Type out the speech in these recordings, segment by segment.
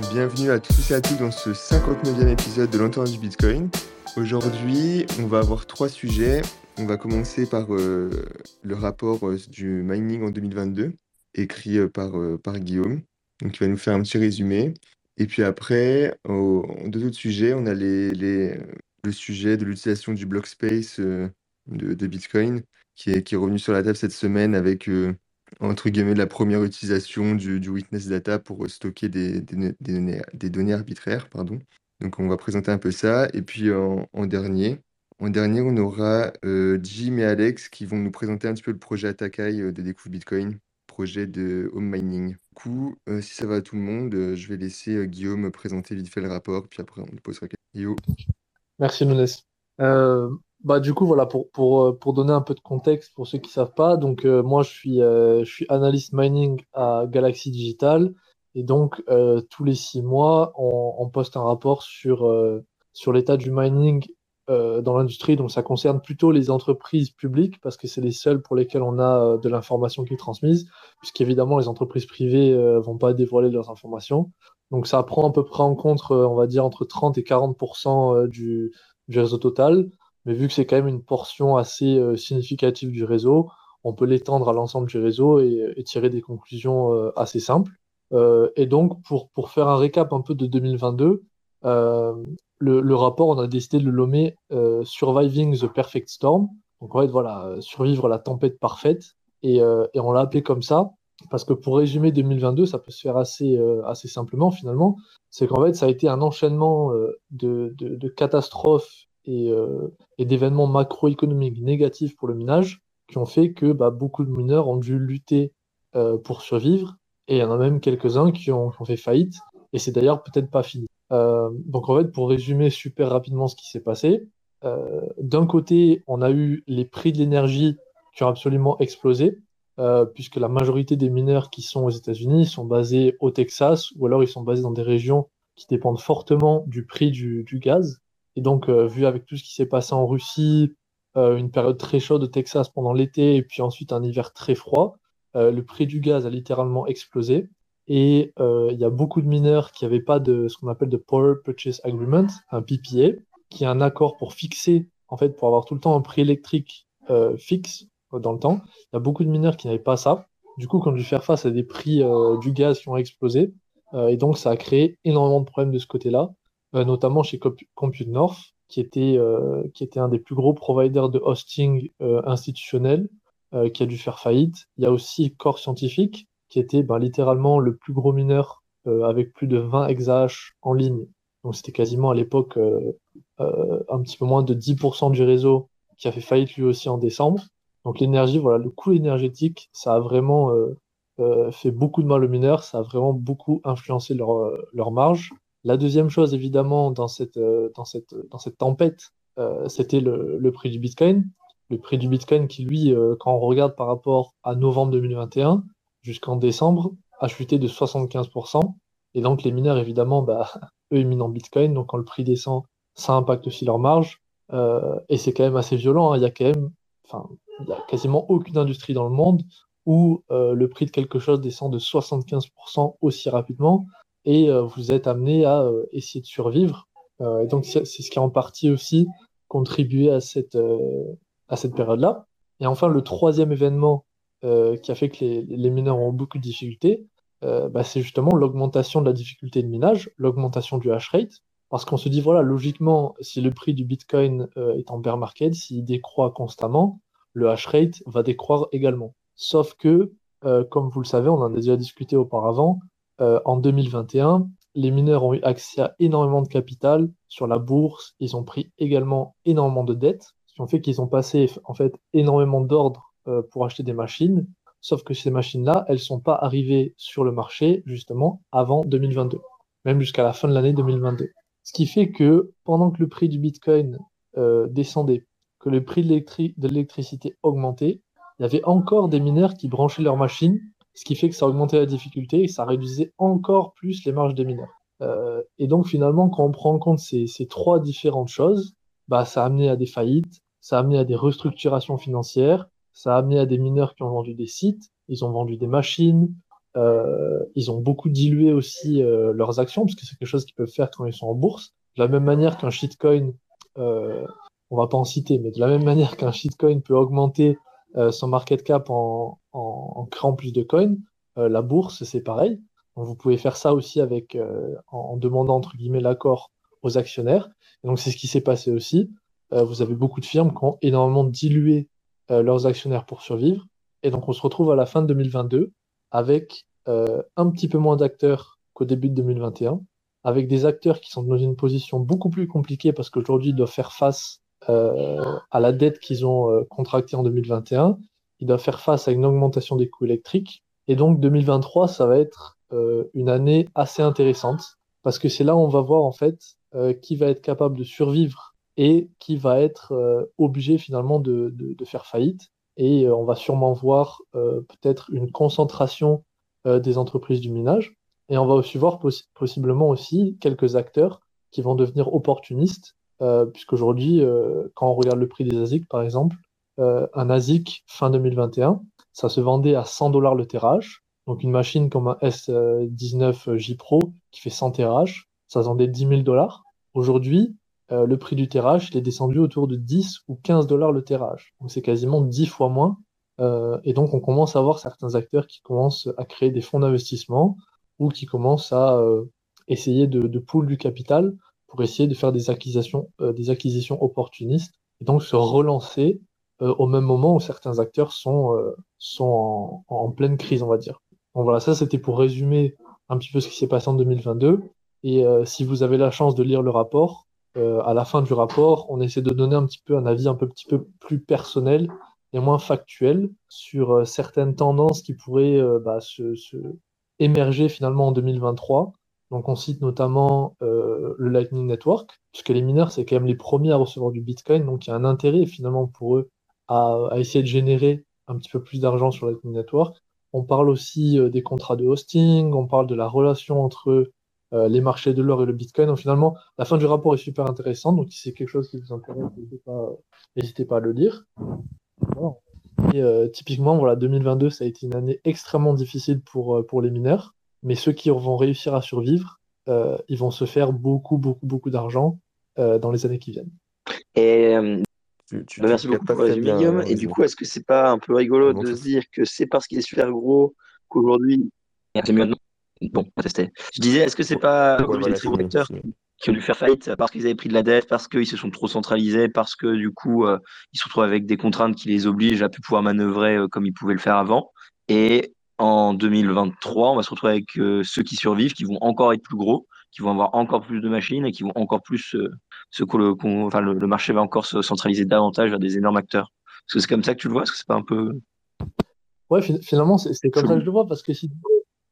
Bienvenue à tous et à toutes dans ce 59e épisode de l'entourage du Bitcoin. Aujourd'hui, on va avoir trois sujets. On va commencer par euh, le rapport euh, du mining en 2022, écrit euh, par, Guillaume. Donc, il va nous faire un petit résumé. Et puis après, deux autres sujets, on a le sujet de l'utilisation du block space de, de Bitcoin, qui est, qui est revenu sur la table cette semaine avec entre guillemets, la première utilisation du, du witness data pour stocker des, des, données, des données arbitraires. Pardon. Donc, on va présenter un peu ça. Et puis, en, dernier, en dernier, on aura euh, Jim et Alex qui vont nous présenter un petit peu le projet Atakai euh, de découvre Bitcoin, projet de home mining. Du coup, euh, si ça va à tout le monde, je vais laisser Guillaume présenter vite fait le rapport, puis après, on posera questions. Merci, Nunes. Bah, du coup, voilà, pour, pour, euh, pour donner un peu de contexte pour ceux qui savent pas, donc euh, moi je suis, euh, je suis analyste mining à Galaxy Digital et donc tous les six mois on, poste un rapport sur, sur l'état du mining dans l'industrie. Donc ça concerne plutôt les entreprises publiques parce que c'est les seules pour lesquelles on a de l'information qui est transmise, puisqu'évidemment les entreprises privées vont pas dévoiler leurs informations. Donc ça prend à peu près en compte, on va dire, entre 30 et 40% du, du réseau total. Mais vu que c'est quand même une portion assez euh, significative du réseau, on peut l'étendre à l'ensemble du réseau et, tirer des conclusions euh, assez simples. Euh, et donc, pour, pour faire un récap un peu de 2022, le, rapport, on a décidé de le nommer Surviving the Perfect Storm. Donc, en fait, voilà, survivre la tempête parfaite. Et, et on l'a appelé comme ça parce que pour résumer 2022, ça peut se faire assez, assez simplement finalement. C'est qu'en fait, ça a été un enchaînement de, de catastrophes euh, et, d'événements macroéconomiques négatifs pour le minage qui ont fait que bah, beaucoup de mineurs ont dû lutter euh, pour survivre et il y en a même quelques-uns qui ont, fait faillite et c'est d'ailleurs peut-être pas fini. Euh, donc en fait, pour résumer super rapidement ce qui s'est passé, d'un côté, on a eu les prix de l'énergie qui ont absolument explosé, puisque la majorité des mineurs qui sont aux États-Unis sont basés au Texas, ou alors ils sont basés dans des régions qui dépendent fortement du prix du gaz. Et donc, euh, vu avec tout ce qui s'est passé en Russie, euh, une période très chaude au Texas pendant l'été, et puis ensuite un hiver très froid, euh, le prix du gaz a littéralement explosé. Et il y a beaucoup de mineurs qui n'avaient pas de ce qu'on appelle de Power Purchase Agreement, un PPA, qui est un accord pour fixer, en fait, pour avoir tout le temps un prix électrique fixe dans le temps. Il y a beaucoup de mineurs qui n'avaient pas ça. Du coup, quand dû faire face à des prix du gaz qui ont explosé, et donc ça a créé énormément de problèmes de ce côté-là. Euh, notamment chez Compute North, qui était, euh, qui était un des plus gros providers de hosting euh, institutionnel, qui a dû faire faillite. Il y a aussi Core Scientific, qui était ben, littéralement le plus gros mineur avec plus de 20 exahash en ligne. Donc c'était quasiment à l'époque un petit peu moins de 10% du réseau qui a fait faillite lui aussi en décembre. Donc l'énergie, voilà, le coût énergétique, ça a vraiment fait beaucoup de mal aux mineurs, ça a vraiment beaucoup influencé leur, leur marge. La deuxième chose, évidemment, dans cette, euh, tempête, euh, c'était le, prix du Bitcoin. Le prix du Bitcoin qui, lui, euh, quand on regarde par rapport à novembre 2021 jusqu'en décembre, a chuté de 75%. Et donc, les mineurs, évidemment, bah, eux, ils minent en Bitcoin. Donc, quand le prix descend, ça impacte aussi leur marge. Et c'est quand même assez violent. Hein. Il y a quasiment aucune industrie dans le monde où le prix de quelque chose descend de 75% aussi rapidement et euh, vous êtes amené à euh, essayer de survivre. Euh, et donc c'est ce qui a en partie aussi contribué à cette, à cette période-là. Et enfin, le troisième événement qui a fait que les, mineurs ont beaucoup de difficultés, bah, c'est justement l'augmentation de la difficulté de minage, l'augmentation du hash rate. Parce qu'on se dit, voilà, logiquement, si le prix du Bitcoin est en bear market, s'il décroît constamment, le hash rate va décroître également. Sauf que, comme vous le savez, on en a déjà discuté auparavant, euh, en 2021, les mineurs ont eu accès à énormément de capital sur la bourse. Ils ont pris également énormément de dettes, ce qui ont fait qu'ils ont passé en fait énormément d'ordres euh, pour acheter des machines. Sauf que ces machines-là, elles sont pas arrivées sur le marché justement avant 2022, même jusqu'à la fin de l'année 2022. Ce qui fait que pendant que le prix du Bitcoin euh, descendait, que le prix de l'électricité augmentait, il y avait encore des mineurs qui branchaient leurs machines ce qui fait que ça augmentait la difficulté et ça réduisait encore plus les marges des mineurs. Euh, et donc finalement, quand on prend en compte ces, ces, trois différentes choses, bah, ça a amené à des faillites, ça a amené à des restructurations financières, ça a amené à des mineurs qui ont vendu des sites, ils ont vendu des machines, Euh, ils ont beaucoup dilué aussi euh, leurs actions, parce que c'est quelque chose qu'ils peuvent faire quand ils sont en bourse. De la même manière qu'un shitcoin, on va pas en citer, mais de la même manière qu'un shitcoin peut augmenter son market cap en, en, en, créant plus de coins, euh, la bourse, c'est pareil. Donc, vous pouvez faire ça aussi avec, euh, en, en, demandant, entre guillemets, l'accord aux actionnaires. Donc, c'est ce qui s'est passé aussi. vous avez beaucoup de firmes qui ont énormément dilué leurs actionnaires pour survivre. Et donc, on se retrouve à la fin de 2022 avec euh, un petit peu moins d'acteurs qu'au début de 2021, avec des acteurs qui sont dans une position beaucoup plus compliquée parce qu'aujourd'hui, ils doivent faire face euh, à la dette qu'ils ont euh, contractée en 2021. Ils doivent faire face à une augmentation des coûts électriques. Et donc, 2023, ça va être euh, une année assez intéressante parce que c'est là où on va voir en fait euh, qui va être capable de survivre et qui va être euh, obligé finalement de, faire faillite et euh, on va sûrement voir euh, peut-être une concentration euh, des entreprises du minage. Et on va aussi voir poss possiblement aussi quelques acteurs qui vont devenir opportunistes, euh, puisqu'aujourd'hui, euh, quand on regarde le prix des ASIC, par exemple, euh, un ASIC fin 2021, ça se vendait à 100 dollars le terrage. Donc une machine comme un S19J Pro qui fait 100 terrages, ça se vendait 10 000 dollars. Aujourd'hui, euh, le prix du terrage, il est descendu autour de 10 ou 15 dollars le terrage. Donc c'est quasiment 10 fois moins. Euh, et donc on commence à voir certains acteurs qui commencent à créer des fonds d'investissement ou qui commencent à euh, essayer de, de du capital pour essayer de faire des acquisitions, euh, des acquisitions opportunistes et donc se relancer euh, au même moment où certains acteurs sont, euh, sont en, pleine crise, on va dire. Donc voilà, ça c'était pour résumer un petit peu ce qui s'est passé en 2022. Et si vous avez la chance de lire le rapport, euh, à la fin du rapport, on essaie de donner un petit peu un avis un peu, petit peu plus personnel et moins factuel sur euh, certaines tendances qui pourraient euh, bah, se, se, émerger finalement en 2023. Donc on cite notamment euh, le Lightning Network, puisque les mineurs, c'est quand même les premiers à recevoir du Bitcoin, donc il y a un intérêt finalement pour eux à, essayer de générer un petit peu plus d'argent sur Lightning Network. On parle aussi euh, des contrats de hosting, on parle de la relation entre euh, les marchés de l'or et le Bitcoin. Donc finalement, la fin du rapport est super intéressante. Donc si c'est quelque chose qui vous intéresse, n'hésitez pas, pas à le lire. Et typiquement, voilà, 2022, ça a été une année extrêmement difficile pour, pour les mineurs. Mais ceux qui vont réussir à survivre, euh, ils vont se faire beaucoup, beaucoup, beaucoup d'argent euh, dans les années qui viennent. Et tu, tu, bah, merci beaucoup pour le Guillaume. Et du coup, est-ce que c'est pas un peu rigolo de se dire que c'est parce qu'il est super gros qu'aujourd'hui, c'est mieux Bon, on va tester. Je disais, est-ce que c'est pas ouais, voilà, les acteurs qui ont dû faire faillite parce qu'ils avaient pris de la dette, parce qu'ils se sont trop centralisés, parce que du coup, euh, ils se retrouvent avec des contraintes qui les obligent à plus pouvoir manœuvrer euh, comme ils pouvaient le faire avant. Et en 2023, on va se retrouver avec euh, ceux qui survivent, qui vont encore être plus gros, qui vont avoir encore plus de machines et qui vont encore plus ce que le, enfin, le, le, marché va encore se centraliser davantage vers des énormes acteurs. Est-ce que c'est comme ça que tu le vois Est-ce que c'est pas un peu Ouais, finalement, c'est comme ça que je le vois parce que si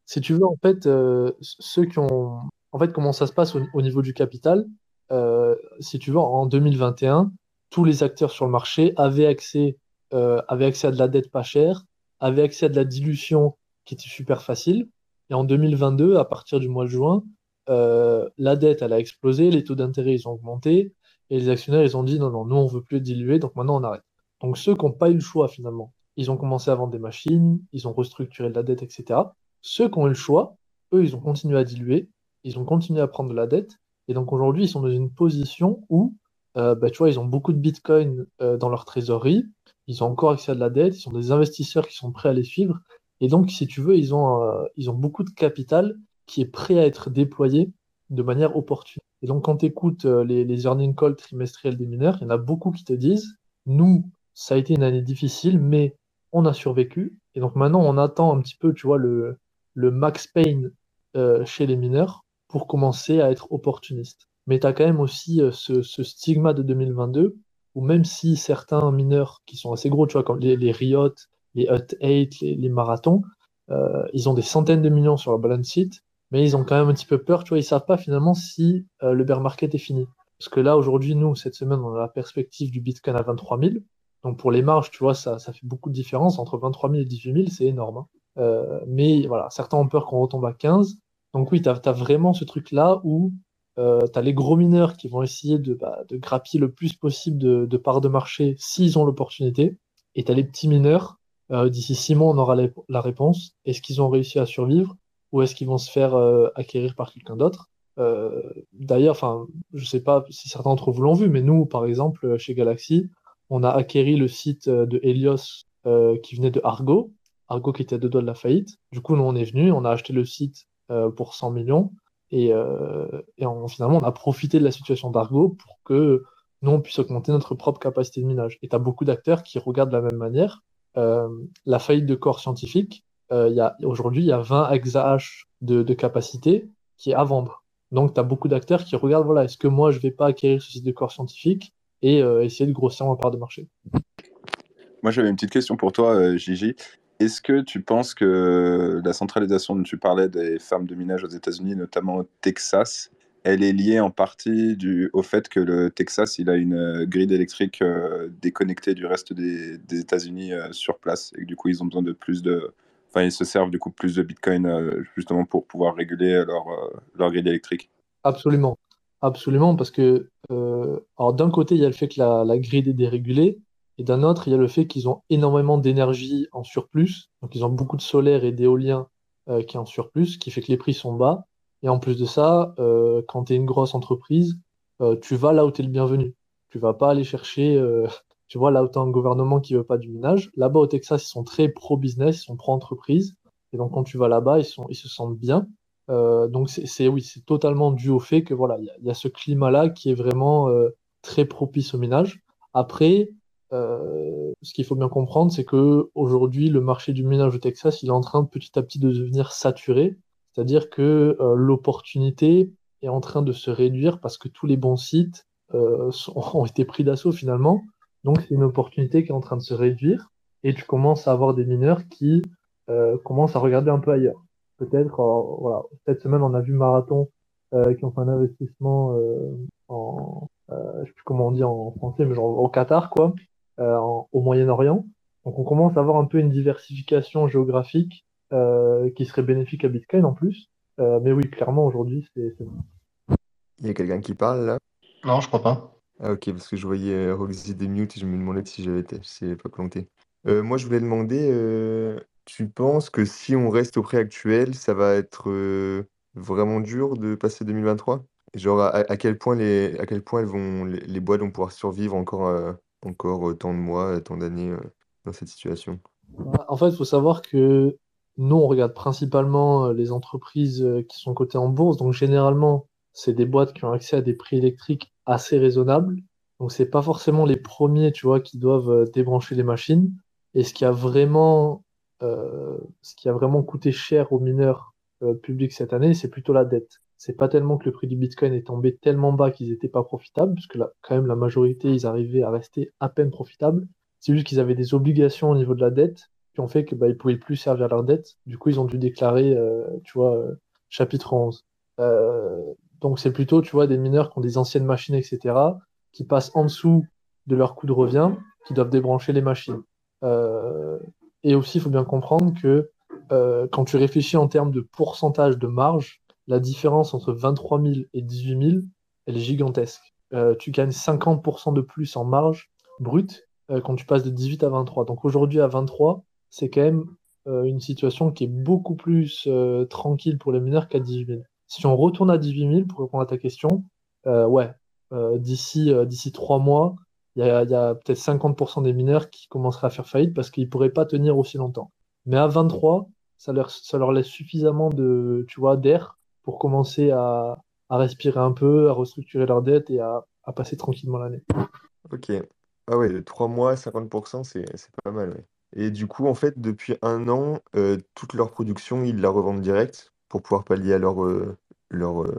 si tu veux, en fait, euh, ceux qui ont. En fait, comment ça se passe au, au niveau du capital euh, Si tu veux, en 2021, tous les acteurs sur le marché avaient accès, euh, avaient accès à de la dette pas chère, avaient accès à de la dilution qui était super facile. Et en 2022, à partir du mois de juin, euh, la dette, elle a explosé, les taux d'intérêt, ils ont augmenté, et les actionnaires, ils ont dit non, non, nous, on veut plus diluer, donc maintenant, on arrête. Donc, ceux qui n'ont pas eu le choix, finalement, ils ont commencé à vendre des machines, ils ont restructuré de la dette, etc. Ceux qui ont eu le choix, eux, ils ont continué à diluer, ils ont continué à prendre de la dette, et donc aujourd'hui, ils sont dans une position où, euh, bah, tu vois, ils ont beaucoup de Bitcoin euh, dans leur trésorerie, ils ont encore accès à de la dette, ils sont des investisseurs qui sont prêts à les suivre, et donc, si tu veux, ils ont, euh, ils ont beaucoup de capital qui est prêt à être déployé de manière opportune. Et donc, quand tu écoutes euh, les, les earning calls trimestriels des mineurs, il y en a beaucoup qui te disent, nous, ça a été une année difficile, mais on a survécu, et donc maintenant, on attend un petit peu, tu vois, le, le max pain euh, chez les mineurs pour commencer à être opportuniste. Mais tu as quand même aussi euh, ce, ce, stigma de 2022 où même si certains mineurs qui sont assez gros, tu vois, comme les, les Riot, les Hut 8, les, les marathons, euh, ils ont des centaines de millions sur leur balance sheet, mais ils ont quand même un petit peu peur, tu vois, ils savent pas finalement si euh, le bear market est fini. Parce que là, aujourd'hui, nous, cette semaine, on a la perspective du Bitcoin à 23 000. Donc pour les marges, tu vois, ça, ça fait beaucoup de différence. Entre 23 000 et 18 000, c'est énorme. Hein. Euh, mais voilà, certains ont peur qu'on retombe à 15. Donc oui, tu as, as, vraiment ce truc-là où euh, tu as les gros mineurs qui vont essayer de, bah, grappiller le plus possible de, parts de marché s'ils ont l'opportunité. Et tu as les petits mineurs D'ici six mois, on aura la réponse. Est-ce qu'ils ont réussi à survivre ou est-ce qu'ils vont se faire acquérir par quelqu'un d'autre? D'ailleurs, enfin, je sais pas si certains d'entre vous l'ont vu, mais nous, par exemple, chez Galaxy, on a acquéri le site de Helios qui venait de Argo, Argo qui était à deux doigts de la faillite. Du coup, nous, on est venu, on a acheté le site pour 100 millions. Et, euh, finalement, on a profité de la situation d'Argo pour que nous, on puisse augmenter notre propre capacité de minage. Et tu as beaucoup d'acteurs qui regardent de la même manière. Euh, la faillite de corps scientifique, euh, aujourd'hui, il y a 20 exahash de, de capacité qui est à vendre. Donc, tu as beaucoup d'acteurs qui regardent, voilà, est-ce que moi, je vais pas acquérir ce site de corps scientifique et essayer de grossir ma part de marché? Moi, j'avais une petite question pour toi, Gigi. Est-ce que tu penses que la centralisation dont tu parlais des fermes de minage aux États-Unis, notamment au Texas, elle est liée en partie au fait que le Texas il a une euh, grille électrique euh, déconnectée du reste des, États-Unis euh, sur place et que du coup ils ont besoin de plus de, enfin ils se servent du coup plus de Bitcoin justement pour pouvoir réguler leur grille électrique. Absolument, absolument parce que alors d'un côté il y a le fait que la grille est dérégulée et d'un autre, il y a le fait qu'ils ont énormément d'énergie en surplus. Donc, ils ont beaucoup de solaire et d'éolien euh, qui est en surplus, qui fait que les prix sont bas. Et en plus de ça, euh, quand tu es une grosse entreprise, euh, tu vas là où tu es le bienvenu. Tu vas pas aller chercher, euh, tu vois, là où tu as un gouvernement qui veut pas du minage. Là-bas, au Texas, ils sont très pro-business, ils sont pro-entreprise. Et donc, quand tu vas là-bas, ils, sont, ils se sentent bien. Euh, donc, c'est oui, c'est totalement dû au fait que voilà, il y, y, a ce climat-là qui est vraiment très propice au minage. Après, euh, ce qu'il faut bien comprendre, c'est que aujourd'hui, le marché du minage au Texas, il est en train petit à petit de devenir saturé. C'est-à-dire que euh, l'opportunité est en train de se réduire parce que tous les bons sites euh, ont été pris d'assaut finalement. Donc c'est une opportunité qui est en train de se réduire et tu commences à avoir des mineurs qui euh, commencent à regarder un peu ailleurs. Peut-être, voilà, cette semaine on a vu Marathon qui ont fait un investissement en, je sais plus comment on dit en français, mais genre au Qatar quoi, euh, au Moyen-Orient. Donc on commence à avoir un peu une diversification géographique euh, qui serait bénéfique à Bitcoin en plus. Euh, mais oui, clairement aujourd'hui c'est Il y a quelqu'un qui parle là? Non, je crois pas. Ah ok, parce que je voyais Roxy des mute et je me demandais si j'avais été, si pas planté. moi je voulais demander, tu penses que si on reste au prix actuel, ça va être vraiment dur de passer 2023? Genre à, à quel point les à quel point elles vont les, les boîtes vont pouvoir survivre encore encore tant de mois, tant d'années dans cette situation? Bah, en fait, il faut savoir que nous, on regarde principalement les entreprises qui sont cotées en bourse. Donc, généralement, c'est des boîtes qui ont accès à des prix électriques assez raisonnables. Donc, c'est pas forcément les premiers, tu vois, qui doivent débrancher les machines. Et ce qui a vraiment, euh, ce qui a vraiment coûté cher aux mineurs euh, publics cette année, c'est plutôt la dette c'est pas tellement que le prix du Bitcoin est tombé tellement bas qu'ils n'étaient pas profitables, puisque là, quand même la majorité, ils arrivaient à rester à peine profitables. C'est juste qu'ils avaient des obligations au niveau de la dette qui ont fait que bah, ils pouvaient plus servir leur dette. Du coup, ils ont dû déclarer, euh, tu vois, euh, chapitre 11. Euh, donc c'est plutôt, tu vois, des mineurs qui ont des anciennes machines, etc., qui passent en dessous de leur coût de revient, qui doivent débrancher les machines. Euh, et aussi, il faut bien comprendre que euh, quand tu réfléchis en termes de pourcentage de marge, la différence entre 23 000 et 18 000, elle est gigantesque. Euh, tu gagnes 50% de plus en marge brute euh, quand tu passes de 18 à 23. Donc aujourd'hui à 23, c'est quand même euh, une situation qui est beaucoup plus euh, tranquille pour les mineurs qu'à 18 000. Si on retourne à 18 000, pour répondre à ta question, euh, ouais, d'ici d'ici trois mois, il y a, y a peut-être 50% des mineurs qui commenceraient à faire faillite parce qu'ils pourraient pas tenir aussi longtemps. Mais à 23, ça leur, ça leur laisse suffisamment de, tu vois, d'air pour commencer à, à, respirer un peu, à restructurer leur dette et à, à passer tranquillement l'année. Ok. Ah ouais, 3 mois, 50%, c'est pas mal. Ouais. Et du coup, en fait, depuis un an, euh, toute leur production, ils la revendent direct pour pouvoir pallier à leur, euh, leur, euh,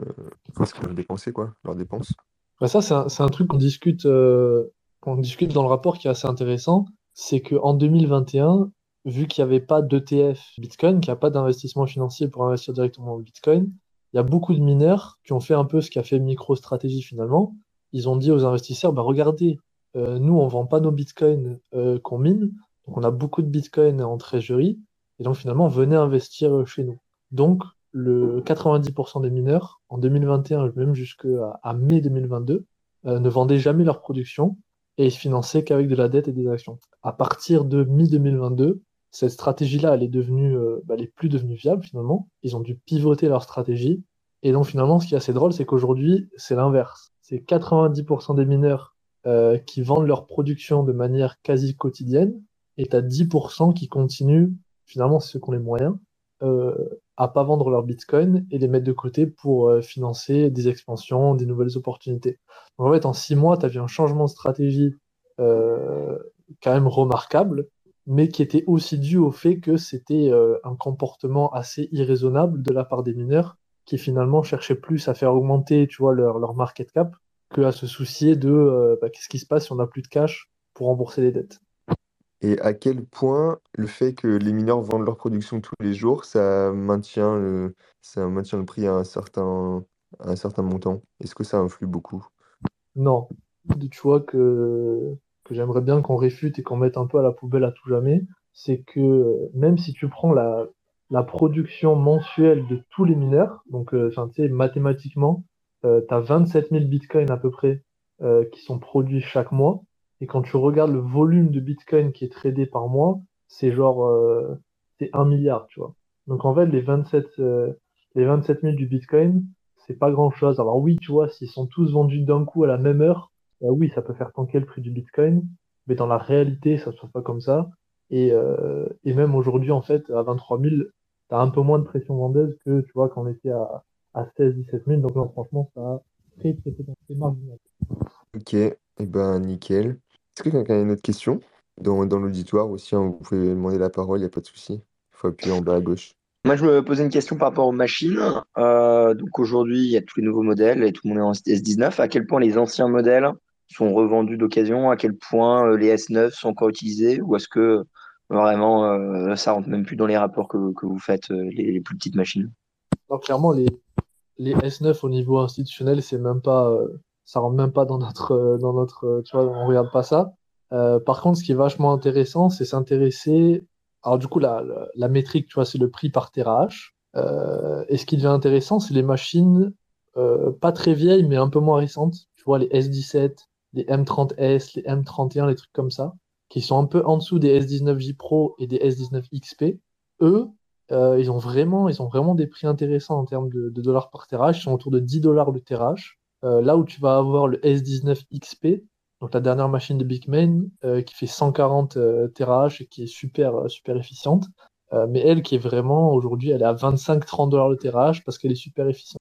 ce qu'ils ont dépensé, quoi, leurs dépenses. Ouais, ça, c'est un, un, truc qu'on discute, euh, qu'on discute dans le rapport qui est assez intéressant. C'est qu'en 2021, vu qu'il n'y avait pas d'ETF Bitcoin, qu'il n'y a pas d'investissement financier pour investir directement au Bitcoin, il y a beaucoup de mineurs qui ont fait un peu ce qu'a fait MicroStrategy finalement. Ils ont dit aux investisseurs, bah regardez, euh, nous on vend pas nos bitcoins euh, qu'on mine, donc on a beaucoup de bitcoins en trésorerie, et donc finalement venez investir chez nous. Donc le 90% des mineurs en 2021, même jusqu'à à mai 2022, euh, ne vendaient jamais leur production et ils se finançaient qu'avec de la dette et des actions. À partir de mi-2022, cette stratégie-là, elle est devenue, bah, elle est plus devenue viable finalement. Ils ont dû pivoter leur stratégie. Et donc finalement, ce qui est assez drôle, c'est qu'aujourd'hui, c'est l'inverse. C'est 90% des mineurs qui vendent leur production de manière quasi quotidienne, et tu as 10% qui continuent, finalement, ceux qui ont les moyens, euh, à pas vendre leur bitcoin et les mettre de côté pour euh, financer des expansions, des nouvelles opportunités. Donc, en fait, en six mois, tu as vu un changement de stratégie euh, quand même remarquable, mais qui était aussi dû au fait que c'était euh, un comportement assez irraisonnable de la part des mineurs qui finalement cherchaient plus à faire augmenter tu vois, leur, leur market cap que à se soucier de euh, bah, qu'est-ce qui se passe si on n'a plus de cash pour rembourser les dettes. Et à quel point le fait que les mineurs vendent leur production tous les jours, ça maintient le, ça maintient le prix à un certain, un certain montant? Est-ce que ça influe beaucoup? Non. Tu vois que, que j'aimerais bien qu'on réfute et qu'on mette un peu à la poubelle à tout jamais, c'est que même si tu prends la, production mensuelle de tous les mineurs, donc euh, mathématiquement, euh, tu as 27 000 bitcoins à peu près euh, qui sont produits chaque mois. Et quand tu regardes le volume de Bitcoin qui est tradé par mois, c'est genre euh, c'est 1 milliard, tu vois. Donc en fait, les 27, euh, les 27 000 du Bitcoin, c'est pas grand chose. Alors oui, tu vois, s'ils sont tous vendus d'un coup à la même heure, bah oui, ça peut faire tanker le prix du Bitcoin, mais dans la réalité, ça se passe pas comme ça. Et, euh, et même aujourd'hui, en fait, à 23 000, t'as un peu moins de pression vendeuse que, tu vois, quand on était à, à 16, 17 000. Donc là, franchement, ça a très, très, très, très marginal. Ok, et eh ben nickel. Est-ce que quelqu'un a une autre question? Dans, dans l'auditoire aussi, hein, vous pouvez demander la parole, il n'y a pas de souci. Il faut appuyer en bas à gauche. Moi, je me posais une question par rapport aux machines. Euh, donc aujourd'hui, il y a tous les nouveaux modèles et tout le monde est en S19. À quel point les anciens modèles sont revendus d'occasion? À quel point euh, les S9 sont encore utilisés? Ou est-ce que vraiment euh, ça rentre même plus dans les rapports que, que vous faites, les, les plus petites machines? Donc clairement, les, les S9 au niveau institutionnel, c'est même pas, ça rentre même pas dans notre, euh, dans notre, euh, tu vois, on regarde pas ça. Euh, par contre, ce qui est vachement intéressant, c'est s'intéresser. Alors du coup, la, la, métrique, tu vois, c'est le prix par TRH. Euh, et ce qui devient intéressant, c'est les machines euh, pas très vieilles, mais un peu moins récentes. Tu vois, les S17, les M30S, les M31, les trucs comme ça, qui sont un peu en dessous des S19J Pro et des S19 XP. Eux, euh, ils ont vraiment, ils ont vraiment des prix intéressants en termes de, dollars par TRH. Ils sont autour de 10 dollars le TRH. Euh, là où tu vas avoir le S19 XP, donc la dernière machine de Bigmain, euh, qui fait 140 euh, TRH et qui est super, super efficiente. mais elle qui est vraiment, aujourd'hui, elle est à 25-30 dollars le TRH parce qu'elle est super efficiente.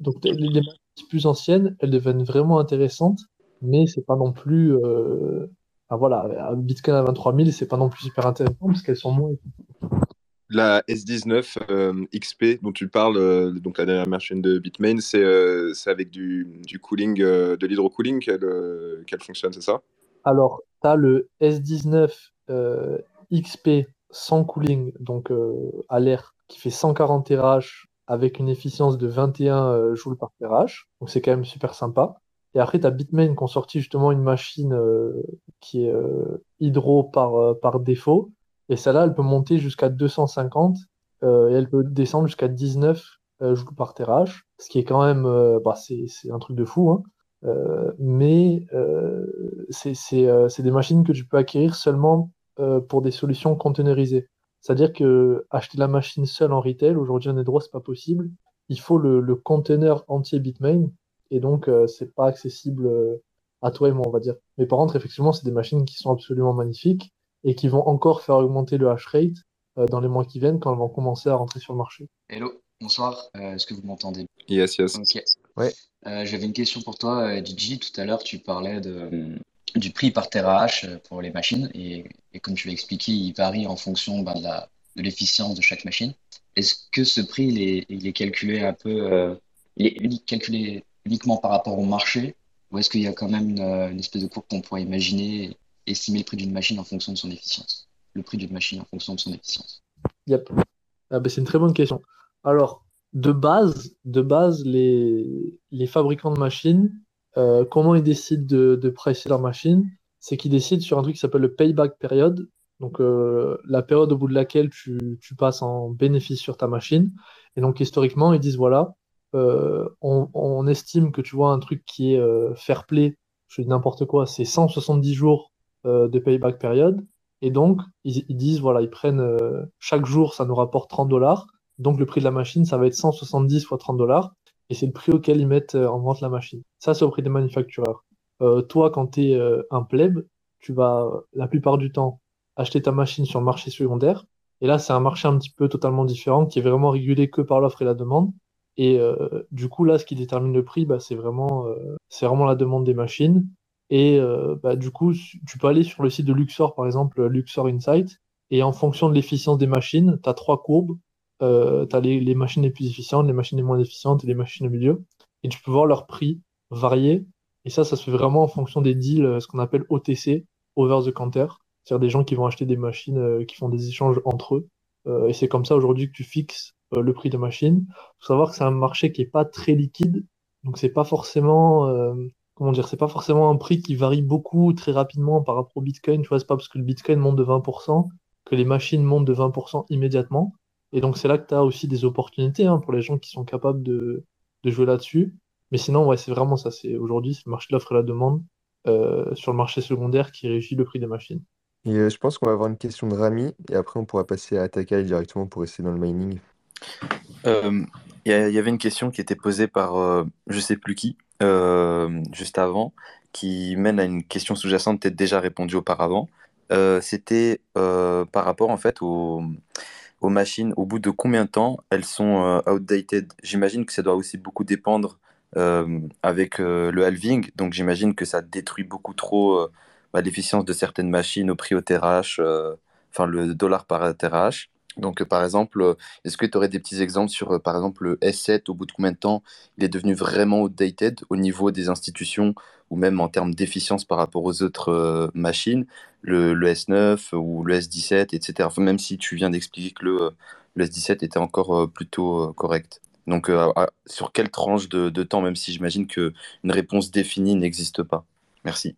donc les, machines plus anciennes, elles deviennent vraiment intéressantes, mais c'est pas non plus... Enfin, voilà, Bitcoin à 23 000, c'est pas non plus super intéressant parce qu'elles sont moins. La S19 euh, XP dont tu parles, euh, donc la dernière machine de Bitmain, c'est euh, avec du, du cooling, de l'hydrocooling qu'elle fonctionne, c'est ça? Alors, tu as le S19 XP sans cooling, donc à l'air, qui fait 140 TRH avec une efficience de 21 joules par TRH. Donc c'est quand même super sympa. Et après, tu as Bitmain qui ont sorti justement une machine qui est hydro par, par défaut et celle-là, elle peut monter jusqu'à 250 euh, et elle peut descendre jusqu'à 19 euh, joules par TRH, ce qui est quand même, euh, bah, c'est, un truc de fou. Hein. Euh, mais c'est, des machines que tu peux acquérir seulement pour des solutions containerisées. C'est-à-dire que acheter la machine seule en retail, aujourd'hui en droit, c'est pas possible. Il faut le, le container entier Bitmain, et donc c'est pas accessible à toi et moi, on va dire. Mais par contre, effectivement, c'est des machines qui sont absolument magnifiques et qui vont encore faire augmenter le hash rate euh, dans les mois qui viennent quand elles vont commencer à rentrer sur le marché. Hello, bonsoir. Euh, est-ce que vous m'entendez? Yes, yes. Ok. Ouais. Euh, j'avais une question pour toi, Gigi. Tout à l'heure, tu parlais de, du prix par terahash pour les machines et, et comme tu l'as expliqué, il varie en fonction ben, de l'efficience de, chaque machine. Est-ce que ce prix, il est, il est calculé un peu, il est unique, calculé uniquement par rapport au marché ou est-ce qu'il y a quand même une, une espèce de courbe qu'on pourrait imaginer estimer le prix d'une machine en fonction de son efficience? Le prix d'une machine en fonction de son efficience. Yep. Ah ben, c'est une très bonne question. Alors, de base, de base les, les fabricants de machines, euh, comment ils décident de, de pricer leur machine? C'est qu'ils décident sur un truc qui s'appelle le payback period. Donc, euh, la période au bout de laquelle tu, tu, passes en bénéfice sur ta machine. Et donc, historiquement, ils disent voilà, euh, on, on, estime que tu vois un truc qui est euh, fair play, je dis n'importe quoi, c'est 170 jours euh, de payback période. Et donc, ils, disent, voilà, ils prennent euh, chaque jour, ça nous rapporte 30 dollars. Donc, le prix de la machine, ça va être 170 fois 30 dollars. Et c'est le prix auquel ils mettent en vente la machine. Ça, c'est au prix des manufactureurs. toi, quand tu es un pleb, tu vas la plupart du temps acheter ta machine sur le marché secondaire. Et là, c'est un marché un petit peu totalement différent qui est vraiment régulé que par l'offre et la demande. Et euh, du coup, là, ce qui détermine le prix, bah, c'est vraiment, euh, c'est vraiment la demande des machines. Et euh, bah, du coup, tu peux aller sur le site de Luxor, par exemple, Luxor Insight, et en fonction de l'efficience des machines, tu as trois courbes. tu as les, les, machines les plus efficientes, les machines les moins efficientes et les machines au milieu. Et tu peux voir leur prix varier. Et ça, ça se fait vraiment en fonction des deals, ce qu'on appelle OTC, Over the Counter. C'est-à-dire des gens qui vont acheter des machines qui font des échanges entre eux. Et c'est comme ça aujourd'hui que tu fixes euh, le prix de machine. Il faut savoir que c'est un marché qui est pas très liquide, donc c'est pas forcément euh, comment dire, c'est pas forcément un prix qui varie beaucoup très rapidement par rapport au Bitcoin. Tu vois, c'est pas parce que le Bitcoin monte de 20% que les machines montent de 20% immédiatement. Et donc c'est là que tu as aussi des opportunités hein, pour les gens qui sont capables de, de jouer là-dessus. Mais sinon, ouais, c'est vraiment ça. C'est aujourd'hui, c'est le marché de l'offre et la demande euh, sur le marché secondaire qui régit le prix des machines. Et je pense qu'on va avoir une question de Rami et après on pourra passer à Takai directement pour rester dans le mining. Euh, il y, avait une question qui était posée par euh, je sais plus qui euh, juste avant, qui mène à une question sous-jacente peut-être déjà répondue auparavant. C'était par rapport en fait aux, machines. Au bout de combien de temps elles sont outdated? J'imagine que ça doit aussi beaucoup dépendre avec le halving. Donc j'imagine que ça détruit beaucoup trop bah, l'efficience de certaines machines au prix au TRH, enfin le dollar par TRH. Donc, euh, par exemple, euh, est-ce que tu aurais des petits exemples sur, euh, par exemple, le S7, au bout de combien de temps il est devenu vraiment outdated au niveau des institutions ou même en termes d'efficience par rapport aux autres machines, le, S9 ou le S17, etc. même si tu viens d'expliquer que le, le, S17 était encore plutôt correct. Donc, sur quelle tranche de, temps, même si j'imagine qu'une réponse définie n'existe pas? Merci.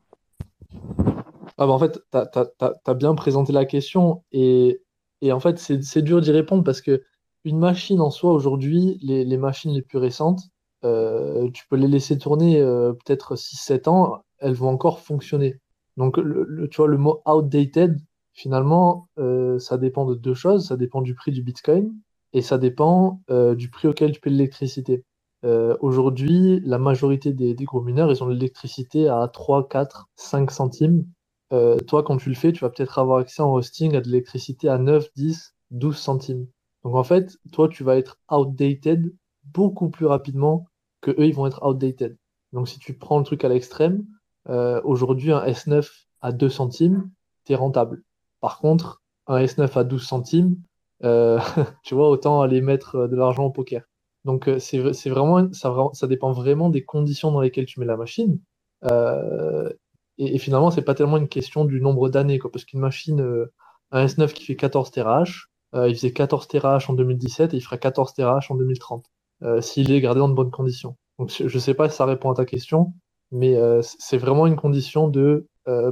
Ah bah en fait, tu as, bien présenté la question et et en fait, c'est dur d'y répondre parce que une machine en soi, aujourd'hui, les, machines les plus récentes, euh, tu peux les laisser tourner euh, peut-être 6-7 ans, elles vont encore fonctionner. Donc, le, tu vois, le mot outdated, finalement, euh, ça dépend de deux choses. Ça dépend du prix du Bitcoin et ça dépend du prix auquel tu payes l'électricité. Aujourd'hui, la majorité des, des, gros mineurs, ils ont l'électricité à 3, 4, 5 centimes euh, toi, quand tu le fais, tu vas peut-être avoir accès en hosting à de l'électricité à 9, 10, 12 centimes. Donc en fait, toi, tu vas être outdated beaucoup plus rapidement que eux, ils vont être outdated. Donc si tu prends le truc à l'extrême, euh, aujourd'hui, un S9 à 2 centimes, es rentable. Par contre, un S9 à 12 centimes, euh, tu vois, autant aller mettre de l'argent au poker. Donc c'est vraiment ça, ça dépend vraiment des conditions dans lesquelles tu mets la machine. Euh, et, finalement, c'est pas tellement une question du nombre d'années, parce qu'une machine, euh, un S9 qui fait 14 TRH, euh, il faisait 14 TRH en 2017 et il fera 14 TRH en 2030, euh, s'il est gardé dans de bonnes conditions. Donc je sais pas si ça répond à ta question, mais c'est vraiment une condition de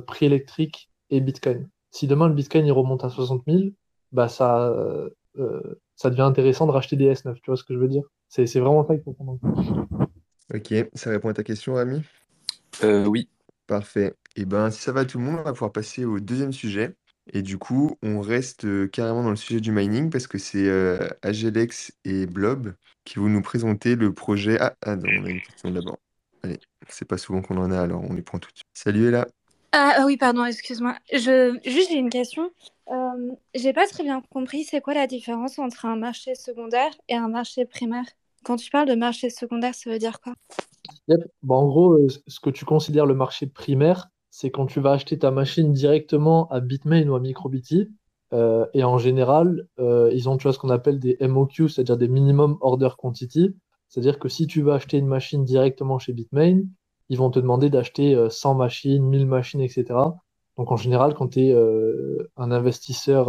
prix électrique et Bitcoin. Si demain le Bitcoin il remonte à 60 000, bah ça, ça devient intéressant de racheter des S9, tu vois ce que je veux dire? C'est vraiment ça qu'il faut prendre en compte. Ok, ça répond à ta question, Ami Oui, Parfait. Et ben, si ça va tout le monde, on va pouvoir passer au deuxième sujet. Et du coup, on reste euh, carrément dans le sujet du mining parce que c'est euh, Agelex et Blob qui vont nous présenter le projet. Ah, ah non, on a une question d'abord. Allez, c'est pas souvent qu'on en a, alors on les prend tout de suite. Salut Ella. Ah, ah oui, pardon, excuse-moi. Je... Juste, j'ai une question. Euh, j'ai pas très bien compris, c'est quoi la différence entre un marché secondaire et un marché primaire? Quand tu parles de marché secondaire, ça veut dire quoi? Bon, en gros, euh, ce que tu considères le marché primaire, c'est quand tu vas acheter ta machine directement à Bitmain ou à MicroBT. Euh, et en général, euh, ils ont tu vois, ce qu'on appelle des MOQ, c'est-à-dire des Minimum Order Quantity. C'est-à-dire que si tu veux acheter une machine directement chez Bitmain, ils vont te demander d'acheter 100 machines, 1000 machines, etc. Donc en général, quand tu es un investisseur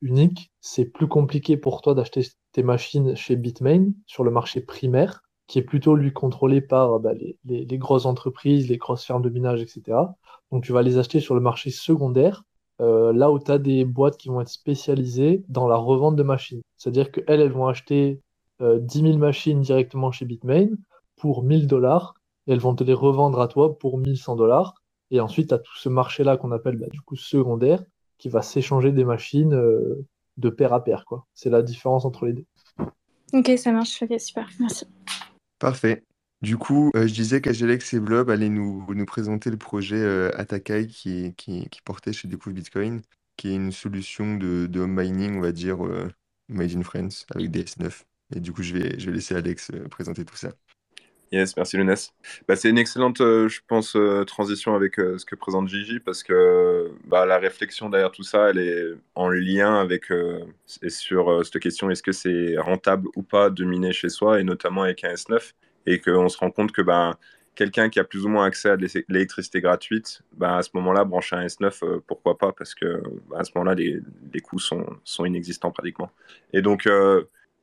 unique, c'est plus compliqué pour toi d'acheter tes machines chez Bitmain sur le marché primaire qui est plutôt lui contrôlé par bah, les, grosses entreprises, les grosses fermes de minage, etc. Donc tu vas les acheter sur le marché secondaire, euh, là où tu as des boîtes qui vont être spécialisées dans la revente de machines. C'est-à-dire qu'elles, elles vont acheter euh, 10 000 machines directement chez Bitmain pour 1000 dollars, et elles vont te les revendre à toi pour 1100 dollars. Et ensuite, tu as tout ce marché-là qu'on appelle bah, du coup secondaire, qui va s'échanger des machines de pair à pair. Quoi. C'est la différence entre les deux. Ok, ça marche. Ok, super. Merci. Parfait. Du coup, je disais qu'Agelex et Blob allaient nous, nous présenter le projet Atakai qui, qui, qui portait chez Découvre Bitcoin, qui est une solution de, de home mining, on va dire, made in France, avec DS9. Et du coup, je vais, je vais laisser Alex présenter tout ça. Yes, merci Lunes. Bah, c'est une excellente, euh, je pense, euh, transition avec euh, ce que présente Gigi parce que bah, la réflexion derrière tout ça, elle est en lien avec et sur cette question est-ce que c'est rentable ou pas de miner chez soi et notamment avec un S9 et qu'on se rend compte que ben quelqu'un qui a plus ou moins accès à l'électricité gratuite, à ce moment-là, brancher un S9, pourquoi pas Parce que bah, à ce moment-là, les, coûts sont, inexistants pratiquement. Et donc,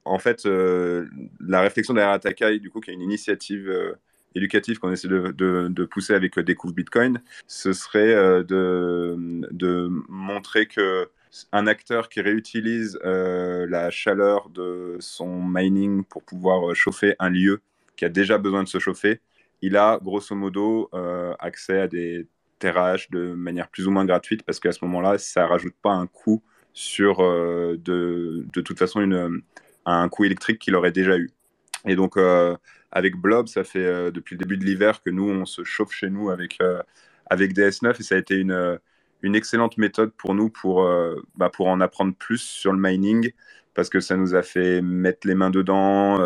en fait, euh, la réflexion derrière Atakai, du coup, qui est une initiative euh, éducative qu'on essaie de, pousser avec euh, Découvre Bitcoin, ce serait de, montrer que un acteur qui réutilise la chaleur de son mining pour pouvoir chauffer un lieu qui a déjà besoin de se chauffer, il a grosso modo accès à des terrages de manière plus ou moins gratuite parce qu'à ce moment-là, ça rajoute pas un coût sur de, de toute façon une un coût électrique qu'il aurait déjà eu. Et donc, euh, avec Blob, ça fait euh, depuis le début de l'hiver que nous, on se chauffe chez nous avec, euh, avec DS9 et ça a été une, une excellente méthode pour nous pour, bah, pour en apprendre plus sur le mining parce que ça nous a fait mettre les mains dedans,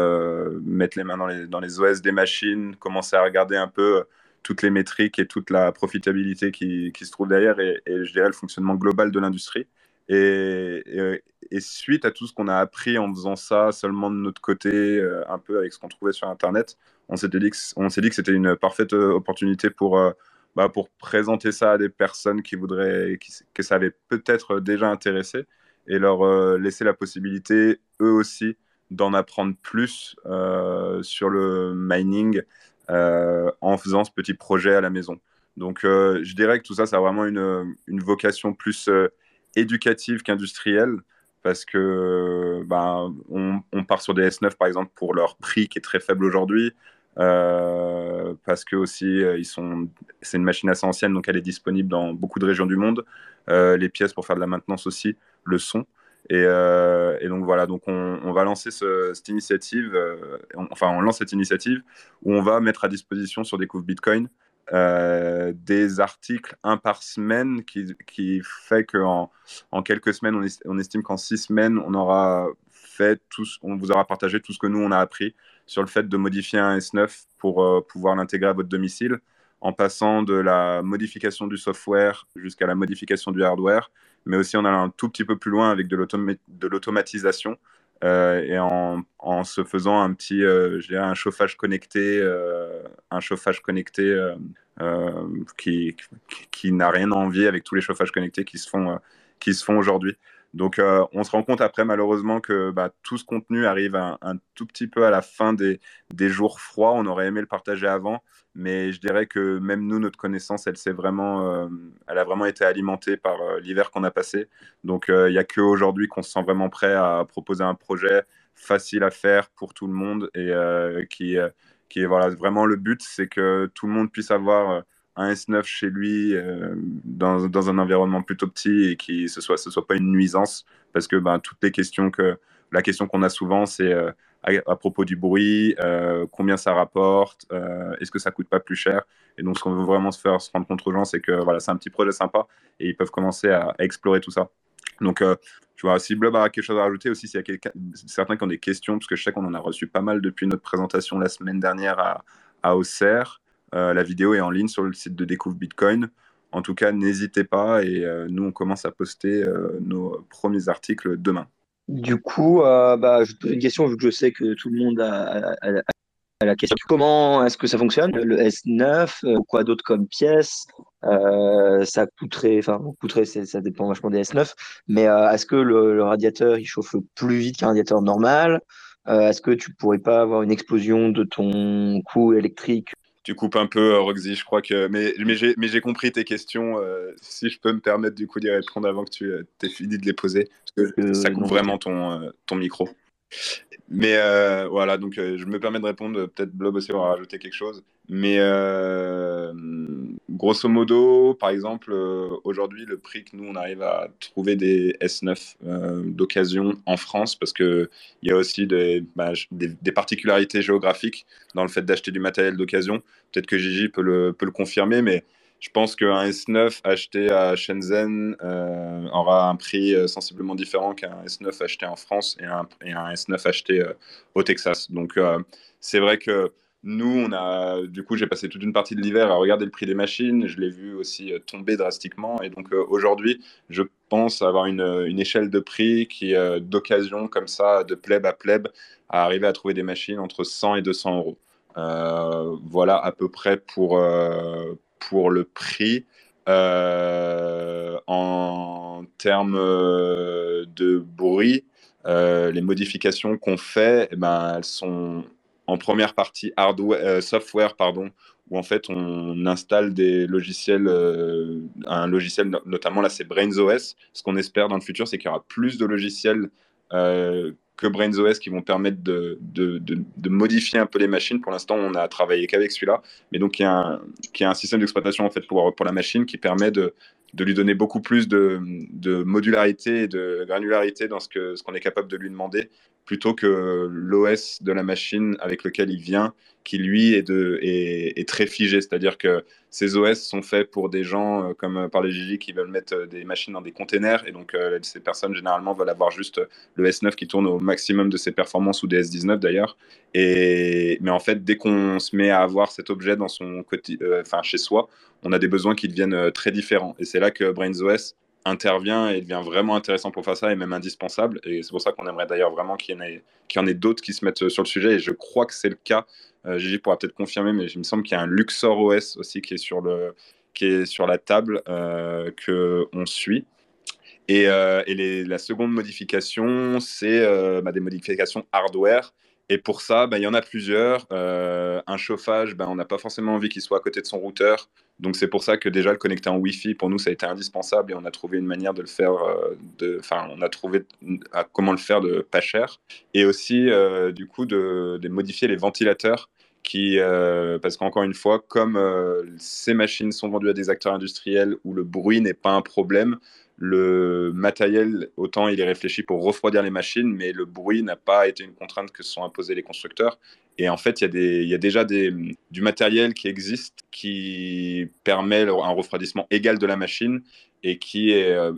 mettre les mains dans les, dans les OS des machines, commencer à regarder un peu toutes les métriques et toute la profitabilité qui, qui se trouve derrière et, et, je dirais le fonctionnement global de l'industrie. Et, suite à tout ce qu'on a appris en faisant ça seulement de notre côté, euh, un peu avec ce qu'on trouvait sur Internet, on s'est dit que c'était une parfaite euh, opportunité pour, euh, bah, pour présenter ça à des personnes qui voudraient, que ça avait peut-être déjà intéressé et leur laisser la possibilité, eux aussi, d'en apprendre plus sur le mining en faisant ce petit projet à la maison. Donc, je dirais que tout ça, ça a vraiment une, une vocation plus éducative qu'industrielle parce que ben, on, part sur des S9 par exemple pour leur prix qui est très faible aujourd'hui. Euh, parce que aussi euh, ils sont, c'est une machine assez ancienne, donc elle est disponible dans beaucoup de régions du monde. Euh, les pièces pour faire de la maintenance aussi le sont. Et, et donc voilà, donc on, va lancer cette initiative, enfin on lance cette initiative où on va mettre à disposition sur Découvre Bitcoin euh, des articles un par semaine qui, fait qu'en en quelques semaines, on, estime qu'en six semaines, on aura fait tout, on vous aura partagé tout ce que nous on a appris sur le fait de modifier un S9 pour euh, pouvoir l'intégrer à votre domicile, en passant de la modification du software jusqu'à la modification du hardware, mais aussi en allant un tout petit peu plus loin avec de l'automatisation. euh, et en, en, se faisant un petit, euh, un chauffage connecté, euh, un chauffage connecté qui, qui, n'a rien à envier avec tous les chauffages connectés qui se font, qui se font aujourd'hui. Donc, on se rend compte après, malheureusement, que bah, tout ce contenu arrive un, tout petit peu à la fin des, des, jours froids. On aurait aimé le partager avant, mais je dirais que même nous, notre connaissance, elle, vraiment, euh, elle a vraiment été alimentée par euh, l'hiver qu'on a passé. Donc, euh, il n'y a qu'aujourd'hui qu'on se sent vraiment prêt à proposer un projet facile à faire pour tout le monde et qui, qui est voilà, vraiment le but, c'est que tout le monde puisse avoir un S9 chez lui dans, dans, un environnement plutôt petit et que ce soit, ce soit pas une nuisance parce que ben, toutes les questions que la question qu'on a souvent, c'est à, propos du bruit, euh, combien ça rapporte, euh, est-ce que ça coûte pas plus cher? Et donc, ce qu'on veut vraiment se faire se rendre compte aux gens, c'est que voilà, c'est un petit projet sympa et ils peuvent commencer à, explorer tout ça. Donc, euh, tu vois, si Blob a quelque chose à rajouter aussi, s'il y a certains qui ont des questions, parce que je sais qu'on en a reçu pas mal depuis notre présentation la semaine dernière à, à Auxerre. La vidéo est en ligne sur le site de Découvre Bitcoin. En tout cas, n'hésitez pas et nous, on commence à poster nos premiers articles demain. Du coup, euh, bah, je te pose une question, vu que je sais que tout le monde a, la question. Comment est-ce que ça fonctionne Le S9, euh, quoi d'autre comme pièce euh, Ça coûterait, enfin, coûterait, ça dépend vachement des S9, mais est-ce que le, radiateur il chauffe plus vite qu'un radiateur normal? Est-ce que tu pourrais pas avoir une explosion de ton coût électrique tu coupes un peu, euh, Roxy, je crois que. Mais, mais j'ai compris tes questions. Euh, si je peux me permettre du coup d'y répondre avant que tu euh, aies fini de les poser, parce que ça coupe vraiment ton, ton micro. Mais euh, voilà, donc euh, je me permets de répondre. Peut-être Blob aussi va rajouter quelque chose. Mais euh, grosso modo, par exemple, aujourd'hui, le prix que nous, on arrive à trouver des S9 d'occasion en France, parce qu'il y a aussi bah, des, des, particularités géographiques dans le fait d'acheter du matériel d'occasion. Peut-être que Gigi peut le, peut le confirmer, mais je pense qu'un S9 acheté à Shenzhen euh, aura un prix euh, sensiblement différent qu'un S9 acheté en France et un, S9 acheté euh, au Texas. Donc c'est vrai que nous, on a, du coup, j'ai passé toute une partie de l'hiver à regarder le prix des machines. Je l'ai vu aussi tomber drastiquement. Et donc aujourd'hui, je pense avoir une, une, échelle de prix qui, d'occasion comme ça, de pleb à pleb, à arriver à trouver des machines entre 100 et 200 euros. voilà à peu près pour, pour le prix. Euh, en termes euh, de bruit, euh, les modifications qu'on fait, eh ben, elles sont en première partie hardware, software, pardon, où en fait on installe des logiciels, un logiciel notamment là c'est BrainsOS. Ce qu'on espère dans le futur, c'est qu'il y aura plus de logiciels que BrainsOS qui vont permettre de, modifier un peu les machines. Pour l'instant, on a travaillé qu'avec celui-là, mais donc il y a un, qui a un système d'exploitation en fait pour, la machine qui permet de, lui donner beaucoup plus de, modularité et de granularité dans ce qu'on est capable de lui demander, plutôt que l'OS de la machine avec lequel il vient, qui lui est, très figé. C'est-à-dire que ces OS sont faits pour des gens, euh, comme par les Gigi, qui veulent mettre euh, des machines dans des containers. Et donc, euh, ces personnes, généralement, veulent avoir juste le S9 qui tourne au maximum de ses performances ou des S19 d'ailleurs. Mais en fait, dès qu'on se met à avoir cet objet dans son côté, chez soi, on a des besoins qui deviennent très différents. Et c'est là que BrainsOS intervient et devient vraiment intéressant pour faire ça et même indispensable. Et c'est pour ça qu'on aimerait d'ailleurs vraiment qu'il y, en ait, d'autres qui se mettent sur le sujet. Et je crois que c'est le cas. Euh, Gigi pourra peut-être confirmer, mais il me semble qu'il y a un Luxor OS aussi qui est sur, le, qui est sur la table euh, qu'on suit. Et, euh, et la seconde modification, c'est euh, bah, des modifications hardware. Et pour ça, bah, il y en a plusieurs. Euh, un chauffage, bah, on n'a pas forcément envie qu'il soit à côté de son routeur. Donc c'est pour ça que déjà le connecter en Wi-Fi, pour nous, ça a été indispensable et on a trouvé une manière de le faire, euh, enfin, on a trouvé comment le faire de pas cher. Et aussi, euh, du coup, de, modifier les ventilateurs qui, parce qu'encore une fois, comme ces machines sont vendues à des acteurs industriels où le bruit n'est pas un problème, le matériel, autant il est réfléchi pour refroidir les machines, mais le bruit n'a pas été une contrainte que se sont imposées les constructeurs. Et en fait, il y a, déjà du matériel qui existe qui permet un refroidissement égal de la machine et euh,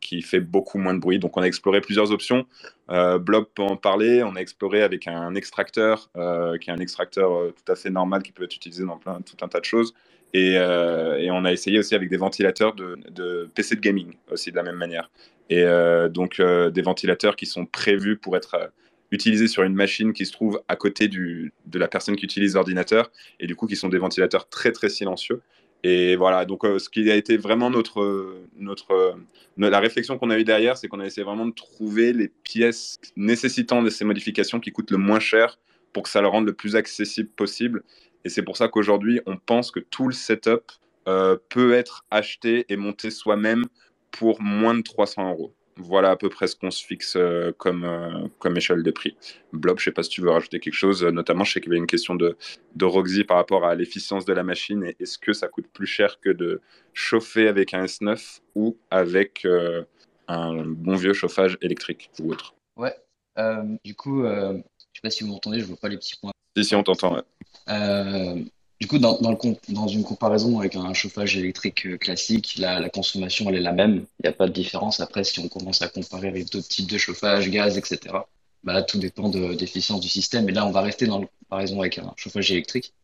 qui fait beaucoup moins de bruit. Donc, on a exploré plusieurs options. Euh, Blob peut en parler. On a exploré avec un extracteur, euh, qui est un extracteur euh, tout à fait normal qui peut être utilisé dans plein, tout un tas de choses. Et, euh, et on a essayé aussi avec des ventilateurs de, PC de gaming, aussi de la même manière. Et euh, donc, des ventilateurs qui sont prévus pour être utilisés sur une machine qui se trouve à côté de la personne qui utilise l'ordinateur, et du coup qui sont des ventilateurs très très silencieux. Et voilà, donc euh, ce qui a été vraiment notre, notre, la réflexion qu'on a eue derrière, c'est qu'on a essayé vraiment de trouver les pièces nécessitant de ces modifications qui coûtent le moins cher pour que ça le rende le plus accessible possible. Et c'est pour ça qu'aujourd'hui, on pense que tout le setup euh, peut être acheté et monté soi-même pour moins de 300 euros voilà à peu près ce qu'on se fixe euh, comme, euh, comme échelle de prix. Blob, je ne sais pas si tu veux rajouter quelque chose, notamment je sais qu'il y avait une question de, de Roxy par rapport à l'efficience de la machine est-ce que ça coûte plus cher que de chauffer avec un S9 ou avec un bon vieux chauffage électrique ou autre? Ouais, du coup, je ne sais pas si vous m'entendez, je ne vois pas les petits points. Si, si, on t'entend. Ouais. Du coup, dans, dans, une comparaison avec un chauffage électrique euh, classique, la, la consommation, elle est la même. Il n'y a pas de différence. Après, si on commence à comparer avec d'autres types de chauffage, gaz, etc., bah, tout dépend de d'efficience du système. Et là, on va rester dans la comparaison avec un chauffage électrique.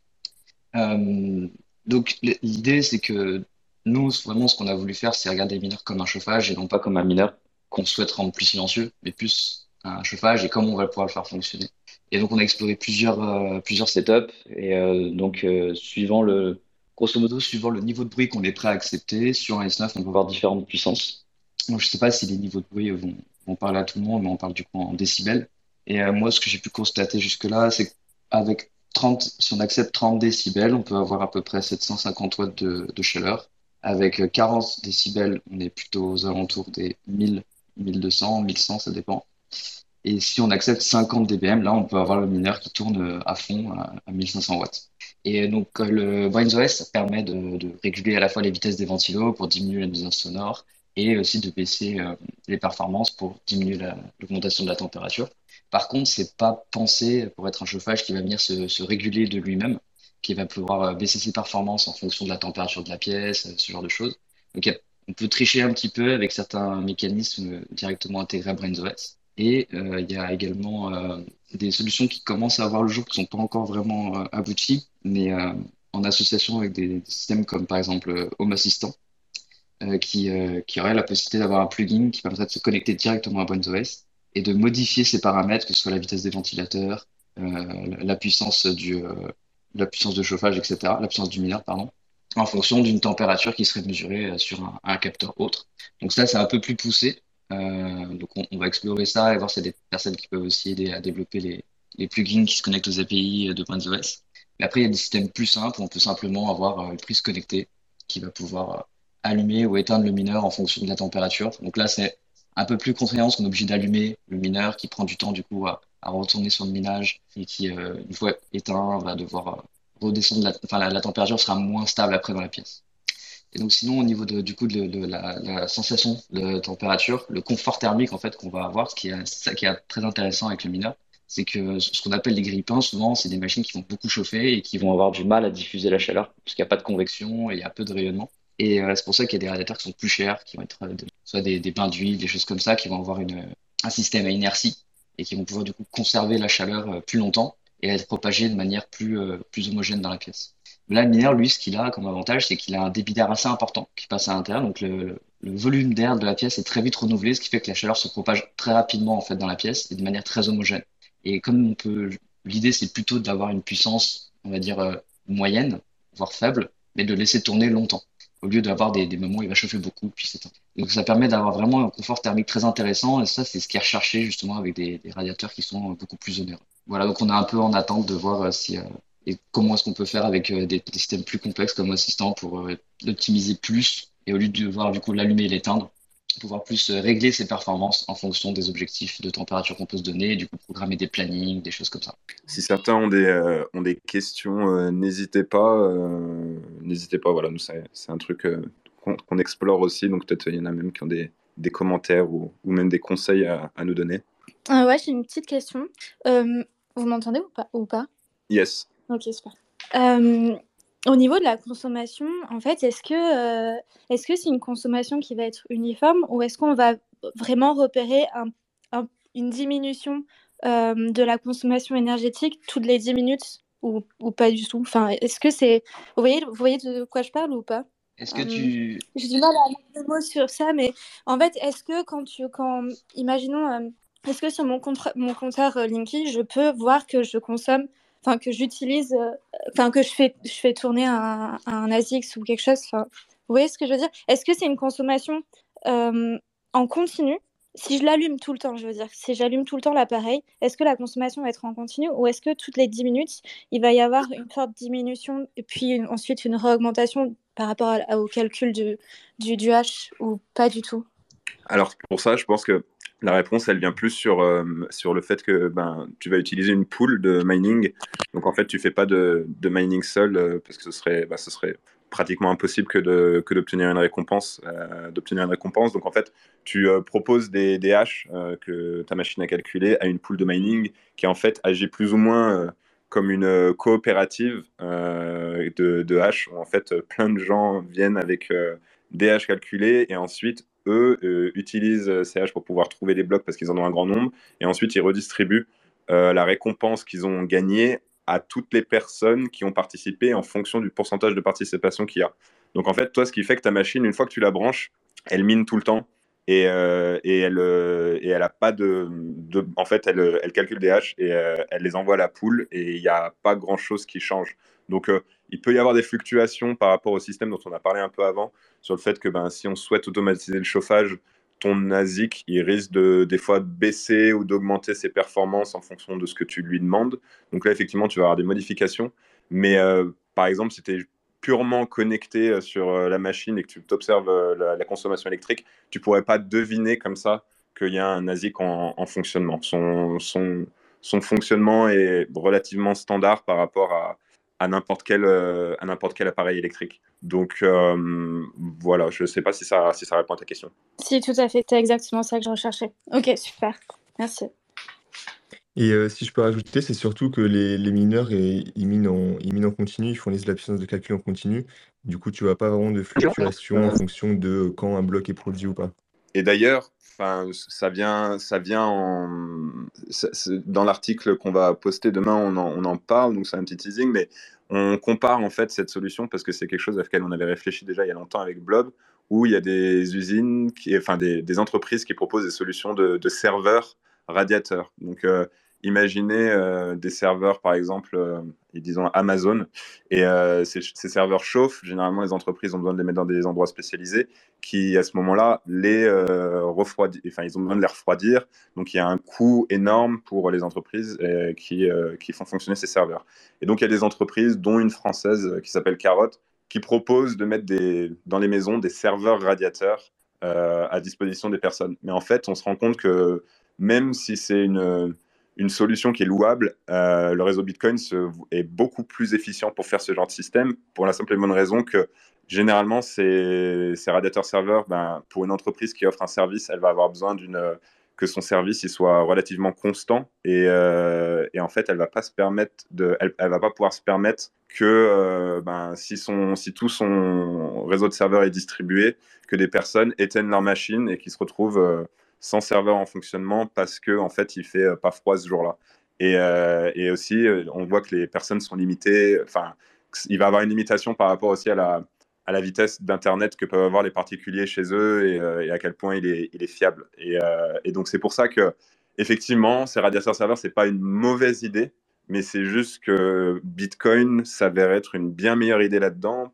Euh, donc, l'idée, c'est que nous, vraiment, ce qu'on a voulu faire, c'est regarder les mineurs comme un chauffage et non pas comme un mineur qu'on souhaite rendre plus silencieux, mais plus un chauffage et comment on va pouvoir le faire fonctionner. Et donc, on a exploré plusieurs, euh, plusieurs setups. Et euh, donc, euh, suivant le, grosso modo, suivant le niveau de bruit qu'on est prêt à accepter, sur un S9, on peut avoir différentes puissances. Donc, je sais pas si les niveaux de bruit vont, vont parler à tout le monde, mais on parle du coup en décibels. Et moi, ce que j'ai pu constater jusque-là, c'est qu'avec 30, si on accepte 30 décibels, on peut avoir à peu près 750 watts de, de chaleur. Avec 40 décibels, on est plutôt aux alentours des 1000, 1200, 1100, ça dépend. Et si on accepte 50 dBm, là, on peut avoir le mineur qui tourne à fond à, 1500 watts. Et donc, le BrainOS permet de, de, réguler à la fois les vitesses des ventilos pour diminuer la nuisance sonore et aussi de baisser les performances pour diminuer l'augmentation de la température. Par contre, c'est pas pensé pour être un chauffage qui va venir se, réguler de lui-même, qui va pouvoir baisser ses performances en fonction de la température de la pièce, ce genre de choses. Donc, on peut tricher un petit peu avec certains mécanismes directement intégrés à BrainOS. Et euh, il y a également euh, des solutions qui commencent à avoir le jour, qui ne sont pas encore vraiment euh, abouties, mais en association avec des, systèmes comme par exemple Home Assistant, qui, qui aurait la possibilité d'avoir un plugin qui permettrait de se connecter directement à BrainOS et de modifier ses paramètres, que ce soit la vitesse des ventilateurs, la puissance du, la puissance de chauffage, etc., la puissance du mineur, pardon, en fonction d'une température qui serait mesurée euh, sur un, capteur autre. Donc ça, c'est un peu plus poussé. Euh, donc on, va explorer ça et voir s'il y a des personnes qui peuvent aussi aider à développer les, plugins qui se connectent aux API de BrainOS. Mais après, il y a des systèmes plus simples où on peut simplement avoir euh, une prise connectée qui va pouvoir allumer ou éteindre le mineur en fonction de la température. Donc là, c'est un peu plus contraignant parce qu'on est obligé d'allumer le mineur qui prend du temps du coup à, retourner sur le minage et qui, une fois éteint, va devoir redescendre, enfin, la, température sera moins stable après dans la pièce. Et donc sinon au niveau de, du coup de, la, sensation de température, le confort thermique en fait qu'on va avoir, ce qui est très intéressant avec le mineur, c'est que ce qu'on appelle les grippins, souvent c'est des machines qui vont beaucoup chauffer et qui vont avoir du mal à diffuser la chaleur parce qu'il n'y a pas de convection et il y a peu de rayonnement. Et euh, c'est pour ça qu'il y a des radiateurs qui sont plus chers, qui vont être euh, soit des, des d'huile, des choses comme ça, qui vont avoir un système à inertie et qui vont pouvoir du coup conserver la chaleur euh, plus longtemps et être propagé de manière plus homogène dans la pièce. Là, le lui, ce qu'il a comme avantage, c'est qu'il a un débit d'air assez important qui passe à l'intérieur. Donc, le, le volume d'air de la pièce est très vite renouvelé, ce qui fait que la chaleur se propage très rapidement en fait dans la pièce et de manière très homogène. Et comme on peut, l'idée, c'est plutôt d'avoir une puissance, on va dire euh, moyenne, voire faible, mais de laisser tourner longtemps au lieu d'avoir des, des, moments où il va chauffer beaucoup puis c'est Donc ça permet d'avoir vraiment un confort thermique très intéressant et ça c'est ce qui est recherché justement avec des, des radiateurs qui sont beaucoup plus onéreux. Voilà, donc on est un peu en attente de voir euh, si, euh, et comment est-ce qu'on peut faire avec euh, des, systèmes plus complexes comme Assistant pour l'optimiser plus et au lieu de devoir du coup l'allumer et l'éteindre, pouvoir plus régler ses performances en fonction des objectifs de température qu'on peut se donner et du coup programmer des plannings, des choses comme ça. Si certains ont des, ont des questions, n'hésitez pas. n'hésitez pas, voilà, c'est un truc qu'on explore aussi, donc peut-être il y en a même qui ont des, des commentaires ou, ou, même des conseils à, à nous donner. ouais, j'ai une petite question. Vous m'entendez ou pas, ou pas? Yes. Ok, super. Euh, au niveau de la consommation, en fait, est-ce que euh, est-ce que c'est une consommation qui va être uniforme ou est-ce qu'on va vraiment repérer un, une diminution euh, de la consommation énergétique toutes les 10 minutes ou, ou pas du tout? Enfin, est-ce que c'est vous voyez vous voyez de quoi je parle ou pas? Est-ce que tu J'ai du mal à mettre des mots sur ça, mais en fait, est-ce que quand tu quand imaginons est-ce que sur mon, mon compteur euh, Linky, je peux voir que je consomme, enfin que j'utilise, euh, enfin que je fais, je fais tourner un, un ASICS ou quelque chose Vous voyez ce que je veux dire? Est-ce que c'est une consommation euh, en continu? Si je l'allume tout le temps, je veux dire, si j'allume tout le temps l'appareil, est-ce que la consommation va être en continu ou est-ce que toutes les 10 minutes, il va y avoir une forte diminution et puis ensuite une réaugmentation par rapport au calcul du, du H ou pas du tout? Alors pour ça, je pense que la réponse, elle vient plus sur, euh, sur le fait que ben, tu vas utiliser une pool de mining. Donc en fait, tu fais pas de, de mining seul euh, parce que ce serait, bah, ce serait pratiquement impossible que, de, que d'obtenir une récompense. Euh, d'obtenir une récompense. Donc en fait, tu proposes des, des que ta machine a calculé à une pool de mining qui en fait agit plus ou moins comme une coopérative de, de en fait plein de gens viennent avec des hash calculés et ensuite eux euh, utilisent CH euh, pour pouvoir trouver des blocs parce qu'ils en ont un grand nombre, et ensuite ils redistribuent euh, la récompense qu'ils ont gagnée à toutes les personnes qui ont participé en fonction du pourcentage de participation qu'il y a. Donc en fait, toi, ce qui fait que ta machine, une fois que tu la branches, elle mine tout le temps et, et elle et elle a pas de, en fait, elle, elle, calcule des haches et elle les envoie à la poule et il n'y a pas grand chose qui change. Donc il peut y avoir des fluctuations par rapport au système dont on a parlé un peu avant, sur le fait que ben, si on souhaite automatiser le chauffage, ton ASIC, il risque de, des fois de baisser ou d'augmenter ses performances en fonction de ce que tu lui demandes. Donc là, effectivement, tu vas avoir des modifications. Mais euh, par exemple, si tu es purement connecté euh, sur euh, la machine et que tu observes la, consommation électrique, tu pourrais pas deviner comme ça qu'il y a un ASIC en, fonctionnement. Son, son, son, fonctionnement est relativement standard par rapport à, à n'importe quel, euh, à n'importe quel appareil électrique. Donc euh, voilà, je ne sais pas si ça, si ça répond à ta question. Si, tout à fait, c'est exactement ça que je recherchais. Ok, super, merci. Et euh, si je peux rajouter, c'est surtout que les, les mineurs, ils, minent en, ils minent en continu, ils fournissent de la puissance de calcul en continu. Du coup, tu ne vois pas vraiment de fluctuation en fonction de quand un bloc est produit ou pas. Et d'ailleurs, Enfin, ça vient, ça vient en... dans l'article qu'on va poster demain, on en, on en parle, donc c'est un petit teasing, mais on compare en fait cette solution parce que c'est quelque chose à laquelle on avait réfléchi déjà il y a longtemps avec Blob, où il y a des usines, enfin des, entreprises qui proposent des solutions de, de serveurs radiateurs. Donc, euh, imaginez euh, des serveurs, par exemple, euh, disons Amazon, et euh, ces, serveurs chauffent. Généralement, les entreprises ont besoin de les mettre dans des endroits spécialisés qui, à ce moment-là, les refroidissent. Enfin, ils ont besoin de les refroidir. Donc, il y a un coût énorme pour les entreprises qui, qui font fonctionner ces serveurs. Et donc, il y a des entreprises, dont une française qui s'appelle Carotte, qui propose de mettre des, dans les maisons des serveurs radiateurs à disposition des personnes. Mais en fait, on se rend compte que même si c'est une une solution qui est louable. Euh, le réseau Bitcoin est beaucoup plus efficient pour faire ce genre de système pour la simple et bonne raison que généralement, ces, ces radiateurs serveurs, ben, pour une entreprise qui offre un service, elle va avoir besoin que son service soit relativement constant et, euh, et, en fait elle va pas se permettre de elle, va pas pouvoir se permettre que euh, ben, si son tout son réseau de serveurs est distribué que des personnes éteignent leur machine et qui se retrouvent sans serveur en fonctionnement parce que en fait il fait euh, pas froid ce jour-là. Et, euh, et, aussi, euh, on voit que les personnes sont limitées. Enfin, il va avoir une limitation par rapport aussi à la, à la vitesse d'Internet que peuvent avoir les particuliers chez eux et, à quel point il est, il est fiable. Et, et donc, c'est pour ça que, effectivement, ces radiateurs serveurs, c'est pas une mauvaise idée, mais c'est juste que Bitcoin s'avère être une bien meilleure idée là-dedans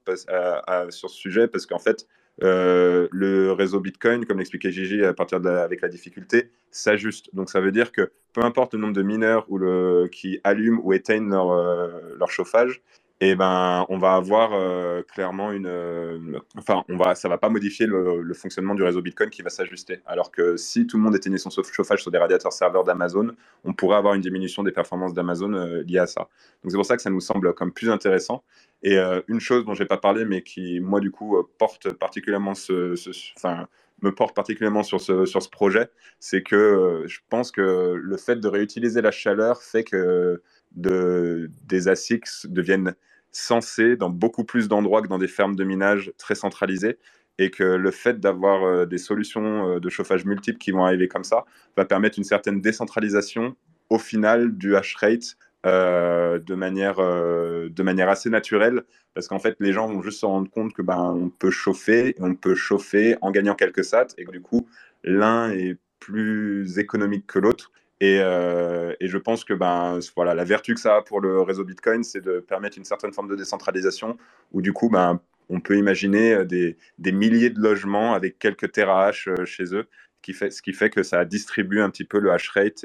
sur ce sujet parce qu'en fait, euh, le réseau Bitcoin, comme l'expliquait Gigi à partir de avec la difficulté, s'ajuste. Donc ça veut dire que peu importe le nombre de mineurs ou le, qui allument ou éteignent leur, euh, chauffage, et eh ben on va avoir euh, clairement une, enfin on va, ça va pas modifier le, fonctionnement du réseau Bitcoin qui va s'ajuster. Alors que si tout le monde éteignait son chauffage sur des radiateurs serveurs d'Amazon, on pourrait avoir une diminution des performances d'Amazon liée à ça. Donc c'est pour ça que ça nous semble comme plus intéressant. Et euh, une chose dont j'ai pas parlé, mais qui, moi, du coup, euh, porte particulièrement ce, enfin, me porte particulièrement sur ce, sur ce projet, c'est que euh, je pense que le fait de réutiliser la chaleur fait que de, des ASICs deviennent sensés dans beaucoup plus d'endroits que dans des fermes de minage très centralisées et que le fait d'avoir des solutions de chauffage multiples qui vont arriver comme ça va permettre une certaine décentralisation au final du hash rate euh, de, manière, euh, de manière assez naturelle, parce qu'en fait, les gens vont juste se rendre compte que ben, on peut chauffer, on peut chauffer en gagnant quelques sats, et que du coup, l'un est plus économique que l'autre. Et, euh, et, je pense que ben, voilà, la vertu que ça a pour le réseau Bitcoin, c'est de permettre une certaine forme de décentralisation, où du coup, ben, on peut imaginer des, des milliers de logements avec quelques terahash chez eux, qui fait, ce qui fait que ça distribue un petit peu le hash rate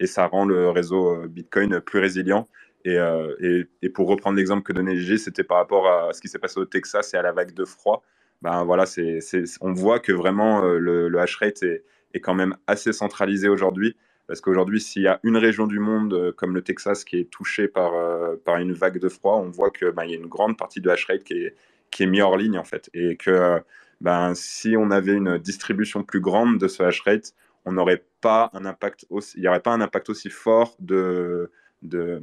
et ça rend le réseau euh, Bitcoin plus résilient. Euh, et, pour reprendre l'exemple que donnait Gigi, c'était par rapport à ce qui s'est passé au Texas et à la vague de froid. Ben voilà, c'est, on voit que vraiment euh, le, le hash rate est, quand même assez centralisé aujourd'hui. Parce qu'aujourd'hui, s'il y a une région du monde comme le Texas qui est touchée par, par une vague de froid, on voit qu'il ben, y a une grande partie du hash rate qui est, qui est mis hors ligne en fait. Et que ben, si on avait une distribution plus grande de ce hash rate, on n'aurait pas un impact aussi, il n'y aurait pas un impact aussi fort de, de,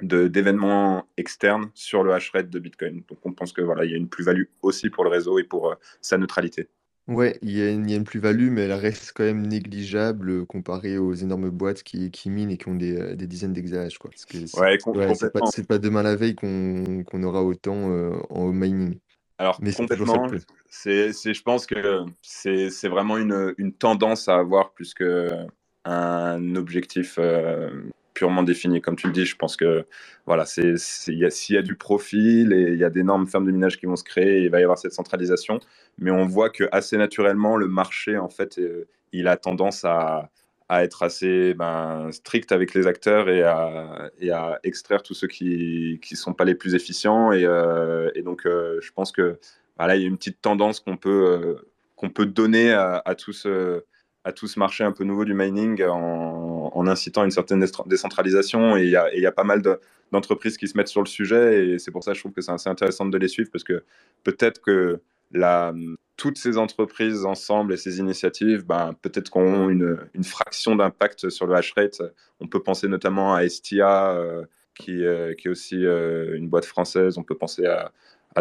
d'événements externes sur le hash rate de Bitcoin. Donc on pense que voilà, il y a une plus-value aussi pour le réseau et pour euh, sa neutralité. Ouais, il y a une, une plus-value, mais elle reste quand même négligeable comparée aux énormes boîtes qui, qui minent et qui ont des, euh, des dizaines d'exahash, quoi. Parce que c'est ouais, c'est pas, demain la veille qu'on qu'on aura autant euh, en mining. Alors, Mais complètement, c'est, je pense que c'est vraiment une, une, tendance à avoir plus qu'un objectif euh, purement défini. Comme tu le dis, je pense que voilà, s'il y, y, a du profil et il y a d'énormes fermes de minage qui vont se créer, il va y avoir cette centralisation. Mais on voit que assez naturellement, le marché, en fait, euh, il a tendance à, à être assez ben, strict avec les acteurs et à, à extraire tous ceux qui ne sont pas les plus efficients. Et, euh, donc, euh, je pense que voilà, il y a une petite tendance qu'on peut, euh, qu'on peut donner à, à, tout ce, à tout ce marché un peu nouveau du mining en, incitant une certaine décentralisation. Et il y a, y a, pas mal d'entreprises qui se mettent sur le sujet. Et c'est pour ça que je trouve que c'est assez intéressant de les suivre parce que peut-être que toutes ces entreprises ensemble et ces initiatives, ben, peut-être qu'on une, une, fraction d'impact sur le hash rate. On peut penser notamment à Estia, euh, qui, euh, qui, est aussi euh, une boîte française. On peut penser à,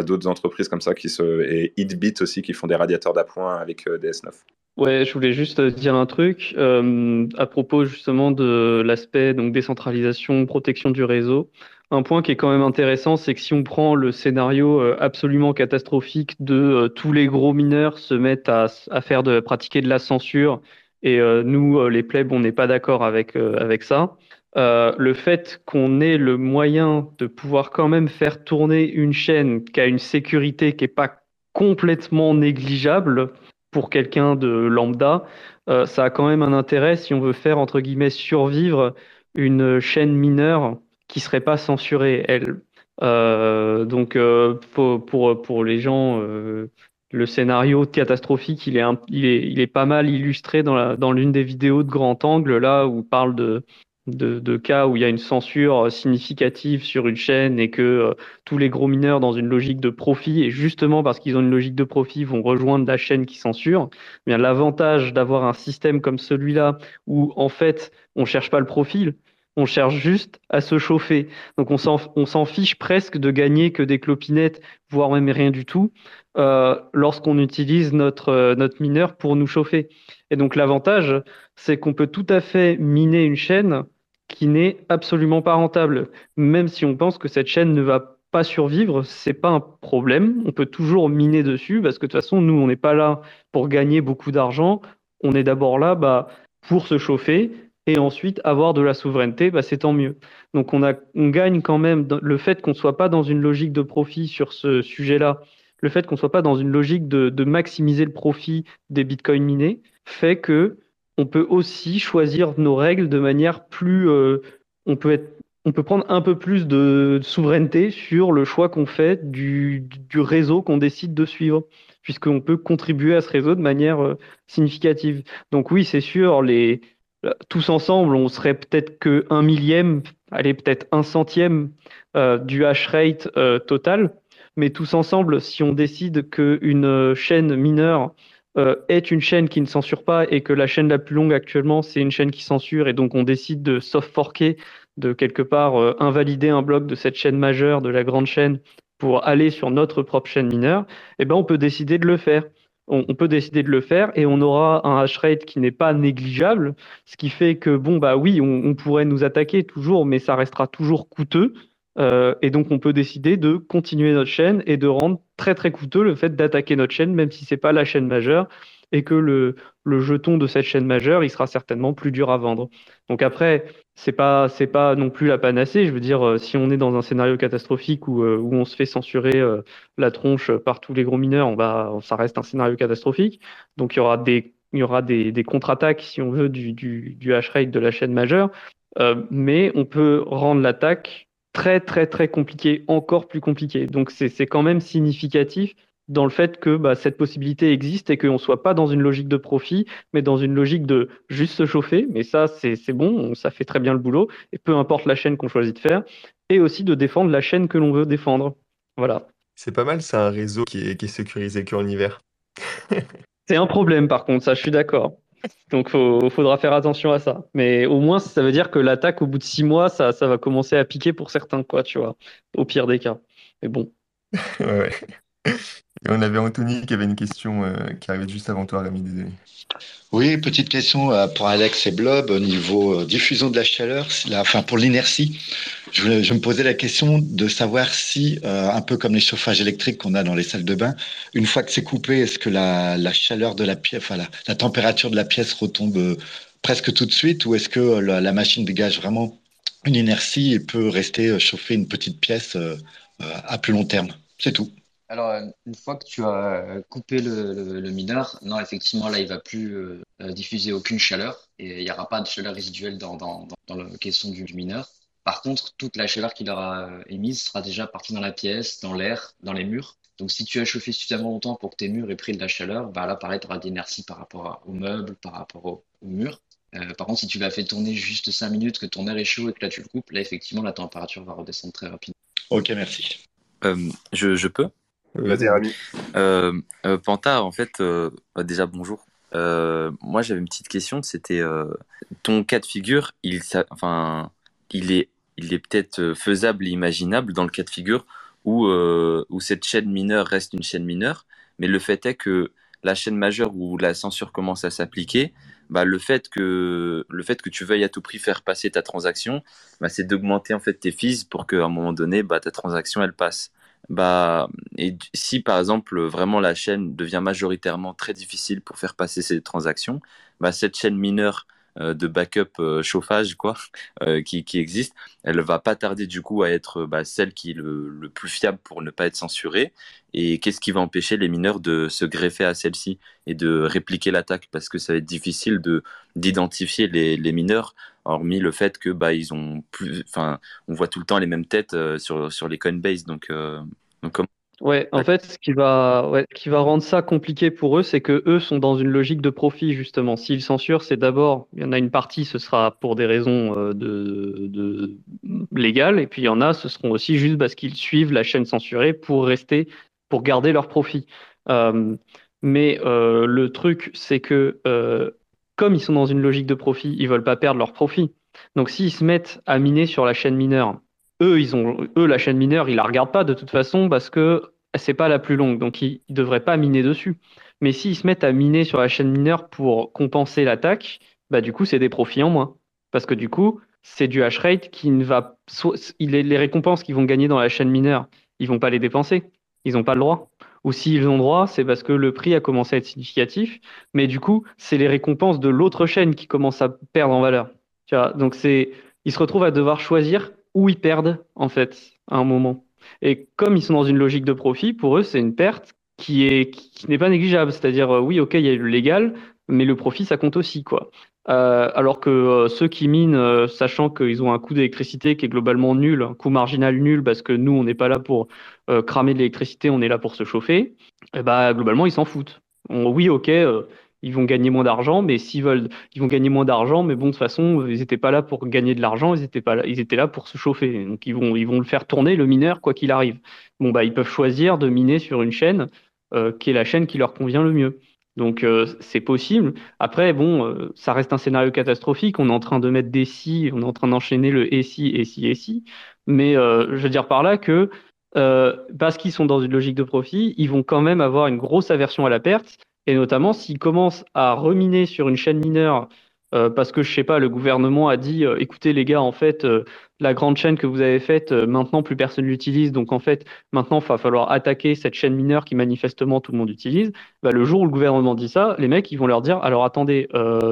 d'autres entreprises comme ça qui se, et Hitbit aussi qui font des radiateurs d'appoint avec DS9. Ouais, je voulais juste dire un truc à propos justement de l'aspect donc décentralisation, protection du réseau. Un point qui est quand même intéressant, c'est que si on prend le scénario euh, absolument catastrophique de euh, tous les gros mineurs se mettent à, faire de pratiquer de la censure et euh, nous les plebs on n'est pas d'accord avec avec ça. le fait qu'on ait le moyen de pouvoir quand même faire tourner une chaîne qui a une sécurité qui est pas complètement négligeable pour quelqu'un de lambda, ça a quand même un intérêt si on veut faire entre guillemets survivre une chaîne mineure qui serait pas censurée, elle. Euh, donc euh, pour, pour, les gens, euh, le scénario catastrophique, il est, il est, il est pas mal illustré dans, l'une des vidéos de grand angle, là où parle de, de, cas où il y a une censure significative sur une chaîne et que tous les gros mineurs, dans une logique de profit, et justement parce qu'ils ont une logique de profit, vont rejoindre la chaîne qui censure, eh bien l'avantage d'avoir un système comme celui-là où en fait on cherche pas le profil, on cherche juste à se chauffer. Donc on s'en fiche presque de gagner que des clopinettes, voire même rien du tout, euh, lorsqu'on utilise notre, euh, notre mineur pour nous chauffer. Et donc l'avantage, c'est qu'on peut tout à fait miner une chaîne qui n'est absolument pas rentable. Même si on pense que cette chaîne ne va pas survivre, c'est pas un problème. On peut toujours miner dessus parce que de toute façon, nous, on n'est pas là pour gagner beaucoup d'argent. On est d'abord là bah, pour se chauffer et ensuite avoir de la souveraineté, bah, c'est tant mieux. Donc on, a, on gagne quand même le fait qu'on ne soit pas dans une logique de profit sur ce sujet-là, le fait qu'on ne soit pas dans une logique de, maximiser le profit des bitcoins minés, fait que on peut aussi choisir nos règles de manière plus, euh, on peut être on peut prendre un peu plus de souveraineté sur le choix qu'on fait du, du réseau qu'on décide de suivre, puisqu'on peut contribuer à ce réseau de manière euh, significative. Donc oui, c'est sûr, les, tous ensemble, on serait peut-être que un millième, allez, peut-être un centième euh, du hash rate euh, total. Mais tous ensemble, si on décide qu'une chaîne mineure euh, est une chaîne qui ne censure pas et que la chaîne la plus longue actuellement, c'est une chaîne qui censure, et donc on décide de soft forker, de quelque part invalider un bloc de cette chaîne majeure, de la grande chaîne, pour aller sur notre propre chaîne mineure, eh ben on peut décider de le faire on, peut décider de le faire et on aura un hash rate qui n'est pas négligeable, ce qui fait que, bon, bah oui, on, pourrait nous attaquer toujours, mais ça restera toujours coûteux. Euh, et donc, on peut décider de continuer notre chaîne et de rendre très très coûteux le fait d'attaquer notre chaîne, même si c'est pas la chaîne majeure, et que le, jeton de cette chaîne majeure, il sera certainement plus dur à vendre. Donc après, c'est pas pas non plus la panacée. Je veux dire, euh, si on est dans un scénario catastrophique où, euh, on se fait censurer euh, la tronche par tous les gros mineurs, ça reste un scénario catastrophique. Donc il y aura des contre-attaques, si on veut, du hash rate de la chaîne majeure. mais on peut rendre l'attaque très très très compliquée, encore plus compliquée. Donc c'est quand même significatif dans le fait que bah, cette possibilité existe et qu'on ne soit pas dans une logique de profit, mais dans une logique de juste se chauffer. Mais ça, c'est bon, ça fait très bien le boulot, et peu importe la chaîne qu'on choisit de faire, et aussi de défendre la chaîne que l'on veut défendre. Voilà. C'est pas mal, c'est un réseau qui est, qui est sécurisé qu'en hiver. c'est un problème, par contre, ça, je suis d'accord. Donc, il faudra faire attention à ça. Mais au moins, ça veut dire que l'attaque, au bout de six mois, ça, ça va commencer à piquer pour certains, quoi, tu vois, au pire des cas. Mais bon. ouais. Et on avait Anthony qui avait une question euh, qui arrivait juste avant toi, Rémi, désolé. Oui, petite question euh, pour Alex et Blob au niveau euh, diffusion de la chaleur, enfin pour l'inertie. Je, me posais la question de savoir si, un peu comme les chauffages électriques qu'on a dans les salles de bain, une fois que c'est coupé, est-ce que la, chaleur de la pièce, enfin la, température de la pièce retombe presque tout de suite ou est-ce que la, la, machine dégage vraiment une inertie et peut rester chauffer une petite pièce à plus long terme? C'est tout. Alors, euh, une fois que tu as euh, coupé le, mineur, non, effectivement, là, il va plus euh, diffuser aucune chaleur et il n'y aura pas de chaleur résiduelle dans, dans, dans la question du mineur. Par contre, toute la chaleur qu'il aura émise sera déjà partie dans la pièce, dans l'air, dans les murs. Donc si tu as chauffé suffisamment longtemps pour que tes murs aient pris de la chaleur, bah là pareil, tu auras d'inertie par rapport aux meubles, par rapport au, mur. Euh, par contre, si tu l'as fait tourner juste 5 minutes, que ton air est chaud et que là tu le coupes, là effectivement la température va redescendre très rapidement. Ok, merci. Euh, je, peux? Vas-y, Rami. Euh, Pantard, en fait, bah, déjà bonjour. moi, j'avais une petite question. C'était ton cas de figure. Il, enfin, il est, il est peut-être faisable et imaginable dans le cas de figure où, où cette chaîne mineure reste une chaîne mineure, mais le fait est que la chaîne majeure où la censure commence à s'appliquer, bah, le fait que le fait que tu veuilles à tout prix faire passer ta transaction, bah, c'est d'augmenter en fait tes fees pour qu'à un moment donné, bah, ta transaction elle passe. Bah, et si par exemple vraiment la chaîne devient majoritairement très difficile pour faire passer ces transactions, bah, cette chaîne mineure euh, de backup euh, chauffage quoi euh, qui, qui, existe elle va pas tarder du coup à être bah, celle qui est le, plus fiable pour ne pas être censurée. Et qu'est-ce qui va empêcher les mineurs de se greffer à celle-ci et de répliquer l'attaque? Parce que ça va être difficile de d'identifier les, les, mineurs hormis le fait que bah ils ont plus enfin on voit tout le temps les mêmes têtes sur sur les Coinbase. Donc donc comment Ouais, en fait, ce qui va, ouais, qui va rendre ça compliqué pour eux, c'est que eux sont dans une logique de profit justement. S'ils censurent, c'est d'abord, il y en a une partie, ce sera pour des raisons euh, de, de légales, et puis il y en a, ce seront aussi juste parce qu'ils suivent la chaîne censurée pour rester, pour garder leur profit. Euh, mais euh, le truc, c'est que euh, comme ils sont dans une logique de profit, ils veulent pas perdre leur profit. Donc s'ils se mettent à miner sur la chaîne mineure eux, ils ont, eux, la chaîne mineure, ils la regardent pas de toute façon parce que c'est pas la plus longue, donc ils, ne devraient pas miner dessus. Mais s'ils se mettent à miner sur la chaîne mineure pour compenser l'attaque, bah du coup c'est des profits en moins, parce que du coup c'est du hash rate qui ne va, les, les récompenses qu'ils vont gagner dans la chaîne mineure, ils vont pas les dépenser, ils n'ont pas le droit. Ou s'ils ont droit, c'est parce que le prix a commencé à être significatif, mais du coup c'est les récompenses de l'autre chaîne qui commencent à perdre en valeur. Tu vois donc c'est, ils se retrouvent à devoir choisir où ils perdent, en fait, à un moment. Et comme ils sont dans une logique de profit, pour eux, c'est une perte qui est qui, n'est pas négligeable. C'est-à-dire, euh, oui, ok, il y a le légal, mais le profit, ça compte aussi, quoi. Euh, alors que euh, ceux qui minent, sachant qu'ils ont un coût d'électricité qui est globalement nul, un coût marginal nul, parce que nous, on n'est pas là pour cramer de l'électricité, on est là pour se chauffer, et eh bah, globalement, ils s'en foutent. oui, ok, ils vont gagner moins d'argent, mais s'ils veulent, ils vont gagner moins d'argent, mais bon, de toute façon, ils n'étaient pas là pour gagner de l'argent, ils étaient pas là, ils étaient là pour se chauffer. Donc ils vont, ils vont le faire tourner le mineur quoi qu'il arrive. Bon bah ils peuvent choisir de miner sur une chaîne euh, qui est la chaîne qui leur convient le mieux. Donc euh, c'est possible. Après bon, euh, ça reste un scénario catastrophique. On est en train de mettre des si, on est en train d'enchaîner le et si et si et si. Mais je veux dire par là que parce qu'ils sont dans une logique de profit, ils vont quand même avoir une grosse aversion à la perte et notamment s'ils commencent à reminer sur une chaîne mineure euh, parce que je sais pas, le gouvernement a dit euh, écoutez les gars, en fait, euh, la grande chaîne que vous avez faite, maintenant plus personne l'utilise, donc en fait, maintenant il va falloir attaquer cette chaîne mineure qui manifestement tout le monde utilise. Bah, le jour où le gouvernement dit ça, les mecs ils vont leur dire alors attendez,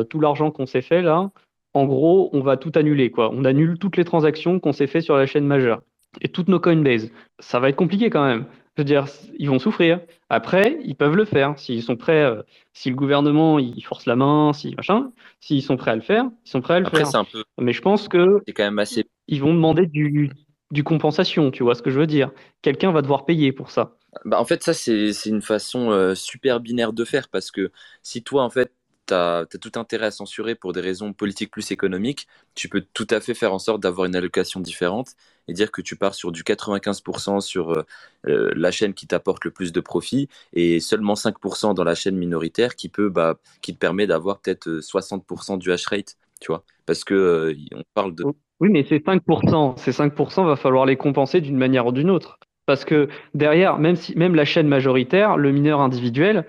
tout l'argent qu'on s'est fait là, en gros, on va tout annuler quoi. On annule toutes les transactions qu'on s'est fait sur la chaîne majeure et toutes nos Coinbase. Ça va être compliqué quand même. Je veux dire, ils vont souffrir. Après, ils peuvent le faire. S'ils sont prêts, euh, si le gouvernement il force la main, si machin, s'ils sont prêts à le faire, ils sont prêts à le Après, faire. Un peu... Mais je pense que c'est quand même assez. Ils vont demander du, du compensation. Tu vois ce que je veux dire Quelqu'un va devoir payer pour ça. Bah, en fait, ça c'est une façon euh, super binaire de faire parce que si toi en fait tu as, tout intérêt à censurer pour des raisons politiques plus économiques, tu peux tout à fait faire en sorte d'avoir une allocation différente et dire que tu pars sur du 95% sur euh, euh, la chaîne qui t'apporte le plus de profit et seulement 5% dans la chaîne minoritaire qui peut bah, qui te permet d'avoir peut-être 60% euh, du hash rate, tu vois, parce que on parle de oui, mais ces 5%, ces 5%, va falloir les compenser d'une manière ou d'une autre. Parce que derrière, même si même la chaîne majoritaire, le mineur individuel,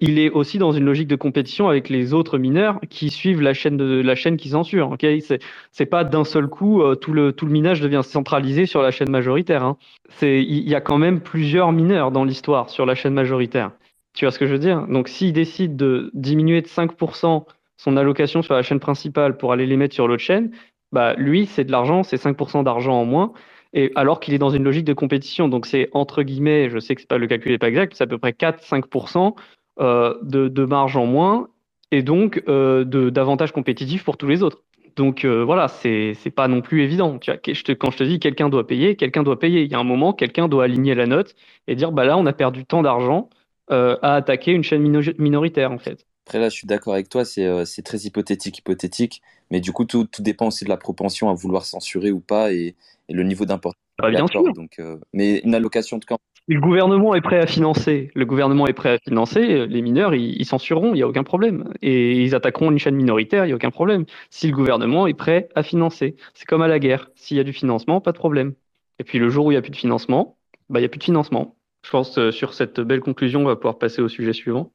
il est aussi dans une logique de compétition avec les autres mineurs qui suivent la chaîne de la chaîne qui censure. Ok, c'est c'est pas d'un seul coup euh, tout le tout le minage devient centralisé sur la chaîne majoritaire. Hein. C'est il y a quand même plusieurs mineurs dans l'histoire sur la chaîne majoritaire. Tu vois ce que je veux dire? Donc s'il décide de diminuer de 5% son allocation sur la chaîne principale pour aller les mettre sur l'autre chaîne, bah lui c'est de l'argent, c'est 5% d'argent en moins. Et alors qu'il est dans une logique de compétition, donc c'est entre guillemets, je sais que pas, le calcul n'est pas exact, c'est à peu près 4-5% euh, de, marge en moins et donc euh, d'avantages compétitifs pour tous les autres. Donc voilà, c'est pas non plus évident. Tu vois, quand je te dis quelqu'un doit payer, quelqu'un doit payer. Il y a un moment, quelqu'un doit aligner la note et dire bah là on a perdu tant d'argent à attaquer une chaîne minoritaire en fait. Après là, je suis d'accord avec toi, c'est c'est très hypothétique, hypothétique, mais du coup tout, tout dépend aussi de la propension à vouloir censurer ou pas et, et le niveau d'importance. Ah, bien sûr. Donc, mais une allocation de camp le gouvernement est prêt à financer. Le gouvernement est prêt à financer. Les mineurs, ils, censureront, il n'y a aucun problème. Et ils attaqueront une chaîne minoritaire, il n'y a aucun problème. Si le gouvernement est prêt à financer. C'est comme à la guerre. S'il y a du financement, pas de problème. Et puis le jour où il n'y a plus de financement, bah, il n'y a plus de financement. Je pense que sur cette belle conclusion, on va pouvoir passer au sujet suivant.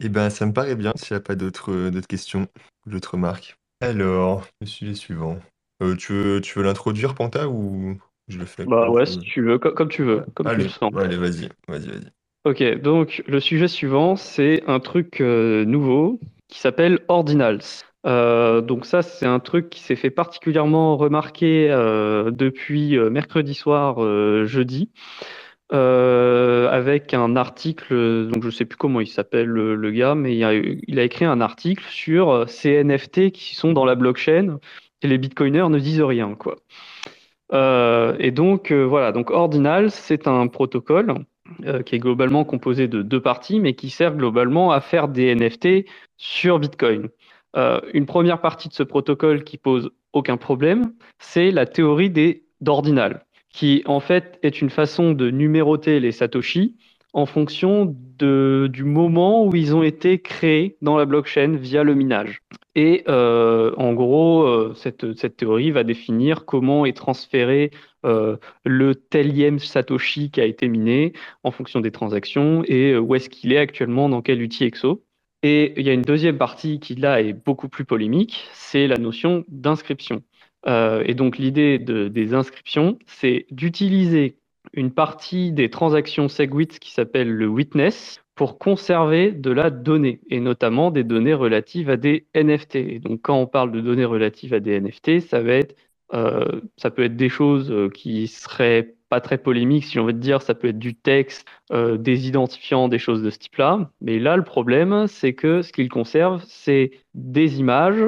Eh ben, ça me paraît bien s'il n'y a pas d'autres questions, d'autres remarques. Alors, le sujet suivant. Euh, tu veux, tu veux l'introduire, Panta, ou je le fais Bah ouais, si tu veux, comme, tu veux, comme allez, tu le sens. allez, vas-y, vas-y, vas-y. Ok, donc le sujet suivant, c'est un truc euh, nouveau qui s'appelle Ordinals. Euh, donc ça, c'est un truc qui s'est fait particulièrement remarquer euh, depuis mercredi soir, jeudi, avec un article, donc je sais plus comment il s'appelle le, gars, mais il a, il a écrit un article sur ces NFT qui sont dans la blockchain et les bitcoiners ne disent rien, quoi. Euh, et donc euh, voilà, donc Ordinal, c'est un protocole euh, qui est globalement composé de deux parties, mais qui sert globalement à faire des NFT sur Bitcoin. une première partie de ce protocole qui pose aucun problème, c'est la théorie des d'ordinal, qui en fait est une façon de numéroter les satoshi en fonction de, du moment où ils ont été créés dans la blockchain via le minage. Et euh, en gros, euh, cette, cette, théorie va définir comment est transféré euh, le telième Satoshi qui a été miné en fonction des transactions et où est-ce qu'il est actuellement, dans quel outil EXO. Et il y a une deuxième partie qui là est beaucoup plus polémique, c'est la notion d'inscription. et donc l'idée de, des inscriptions, c'est d'utiliser une partie des transactions SegWit qui s'appelle le witness pour conserver de la donnée, et notamment des données relatives à des NFT. Et donc quand on parle de données relatives à des NFT, euh, ça peut être des choses euh, qui seraient pas très polémiques, si on veut dire, ça peut être du texte, euh, des identifiants, des choses de ce type-là. Mais là, le problème, c'est que ce qu'ils conservent, c'est des images,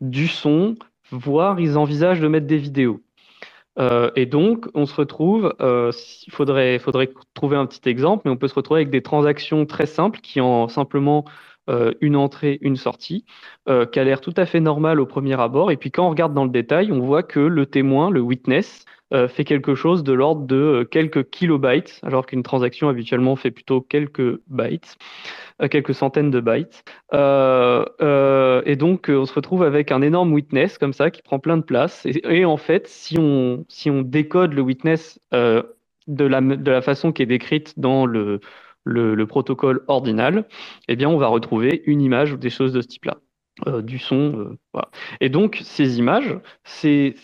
du son, voire ils envisagent de mettre des vidéos. Euh, et donc, on se retrouve, euh, il faudrait, trouver un petit exemple, mais on peut se retrouver avec des transactions très simples qui ont simplement euh, une entrée, une sortie, qui a l'air tout à fait normal au premier abord. Et puis quand on regarde dans le détail, on voit que le témoin, le witness, fait quelque chose de l'ordre de quelques kilobytes, alors qu'une transaction habituellement fait plutôt quelques bytes quelques centaines de bytes. Euh, euh, et donc, euh, on se retrouve avec un énorme witness comme ça qui prend plein de place. Et, en fait, si on, si on décode le witness de, la, de la façon qui est décrite dans le, le, protocole ordinal, eh bien, on va retrouver une image ou des choses de ce type-là. Du son. voilà. Et donc, ces images, ces,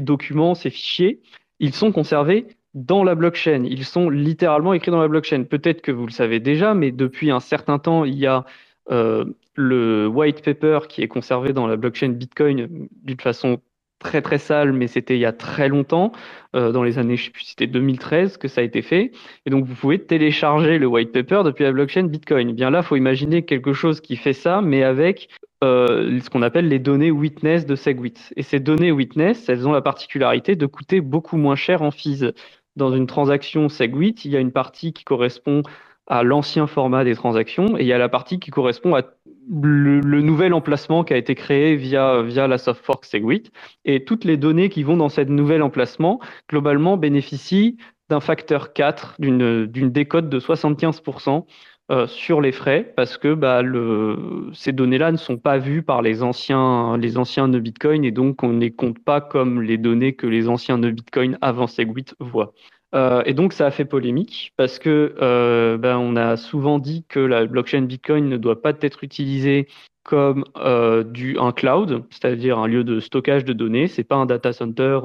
documents, ces fichiers, ils sont conservés dans la blockchain. Ils sont littéralement écrits dans la blockchain. Peut-être que vous le savez déjà, mais depuis un certain temps, il y a euh, le white paper qui est conservé dans la blockchain Bitcoin d'une façon très très sale, mais c'était il y a très longtemps, euh, dans les années, je sais plus, c'était 2013 que ça a été fait. Et donc vous pouvez télécharger le white paper depuis la blockchain Bitcoin. Eh bien là, faut imaginer quelque chose qui fait ça, mais avec euh, ce qu'on appelle les données witness de SegWit. Et ces données witness, elles ont la particularité de coûter beaucoup moins cher en fees dans une transaction SegWit, il y a une partie qui correspond à l'ancien format des transactions et il y a la partie qui correspond à le, nouvel emplacement qui a été créé via, via la soft fork SegWit. Et toutes les données qui vont dans ce nouvel emplacement, globalement, bénéficient d'un facteur 4, d'une décote de 75%, euh, sur les frais parce que bah, le, ces données-là ne sont pas vues par les anciens, les anciens nœuds Bitcoin et donc on ne les compte pas comme les données que les anciens nœuds Bitcoin avant Segwit voient. Euh, et donc ça a fait polémique parce que euh, ben, on a souvent dit que la blockchain Bitcoin ne doit pas être utilisée comme euh, du un cloud, c'est-à-dire un lieu de stockage de données. C'est pas un data center,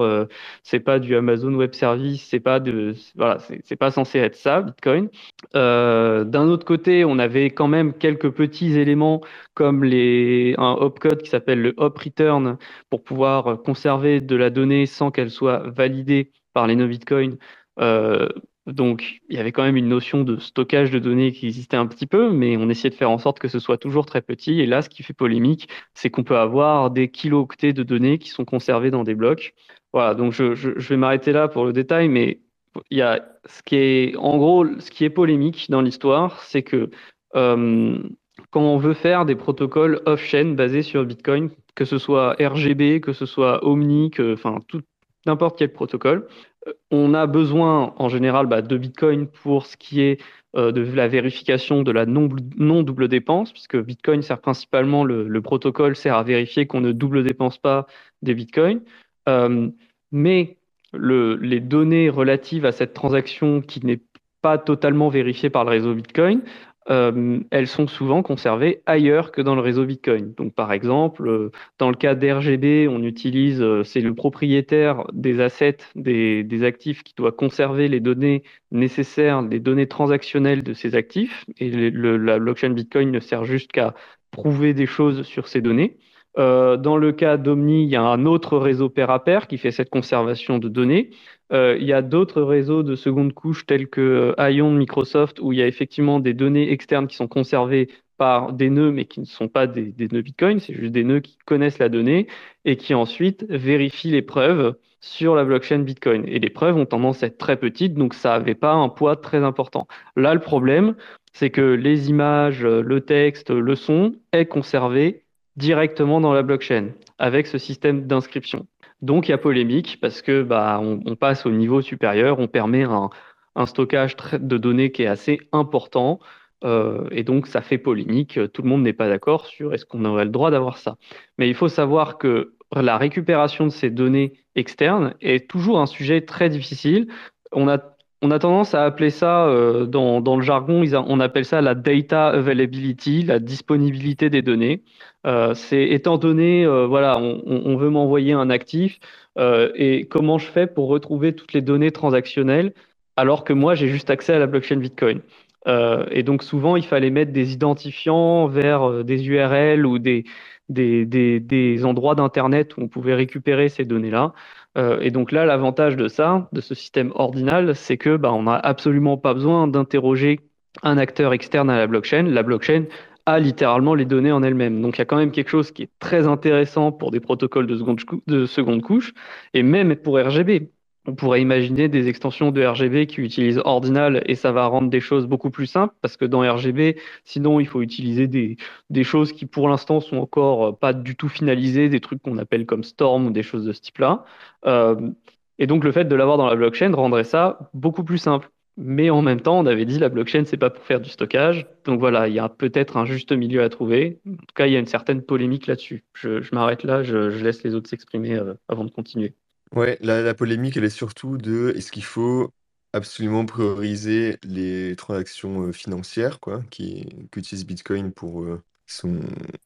c'est pas du Amazon Web Service, c'est pas de voilà, c'est pas censé être ça Bitcoin. D'un autre côté, on avait quand même quelques petits éléments comme les un opcode qui s'appelle le op return pour pouvoir conserver de la donnée sans qu'elle soit validée par les no Bitcoin. Euh, Donc, il y avait quand même une notion de stockage de données qui existait un petit peu, mais on essayait de faire en sorte que ce soit toujours très petit. Et là, ce qui fait polémique, c'est qu'on peut avoir des kilo-octets de données qui sont conservées dans des blocs. Voilà, donc je, vais m'arrêter là pour le détail, mais il y a ce qui est, en gros, ce qui est polémique dans l'histoire, c'est que euh, quand on veut faire des protocoles off-chain basés sur Bitcoin, que ce soit RGB, que ce soit Omni, enfin tout n'importe quel protocole, euh, on a besoin en général bah, de Bitcoin pour ce qui est euh, de la vérification de la non-double dépense, puisque Bitcoin sert principalement, le, protocole sert à vérifier qu'on ne double dépense pas des Bitcoins. Euh, mais les données relatives à cette transaction qui n'est pas totalement vérifiée par le réseau Bitcoin, euh, elles sont souvent conservées ailleurs que dans le réseau Bitcoin. Donc, par exemple, euh, dans le cas d'RGB, on utilise, euh, c'est le propriétaire des assets, des, actifs qui doit conserver les données nécessaires, les données transactionnelles de ces actifs. Et la blockchain Bitcoin ne sert juste qu'à prouver des choses sur ces données. Dans le cas d'Omni, il y a un autre réseau pair à pair qui fait cette conservation de données. Euh, il y a d'autres réseaux de seconde couche tels que euh, Ion de Microsoft où il y a effectivement des données externes qui sont conservées par des nœuds mais qui ne sont pas des, nœuds Bitcoin, c'est juste des nœuds qui connaissent la donnée et qui ensuite vérifient les preuves sur la blockchain Bitcoin. Et les preuves ont tendance à être très petites, donc ça n'avait pas un poids très important. Là, le problème, c'est que les images, le texte, le son est conservé directement dans la blockchain avec ce système d'inscription. Donc il y a polémique parce que bah, on, passe au niveau supérieur, on permet un, stockage de données qui est assez important euh, et donc ça fait polémique. Tout le monde n'est pas d'accord sur est-ce qu'on aurait le droit d'avoir ça. Mais il faut savoir que la récupération de ces données externes est toujours un sujet très difficile. On a on a tendance à appeler ça, euh, dans, le jargon, on appelle ça la data availability, la disponibilité des données. Euh, c'est étant donné, euh, voilà, on, veut m'envoyer un actif, et comment je fais pour retrouver toutes les données transactionnelles alors que moi j'ai juste accès à la blockchain Bitcoin? et donc souvent il fallait mettre des identifiants vers des URL ou des endroits d'internet où on pouvait récupérer ces données-là. Euh, et donc là, l'avantage de ça, de ce système ordinal, c'est que bah, on n'a absolument pas besoin d'interroger un acteur externe à la blockchain. La blockchain a littéralement les données en elle-même. Donc il y a quand même quelque chose qui est très intéressant pour des protocoles de seconde, de seconde couche, et même pour RGB on pourrait imaginer des extensions de RGB qui utilisent Ordinal et ça va rendre des choses beaucoup plus simples parce que dans RGB, sinon, il faut utiliser des, choses qui pour l'instant sont encore euh, pas du tout finalisées, des trucs qu'on appelle comme Storm ou des choses de ce type-là. Euh, et donc, le fait de l'avoir dans la blockchain rendrait ça beaucoup plus simple. Mais en même temps, on avait dit la blockchain, c'est pas pour faire du stockage. Donc voilà, il y a peut-être un juste milieu à trouver. En tout cas, il y a une certaine polémique là-dessus. Je, m'arrête là, je, laisse les autres s'exprimer euh, avant de continuer. Ouais, la, polémique, elle est surtout de est-ce qu'il faut absolument prioriser les transactions euh, financières, quoi, qui qu'utilise Bitcoin pour euh, son,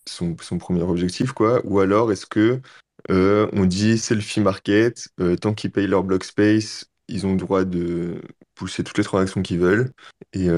son, son premier objectif, quoi, ou alors est-ce que euh, on dit selfie market, tant qu'ils payent leur block space, ils ont le droit de pousser toutes les transactions qu'ils veulent? Et,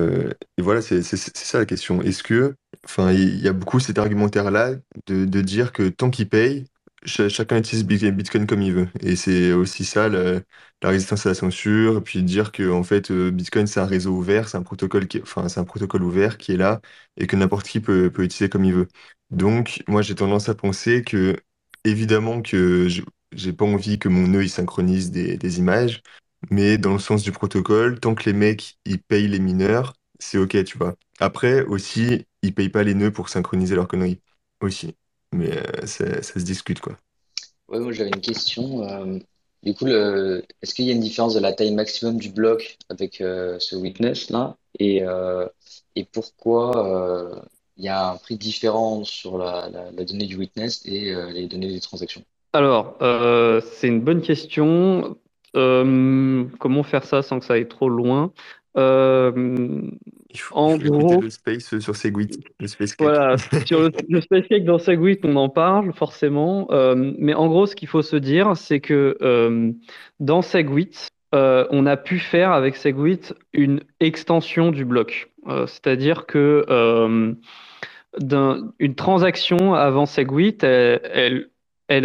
voilà, c'est ça la question. Est-ce que, enfin, il y a beaucoup cet argumentaire-là de, de dire que tant qu'ils payent, chacun utilise Bitcoin comme il veut. Et c'est aussi ça, la, résistance à la censure, et puis dire que en fait, euh, Bitcoin, c'est un réseau ouvert, c'est un protocole enfin, c'est un protocole ouvert qui est là et que n'importe qui peut, peut utiliser comme il veut. Donc, moi, j'ai tendance à penser que, évidemment, que j'ai pas envie que mon nœud synchronise des, des images, mais dans le sens du protocole, tant que les mecs ils payent les mineurs, c'est ok, tu vois. Après aussi, ils payent pas les nœuds pour synchroniser leurs conneries aussi mais euh, ça, se discute, quoi. Ouais, moi j'avais une question. Euh, du coup, est-ce qu'il y a une différence de la taille maximum du bloc avec euh, ce witness là et, et pourquoi il y a un prix différent sur la, donnée du witness et les données des transactions? Alors, c'est une bonne question. comment faire ça sans que ça aille trop loin? Il faut, en gros, le space sur Segwit, le space cake. Voilà, sur le, space cake dans Segwit, on en parle forcément. Euh, mais en gros, ce qu'il faut se dire, c'est que euh, dans Segwit, euh, on a pu faire avec Segwit une extension du bloc. C'est-à-dire que une transaction avant Segwit, elle, elle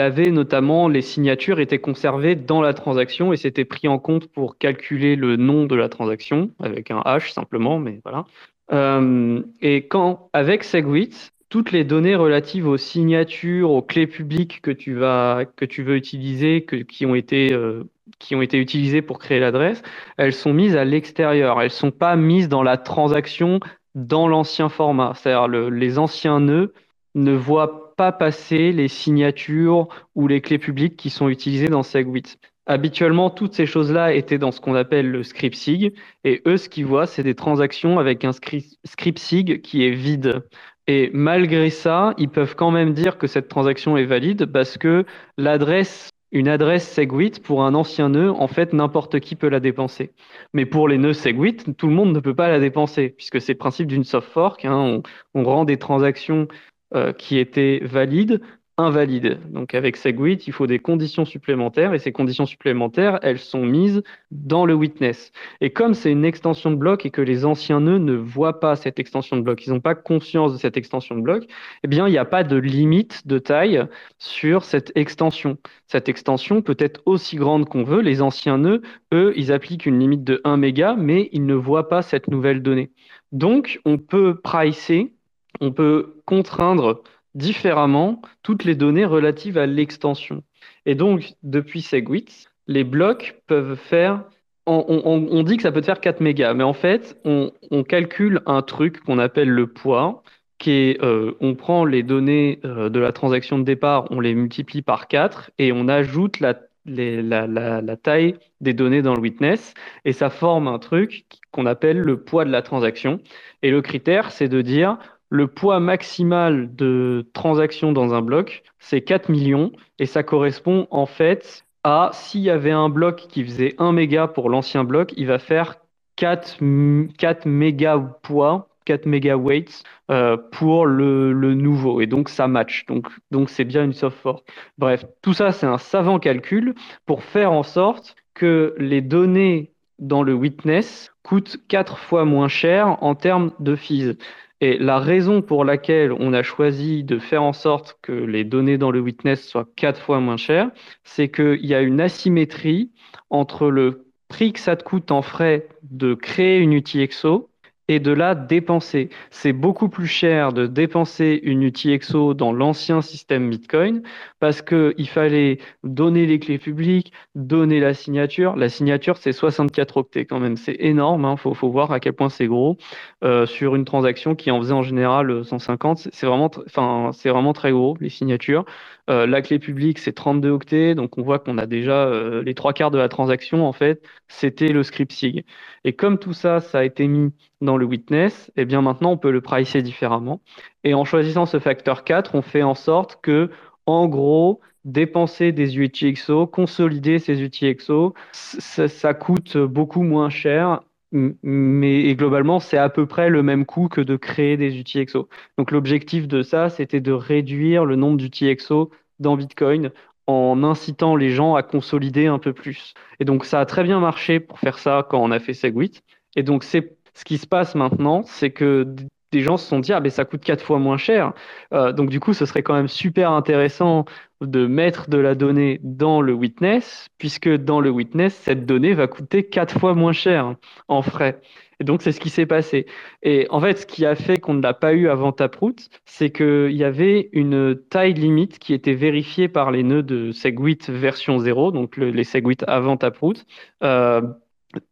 avait notamment les signatures étaient conservées dans la transaction et c'était pris en compte pour calculer le nom de la transaction avec un H simplement, mais voilà. Euh, et quand avec Segwit, toutes les données relatives aux signatures, aux clés publiques que tu vas que tu veux utiliser, que, qui ont été euh, qui ont été utilisées pour créer l'adresse, elles sont mises à l'extérieur. Elles sont pas mises dans la transaction dans l'ancien format. C'est-à-dire le, les anciens nœuds ne voient pas passer les signatures ou les clés publiques qui sont utilisées dans SegWit. Habituellement, toutes ces choses-là étaient dans ce qu'on appelle le script SIG, et eux, ce qu'ils voient, c'est des transactions avec un script SIG qui est vide. Et malgré ça, ils peuvent quand même dire que cette transaction est valide parce que l'adresse, une adresse SegWit pour un ancien nœud, en fait, n'importe qui peut la dépenser. Mais pour les nœuds SegWit, tout le monde ne peut pas la dépenser puisque c'est le principe d'une soft fork. Hein, on, on, rend des transactions euh, qui étaient valides, invalides. Donc avec SegWit, il faut des conditions supplémentaires et ces conditions supplémentaires, elles sont mises dans le witness. Et comme c'est une extension de bloc et que les anciens nœuds ne voient pas cette extension de bloc, ils n'ont pas conscience de cette extension de bloc, eh bien il n'y a pas de limite de taille sur cette extension. Cette extension peut être aussi grande qu'on veut. Les anciens nœuds, eux, ils appliquent une limite de 1 méga, mais ils ne voient pas cette nouvelle donnée. Donc on peut pricer on peut contraindre différemment toutes les données relatives à l'extension. Et donc, depuis Segwit, les blocs peuvent faire. On, dit que ça peut faire 4 mégas, mais en fait, on, calcule un truc qu'on appelle le poids, qui est, euh, on prend les données euh, de la transaction de départ, on les multiplie par 4 et on ajoute la, la, taille des données dans le witness et ça forme un truc qu'on appelle le poids de la transaction. Et le critère, c'est de dire le poids maximal de transactions dans un bloc, c'est 4 millions et ça correspond en fait à s'il y avait un bloc qui faisait 1 méga pour l'ancien bloc, il va faire 4, 4 méga poids, 4 méga weights euh, pour le, nouveau et donc ça match. Donc donc c'est bien une soft fork. Bref, tout ça c'est un savant calcul pour faire en sorte que les données dans le witness coûtent 4 fois moins cher en termes de fees. Et la raison pour laquelle on a choisi de faire en sorte que les données dans le witness soient quatre fois moins chères, c'est qu'il y a une asymétrie entre le prix que ça te coûte en frais de créer une UTXO et de la dépenser. C'est beaucoup plus cher de dépenser une UTXO dans l'ancien système Bitcoin parce qu'il fallait donner les clés publiques, donner la signature. La signature, c'est 64 octets quand même. C'est énorme. Il hein. faut, faut, voir à quel point c'est gros euh, sur une transaction qui en faisait en général 150. C'est vraiment, enfin, c'est vraiment très gros, les signatures. Euh, la clé publique, c'est 32 octets. Donc, on voit qu'on a déjà euh, les trois quarts de la transaction. En fait, c'était le script SIG. Et comme tout ça, ça a été mis dans le witness, eh bien maintenant on peut le pricer différemment. Et en choisissant ce facteur 4, on fait en sorte que, en gros, dépenser des UTXO, consolider ces UTXO, ça, coûte beaucoup moins cher mais globalement, c'est à peu près le même coût que de créer des UTXO. Donc l'objectif de ça, c'était de réduire le nombre d'UTXO dans Bitcoin en incitant les gens à consolider un peu plus. Et donc ça a très bien marché pour faire ça quand on a fait Segwit. Et donc c'est ce qui se passe maintenant, c'est que des gens se sont dit ah ça coûte quatre fois moins cher. Euh, donc du coup, ce serait quand même super intéressant de mettre de la donnée dans le witness, puisque dans le witness, cette donnée va coûter quatre fois moins cher en frais. Et donc c'est ce qui s'est passé. Et en fait, ce qui a fait qu'on ne l'a pas eu avant Taproot, c'est qu'il y avait une taille limite qui était vérifiée par les nœuds de Segwit version 0, donc les Segwit avant Taproot. Euh,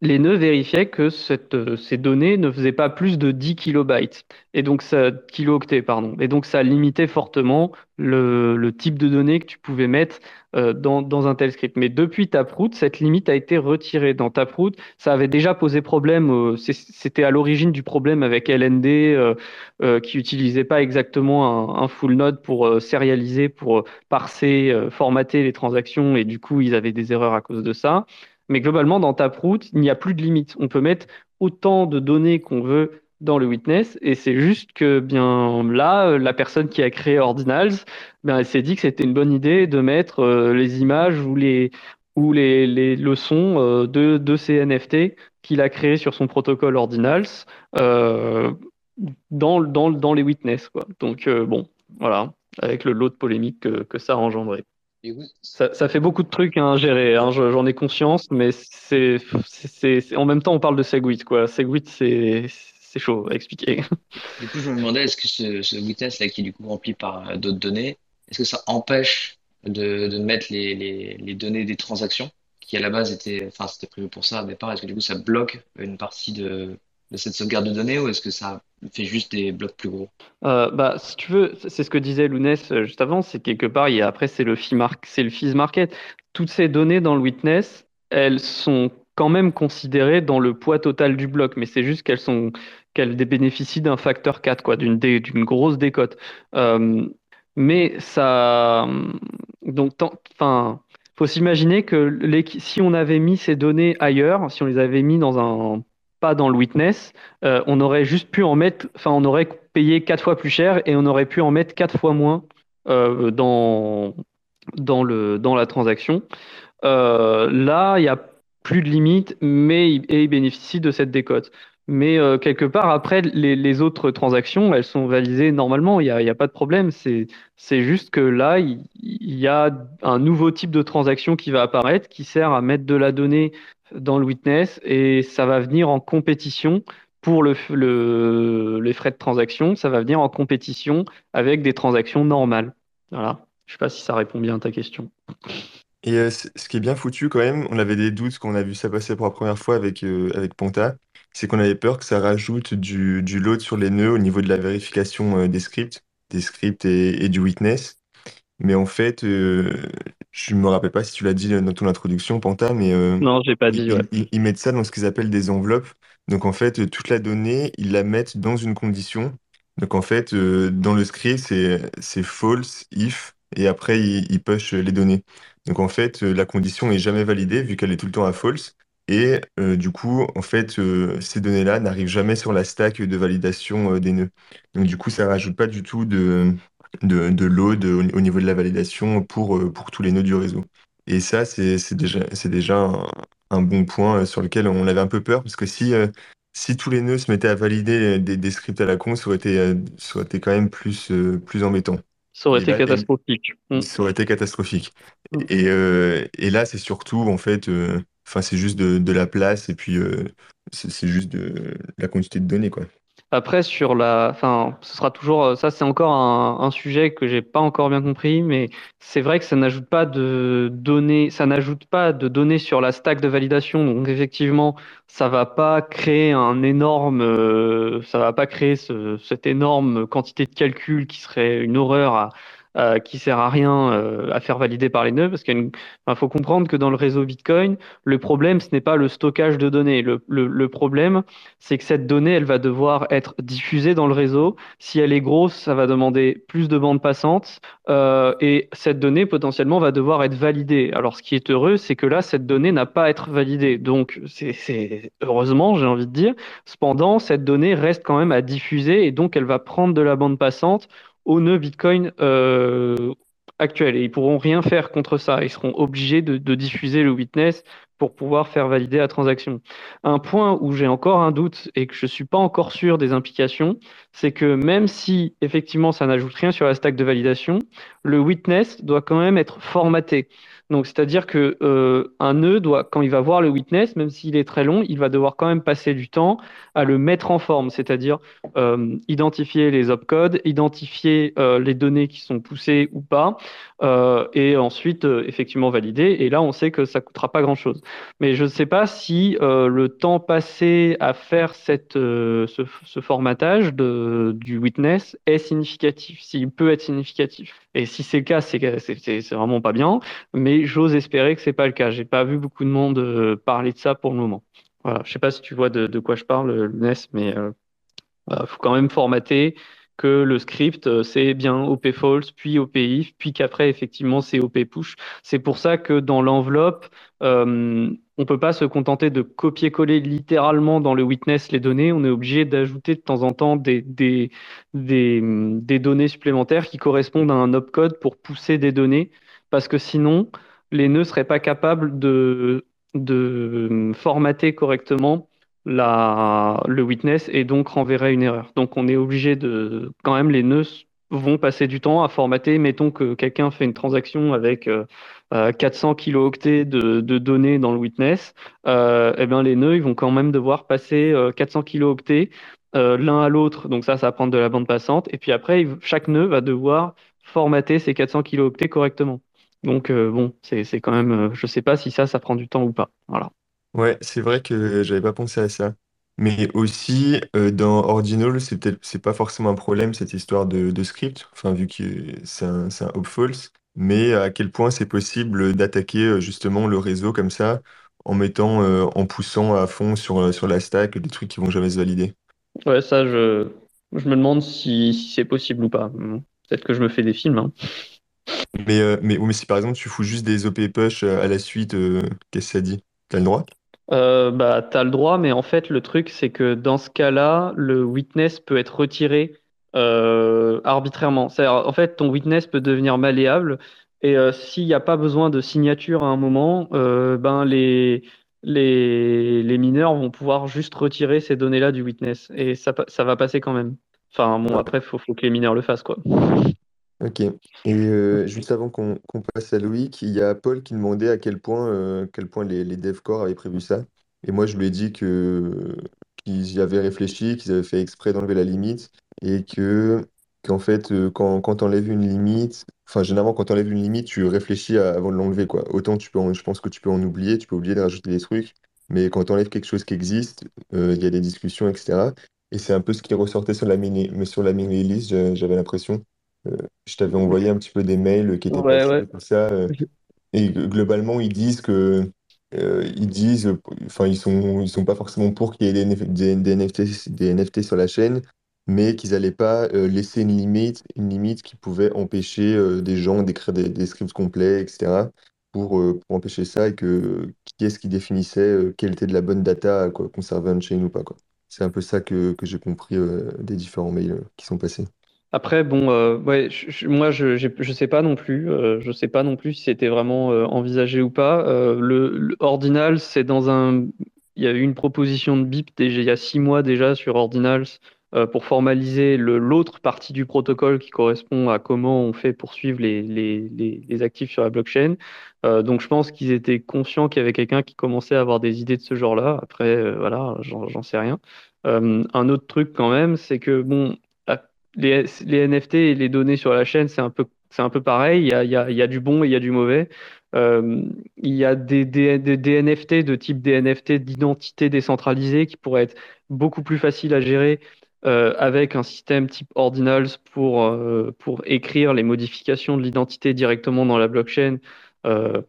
les nœuds vérifiaient que euh, ces données ne faisaient pas plus de 10 kilobytes, et donc ça, kilooctets. Et donc ça limitait fortement le, type de données que tu pouvais mettre euh, dans, un tel script. Mais depuis Taproot, cette limite a été retirée. Dans Taproot, ça avait déjà posé problème, c'était à l'origine du problème avec LND euh, qui utilisait pas exactement un, un full node pour sérialiser, pour parser, formater les transactions, et du coup ils avaient des erreurs à cause de ça. Mais globalement, dans Taproot, il n'y a plus de limite. On peut mettre autant de données qu'on veut dans le witness et c'est juste que bien là la personne qui a créé Ordinals ben elle s'est dit que c'était une bonne idée de mettre euh, les images ou les ou les, les leçons euh, de, de ces NFT qu'il a créé sur son protocole Ordinals euh, dans, dans, dans les witness. Donc bon voilà avec le lot de polémique que, que ça a engendré. Ça, fait beaucoup de trucs à gérer, hein, j'en ai conscience, mais c'est, en même temps, on parle de Segwit. Quoi. Segwit, c'est, chaud à expliquer. Du coup, je me demandais, est-ce que ce, ce witness là, qui est du coup rempli par euh, d'autres données, est-ce que ça empêche de, mettre les, données des transactions qui à la base étaient, enfin, c'était prévu pour ça au départ, est-ce que du coup ça bloque une partie de, de cette sauvegarde de données ou est-ce que ça fait juste des blocs plus gros? Euh, bah, Si tu veux, c'est ce que disait Lounès euh, juste avant, c'est quelque part, et après c'est le, c'est le fees market. Toutes ces données dans le witness, elles sont quand même considérées dans le poids total du bloc, mais c'est juste qu'elles sont qu'elles bénéficient d'un facteur 4, quoi, d'une grosse décote. Euh, mais ça, donc, enfin, faut s'imaginer que si on avait mis ces données ailleurs, si on les avait mis dans un pas dans le witness, euh, on aurait juste pu en mettre, enfin, on aurait payé quatre fois plus cher et on aurait pu en mettre quatre fois moins euh, dans, dans, le, dans la transaction. Euh, là, il n'y a plus de limite, mais et il bénéficie de cette décote. Mais quelque part, après, les, autres transactions, elles sont validées normalement, il n'y a, pas de problème. C'est juste que là, il, y a un nouveau type de transaction qui va apparaître, qui sert à mettre de la donnée dans le witness et ça va venir en compétition pour le, les frais de transaction, ça va venir en compétition avec des transactions normales. Voilà. Je sais pas si ça répond bien à ta question. Et euh, ce qui est bien foutu quand même, on avait des doutes quand on a vu ça passer pour la première fois avec, euh, avec Ponta, c'est qu'on avait peur que ça rajoute du, du load sur les nœuds au niveau de la vérification euh, des scripts, des scripts et du witness. Mais en fait, euh, je me rappelle pas si tu l'as dit dans ton introduction, Panta, mais euh, Non, j'ai pas dit, ils, mettent ça dans ce qu'ils appellent des enveloppes. Donc en fait, toute la donnée, ils la mettent dans une condition. Donc en fait, euh, dans le script, c'est c'est false, if, et après, ils, ils push les données. Donc en fait, la condition est jamais validée vu qu'elle est tout le temps à false. Et du coup, en fait, ces données-là n'arrivent jamais sur la stack de validation des nœuds. Donc du coup, ça rajoute pas du tout de, de, de load au, niveau de la validation pour, euh, pour tous les nœuds du réseau. Et ça, c'est déjà, déjà un, bon point euh, sur lequel on avait un peu peur, parce que si, euh, si tous les nœuds se mettaient à valider des, scripts à la con, ça aurait été, ça aurait été quand même plus, plus embêtant. Ça aurait été catastrophique. Mm. Ça aurait été catastrophique. Mm. Et, et là, c'est surtout, en fait, enfin, c'est juste de, de, la place et puis c'est juste de la quantité de données, quoi. Après, sur la, enfin, ce sera toujours, euh, ça c'est encore un, sujet que j'ai pas encore bien compris, mais c'est vrai que ça n'ajoute pas de données, ça n'ajoute pas de données sur la stack de validation. Donc effectivement, ça va pas créer un énorme, euh, ça va pas créer cette énorme quantité de calcul qui serait une horreur à, euh, qui sert à rien euh, à faire valider par les nœuds, parce qu'il faut comprendre que dans le réseau Bitcoin, le problème, ce n'est pas le stockage de données. Le, problème, c'est que cette donnée, elle va devoir être diffusée dans le réseau. Si elle est grosse, ça va demander plus de bandes passantes, euh, et cette donnée, potentiellement, va devoir être validée. Alors, ce qui est heureux, c'est que là, cette donnée n'a pas à être validée. Donc, c'est heureusement, j'ai envie de dire. Cependant, cette donnée reste quand même à diffuser, et donc, elle va prendre de la bande passante au nœud Bitcoin euh, actuel. Et ils pourront rien faire contre ça. Ils seront obligés de, diffuser le witness pour pouvoir faire valider la transaction. Un point où j'ai encore un doute et que je ne suis pas encore sûr des implications, c'est que même si effectivement ça n'ajoute rien sur la stack de validation, le witness doit quand même être formaté. Donc, c'est-à-dire que euh, un nœud doit, quand il va voir le witness, même s'il est très long, il va devoir quand même passer du temps à le mettre en forme, c'est-à-dire euh, identifier les opcodes, identifier euh, les données qui sont poussées ou pas, et ensuite effectivement valider. Et là, on sait que ça coûtera pas grand-chose. Mais je ne sais pas si le temps passé à faire cette, ce, formatage du witness est significatif, s'il peut être significatif. Et si c'est le cas, c'est vraiment pas bien. Mais j'ose espérer que c'est pas le cas. J'ai pas vu beaucoup de monde euh, parler de ça pour le moment. Voilà. Je sais pas si tu vois de, quoi je parle, Ness, mais il euh, faut quand même formater que le script, euh, c'est bien OP false, puis OP if, puis qu'après, effectivement, c'est OP push. C'est pour ça que dans l'enveloppe, euh, on peut pas se contenter de copier-coller littéralement dans le witness les données. On est obligé d'ajouter de temps en temps des, des, des, données supplémentaires qui correspondent à un opcode pour pousser des données, parce que sinon, les nœuds seraient pas capables de, de formater correctement le witness et donc renverrait une erreur. Donc on est obligé de, quand même, les nœuds vont passer du temps à formater. Mettons que quelqu'un fait une transaction avec 400 kilooctets de, de, données dans le witness, euh, eh bien les nœuds ils vont quand même devoir passer 400 kilooctets l'un à l'autre. Donc ça, ça va prendre de la bande passante. Et puis après, chaque nœud va devoir formater ces 400 kilooctets correctement. Donc bon, c'est quand même, je sais pas si ça, ça prend du temps ou pas. Voilà. Ouais, c'est vrai que j'avais pas pensé à ça. Mais aussi, euh, dans Ordinal, c'est peut-être, c'est pas forcément un problème, cette histoire de, de script, enfin, vu que c'est un, c'est un hope false, mais à quel point c'est possible d'attaquer euh, justement le réseau comme ça, en mettant, euh, en poussant à fond sur, sur la stack des trucs qui vont jamais se valider? Ouais, ça, je, je me demande si, si c'est possible ou pas. Peut-être que je me fais des films, hein. Mais, mais, mais si par exemple tu fous juste des OP push à la suite, qu'est-ce que ça dit? T'as le droit? Euh, bah, tu as le droit, mais en fait, le truc, c'est que dans ce cas-là, le witness peut être retiré euh, arbitrairement. En fait, ton witness peut devenir malléable et euh, s'il n'y a pas besoin de signature à un moment, ben les, les, les mineurs vont pouvoir juste retirer ces données-là du witness et ça, ça va passer quand même. Enfin, bon, après, il faut, faut que les mineurs le fassent, quoi. Ok. Et juste avant qu'on passe à Loïc, il y a Paul qui demandait à quel point, quel point les, les DevCore avaient prévu ça. Et moi, je lui ai dit que qu'ils y avaient réfléchi, qu'ils avaient fait exprès d'enlever la limite, et que qu'en fait, quand, quand tu enlèves une limite, enfin, généralement, quand tu enlèves une limite, tu réfléchis avant de l'enlever, quoi. Autant tu peux je pense que tu peux en oublier, tu peux oublier de rajouter des trucs, mais quand tu enlèves quelque chose qui existe, il y a des discussions, etc. Et c'est un peu ce qui ressortait sur la mini, sur la mini list, j'avais l'impression. Euh, je t'avais envoyé un petit peu des mails qui étaient Ouais, passés ça. Euh, et globalement, ils disent que euh, ils disent, enfin, ils sont, ils sont pas forcément pour qu'il y ait des, des, NFT, des NFT sur la chaîne, mais qu'ils n'allaient pas laisser une limite, une limite qui pouvait empêcher des gens d'écrire des, des scripts complets, etc., pour, pour empêcher ça et que qui est-ce qui définissait quelle était de la bonne data à quoi, conserver on-chain ou pas, quoi. C'est un peu ça que, que j'ai compris des différents mails qui sont passés. Après, bon, euh, moi, je, je sais pas non plus. Euh, je sais pas non plus si c'était vraiment euh, envisagé ou pas. le, Ordinals, c'est dans un. Il y a eu une proposition de BIP déjà, il y a six mois déjà sur Ordinals pour formaliser l'autre partie du protocole qui correspond à comment on fait poursuivre les, actifs sur la blockchain. donc, je pense qu'ils étaient conscients qu'il y avait quelqu'un qui commençait à avoir des idées de ce genre-là. Après, voilà, j'en sais rien. un autre truc quand même, c'est que bon, les, NFT et les données sur la chaîne, c'est un peu, c'est un peu pareil. Il y a, il y a, il y a du bon et il y a du mauvais. Euh, il y a des, NFT de type des NFT d'identité décentralisée qui pourraient être beaucoup plus faciles à gérer euh, avec un système type Ordinals pour, euh, pour écrire les modifications de l'identité directement dans la blockchain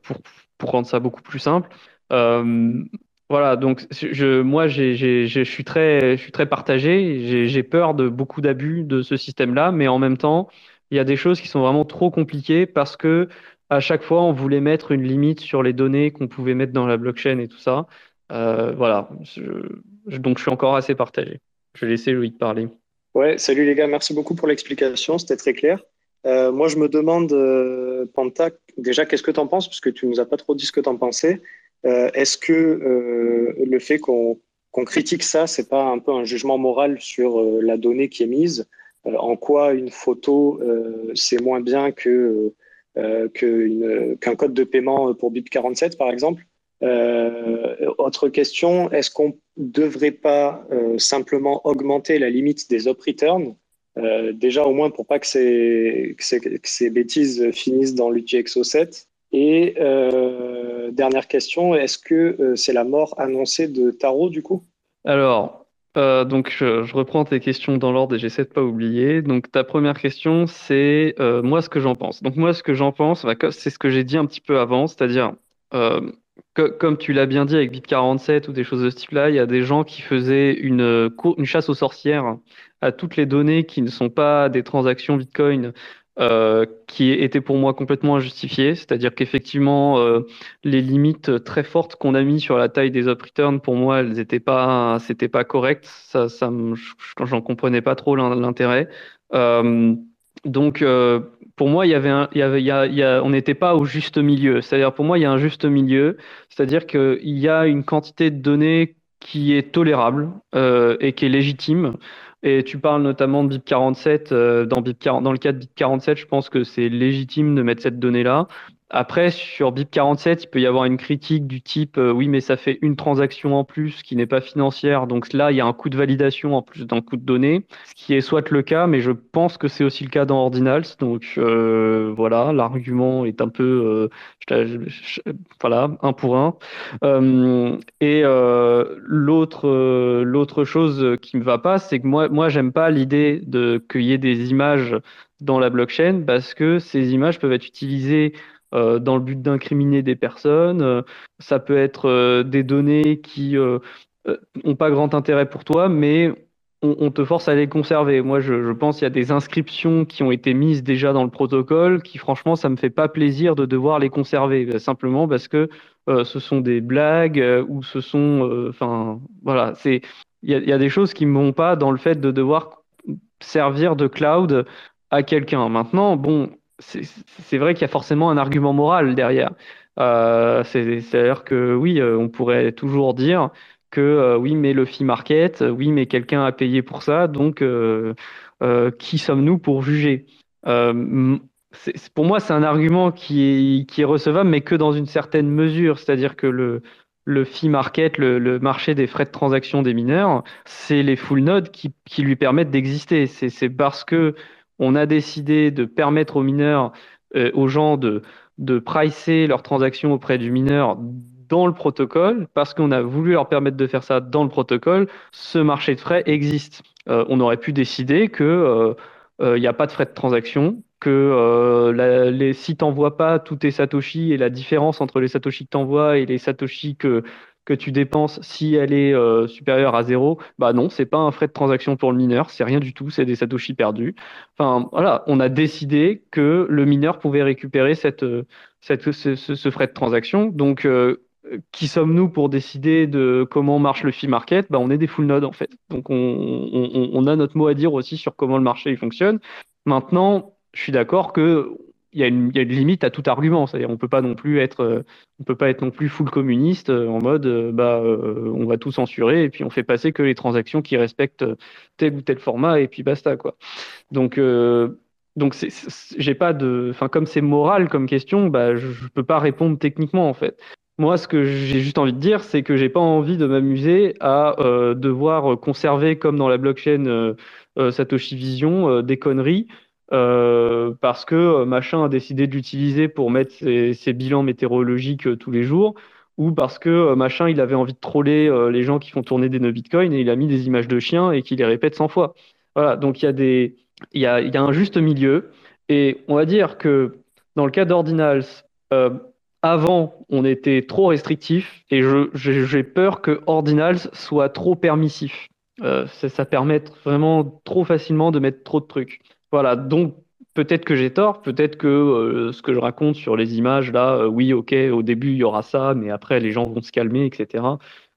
pour, pour rendre ça beaucoup plus simple. Voilà, donc je, moi, j'ai, j'ai, je suis très, je suis très partagé. J'ai peur de beaucoup d'abus de ce système-là, mais en même temps, il y a des choses qui sont vraiment trop compliquées parce que à chaque fois, on voulait mettre une limite sur les données qu'on pouvait mettre dans la blockchain et tout ça. Euh, voilà, donc je suis encore assez partagé. Je vais laisser Loïc parler. Ouais, salut les gars, merci beaucoup pour l'explication, c'était très clair. Euh, moi, je me demande, euh, Panta, déjà, qu'est-ce que tu en penses? Parce que tu nous as pas trop dit ce que tu en pensais. Euh, est-ce que euh, le fait qu'on critique ça, c'est pas un peu un jugement moral sur euh, la donnée qui est mise? En quoi une photo c'est moins bien que qu'un code de paiement pour BIP47 par exemple? Autre question, est-ce qu'on ne devrait pas simplement augmenter la limite des up returns Déjà au moins pour pas que ces, que ces bêtises finissent dans l'UTXO 7 et euh, dernière question, est-ce que euh, c'est la mort annoncée de Tarot du coup? Alors, euh, donc je, reprends tes questions dans l'ordre et j'essaie de pas oublier. Donc ta première question, c'est moi ce que j'en pense. Donc moi ce que j'en pense, c'est ce que j'ai dit un petit peu avant, c'est-à-dire comme tu l'as bien dit avec BIP47 ou des choses de ce type-là, il y a des gens qui faisaient une chasse aux sorcières à toutes les données qui ne sont pas des transactions Bitcoin euh, qui était pour moi complètement injustifié. C'est-à-dire qu'effectivement, euh, les limites très fortes qu'on a mis sur la taille des up returns, pour moi, elles n'étaient pas, c'était pas correct. Ça, ça, j'en comprenais pas trop l'intérêt. Euh, donc, pour moi, il y avait, on n'était pas au juste milieu. C'est-à-dire, pour moi, il y a un juste milieu. C'est-à-dire qu'il y a une quantité de données qui est tolérable et qui est légitime. Et tu parles notamment de BIP 47. dans, BIP dans le cas de BIP 47, je pense que c'est légitime de mettre cette donnée-là. Après, sur BIP47, il peut y avoir une critique du type euh, oui, mais ça fait une transaction en plus qui n'est pas financière. Donc là, il y a un coût de validation en plus d'un coût de données, ce qui est soit le cas, mais je pense que c'est aussi le cas dans Ordinals. Donc euh, voilà, l'argument est un peu euh, voilà, un pour un. et l'autre l'autre chose qui me va pas, c'est que moi, moi j'aime pas l'idée de qu'il y ait des images dans la blockchain parce que ces images peuvent être utilisées euh, dans le but d'incriminer des personnes. Euh, ça peut être euh, des données qui n'ont pas grand intérêt pour toi, mais on, te force à les conserver. Moi, je, pense qu'il y a des inscriptions qui ont été mises déjà dans le protocole qui, franchement, ça me fait pas plaisir de devoir les conserver, simplement parce que ce sont des blagues ou ce sont, enfin, voilà, c'est, il y, a des choses qui me vont pas dans le fait de devoir servir de cloud à quelqu'un. Maintenant, bon, c'est vrai qu'il y a forcément un argument moral derrière. Euh, C'est-à-dire que oui, euh, on pourrait toujours dire que euh, oui, mais le fee market, oui, mais quelqu'un a payé pour ça, donc qui sommes-nous pour juger? Pour moi, c'est un argument qui est, recevable, mais que dans une certaine mesure. C'est-à-dire que le, fee market, le, marché des frais de transaction des mineurs, c'est les full nodes qui, qui lui permettent d'exister. C'est parce que on a décidé de permettre aux mineurs, euh, aux gens de, de pricer leurs transactions auprès du mineur dans le protocole, parce qu'on a voulu leur permettre de faire ça dans le protocole, ce marché de frais existe. Euh, on aurait pu décider que il euh, n'y a pas de frais de transaction, que les, si tu n'envoies pas tous tes satoshi et la différence entre les satoshi que tu envoies et les satoshi que, que tu dépenses si elle est euh, supérieure à zéro, bah non, c'est pas un frais de transaction pour le mineur, c'est rien du tout, c'est des satoshi perdus. Enfin voilà, on a décidé que le mineur pouvait récupérer cette, euh, cette ce, frais de transaction. Donc euh, qui sommes-nous pour décider de comment marche le fee market? Bah, On est des full nodes en fait. Donc on, on, on, a notre mot à dire aussi sur comment le marché fonctionne. Maintenant, je suis d'accord que il y, a une, limite à tout argument. C'est-à-dire, on peut pas non plus être, euh, on peut pas être non plus full communiste euh, en mode, euh, bah, on va tout censurer et puis on fait passer que les transactions qui respectent tel ou tel format et puis basta quoi. Donc, donc j'ai pas de, enfin comme c'est moral comme question, bah, je, je peux pas répondre techniquement en fait. Moi, ce que j'ai juste envie de dire, c'est que j'ai pas envie de m'amuser à devoir conserver, comme dans la blockchain Satoshi Vision, des conneries euh, parce que euh, machin a décidé de l'utiliser pour mettre ses, bilans météorologiques euh, tous les jours, ou parce que machin il avait envie de troller les gens qui font tourner des nœuds Bitcoin et il a mis des images de chiens et qu'il les répète 100 fois. Voilà, donc il y a y a, y a un juste milieu et on va dire que dans le cas d'Ordinals, avant on était trop restrictif et j'ai peur que Ordinals soit trop permissif. ça permet vraiment trop facilement de mettre trop de trucs. Voilà, donc peut-être que j'ai tort, peut-être que euh, ce que je raconte sur les images, là, euh, oui, ok, au début il y aura ça, mais après les gens vont se calmer, etc.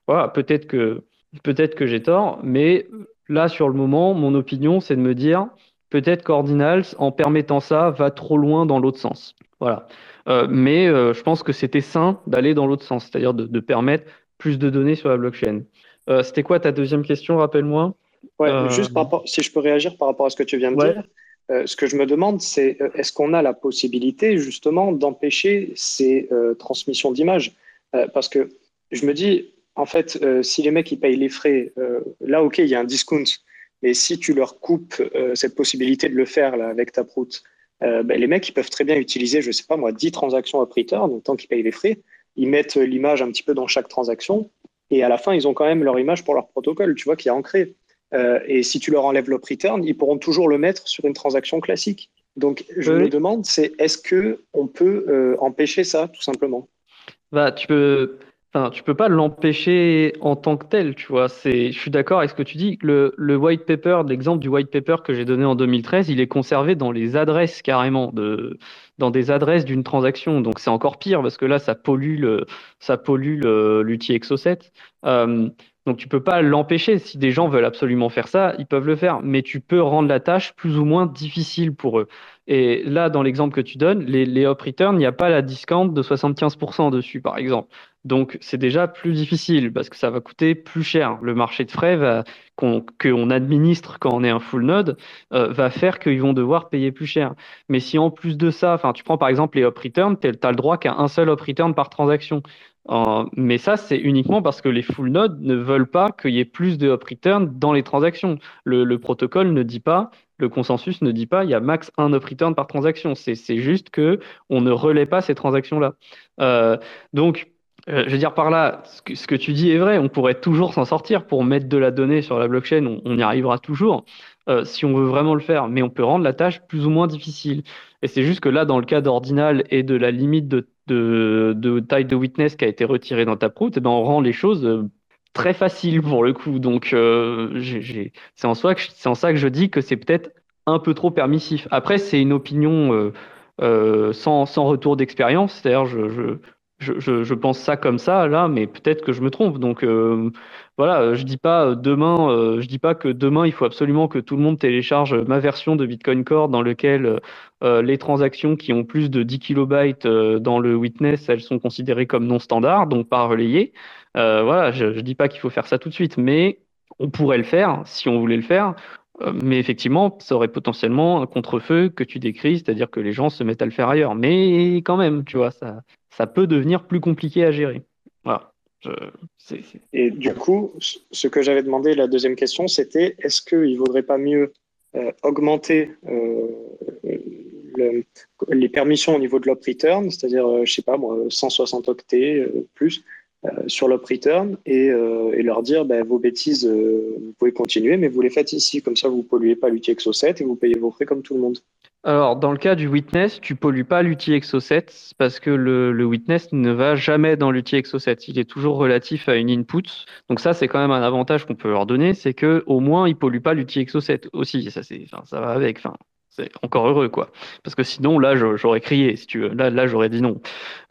Voilà, peut-être que, peut-être que j'ai tort, mais là, sur le moment, mon opinion, c'est de me dire, peut-être qu'Ordinals, en permettant ça, va trop loin dans l'autre sens. Voilà. Euh, mais je pense que c'était sain d'aller dans l'autre sens, c'est-à-dire de, permettre plus de données sur la blockchain. c'était quoi ta deuxième question, rappelle-moi? Ouais, juste par rapport, si je peux réagir par rapport à ce que tu viens de dire. Euh, ce que je me demande, c'est euh, est-ce qu'on a la possibilité justement d'empêcher ces euh, transmissions d'images Parce que je me dis, en fait, si les mecs ils payent les frais, là, ok, il y a un discount, mais si tu leur coupes cette possibilité de le faire là, avec ta proute, ben, les mecs ils peuvent très bien utiliser, je sais pas moi, 10 transactions à return, donc tant qu'ils payent les frais, ils mettent l'image un petit peu dans chaque transaction, et à la fin, ils ont quand même leur image pour leur protocole, tu vois, qui est ancré. Euh, et si tu leur enlèves le return, ils pourront toujours le mettre sur une transaction classique. Donc, je me demande, c'est est-ce que on peut euh, empêcher ça, tout simplement? Bah, tu peux. Enfin, tu peux pas l'empêcher en tant que tel, tu vois. C'est, je suis d'accord avec ce que tu dis. Le, le white paper, l'exemple du white paper que j'ai donné en 2013, il est conservé dans les adresses carrément, de, dans des adresses d'une transaction. Donc c'est encore pire parce que là, ça pollue le, ça pollue l'outil Exocet. Euh, donc tu peux pas l'empêcher. Si des gens veulent absolument faire ça, ils peuvent le faire. Mais tu peux rendre la tâche plus ou moins difficile pour eux. Et là, dans l'exemple que tu donnes, les, les up return, il n'y a pas la discount de 75% dessus, par exemple. Donc c'est déjà plus difficile parce que ça va coûter plus cher. Le marché de frais qu'on administre quand on est un full node euh, va faire qu'ils vont devoir payer plus cher. Mais si en plus de ça, tu prends par exemple les up return, tu as le droit qu'à un seul up return par transaction. Euh, mais ça, c'est uniquement parce que les full nodes ne veulent pas qu'il y ait plus de up return dans les transactions. Le, protocole ne dit pas, le consensus ne dit pas, il y a max un up return par transaction. C'est juste que on ne relaie pas ces transactions-là. Euh, donc, euh, je veux dire par là, ce que, tu dis est vrai. On pourrait toujours s'en sortir pour mettre de la donnée sur la blockchain. On, y arrivera toujours si on veut vraiment le faire, mais on peut rendre la tâche plus ou moins difficile. Et c'est juste que là, dans le cas d'ordinal et de la limite de de, taille de witness qui a été retiré dans ta proute, eh ben on rend les choses euh, très faciles pour le coup. Donc, euh, c'est en, soi en ça que je dis que c'est peut-être un peu trop permissif. Après, c'est une opinion euh, sans, sans, retour d'expérience. C'est-à-dire, je, je, pense ça comme ça là, mais peut-être que je me trompe. Donc euh, voilà, je dis pas euh, demain, euh, je dis pas que demain il faut absolument que tout le monde télécharge ma version de Bitcoin Core dans lequel les transactions qui ont plus de 10 kilobytes dans le witness, elles sont considérées comme non standard, donc pas relayées. voilà, je, je dis pas qu'il faut faire ça tout de suite, mais on pourrait le faire si on voulait le faire. Mais effectivement, ça aurait potentiellement un contre-feu que tu décris, c'est-à-dire que les gens se mettent à le faire ailleurs. Mais quand même, tu vois, ça, ça peut devenir plus compliqué à gérer. Voilà. Et du coup, ce que j'avais demandé, la deuxième question, c'était est-ce qu'il ne vaudrait pas mieux euh, augmenter euh, les permissions au niveau de l'op return, c'est-à-dire, je euh, je sais pas moi, 160 octets plus sur l'op return et, leur dire ben, vos bêtises, vous pouvez continuer, mais vous les faites ici, comme ça vous ne polluez pas l'UTXO 7 et vous payez vos frais comme tout le monde. Alors, dans le cas du witness, tu pollues pas l'UTXO 7 parce que le, witness ne va jamais dans l'UTXO 7. Il est toujours relatif à une input. Donc ça, c'est quand même un avantage qu'on peut leur donner, c'est que au moins ils polluent pas l'UTXO 7 aussi. Ça, c'est, ça va avec. Enfin, c'est encore heureux, quoi. Parce que sinon, là, j'aurais crié, si tu veux. Là, là, j'aurais dit non.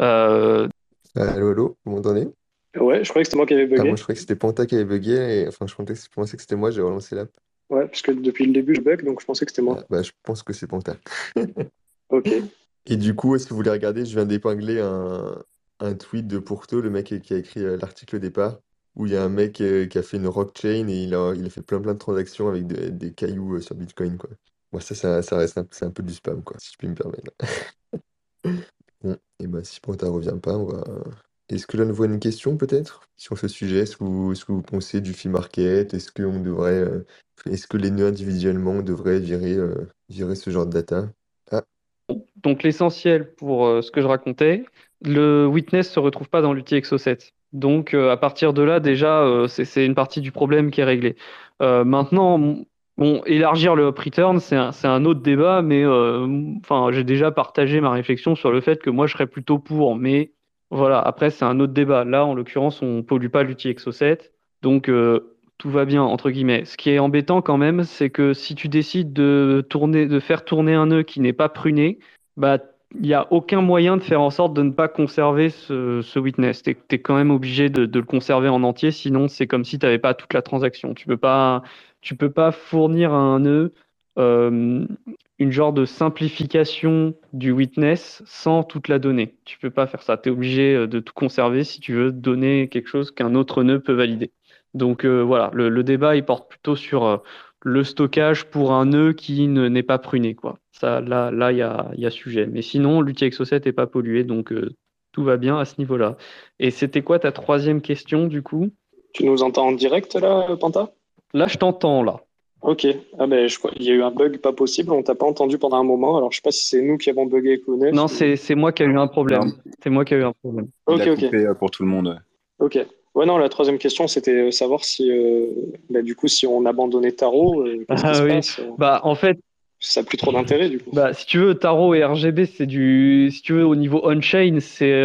Euh... Allô, allô, vous m'entendez? Ouais, je croyais que c'était moi qui avais bugué. Ah, moi, je croyais que c'était Panta qui avait bugué. Et... Enfin, je pensais que c'était moi, j'ai relancé l'app. Ouais, parce que depuis le début, je bug, donc je pensais que c'était moi. Ah, bah, je pense que c'est Panta. ok. Et du coup, si vous voulez regarder, je viens d'épingler un, un tweet de Pourto, le mec qui a écrit euh, l'article au départ, où il y a un mec euh, qui a fait une rockchain et il a, il a fait plein plein de transactions avec des cailloux euh, sur Bitcoin, quoi. Moi, ça, ça, ça reste un, c'est un peu du spam, quoi, si je puis me permettre. Bon, et ben si Panta revient pas, on va. Est-ce que là, nous voit une question peut-être sur ce sujet? Est-ce que vous, que vous pensez du fee market? Est-ce qu'on devrait est-ce que les nœuds individuellement devraient virer, euh, ce genre de data? Ah, Donc l'essentiel pour euh, ce que je racontais, le witness se retrouve pas dans l'UTXO7. Donc euh, à partir de là, déjà, c'est une partie du problème qui est réglée. maintenant, bon, élargir le up return, c'est un, autre débat, mais j'ai déjà partagé ma réflexion sur le fait que moi, je serais plutôt pour. Mais voilà, après, c'est un autre débat. Là, en l'occurrence, on pollue pas l'UTXO7. Donc, tout va bien, entre guillemets. Ce qui est embêtant quand même, c'est que si tu décides de, faire tourner un nœud qui n'est pas pruné, bah, il n'y a aucun moyen de faire en sorte de ne pas conserver ce, witness. Tu es, quand même obligé de, le conserver en entier, sinon c'est comme si tu n'avais pas toute la transaction. Tu ne peux, pas, fournir à un nœud euh, une genre de simplification du witness sans toute la donnée. Tu peux pas faire ça. Tu es obligé de tout conserver si tu veux donner quelque chose qu'un autre nœud peut valider. Donc euh, voilà, le, débat il porte plutôt sur euh, le stockage pour un nœud qui n'est pas pruné. Quoi. Ça, là, là, il y a, y a, sujet. Mais sinon, l'UTXO7 n'est pas pollué, donc euh, tout va bien à ce niveau-là. Et c'était quoi ta troisième question du coup? Tu nous entends en direct là, Panta? Là, je t'entends là. Ok. Ah ben, je crois il y a eu un bug pas possible. On t'a pas entendu pendant un moment. Alors, je sais pas si c'est nous qui avons bugué avec le Non, c'est moi qui ai eu un problème. C'est moi qui ai eu un problème. Ok, ok. Pour tout le monde. Ok. Ouais, non, la troisième question, c'était savoir si, euh, bah, du coup, si on abandonnait Tarot, euh, qu'est-ce qui se ah passe euh Bah, en fait, ça n'a plus trop d'intérêt, du coup. Bah, si tu veux, Tarot et RGB, c'est du. Si tu veux, au niveau on-chain, c'est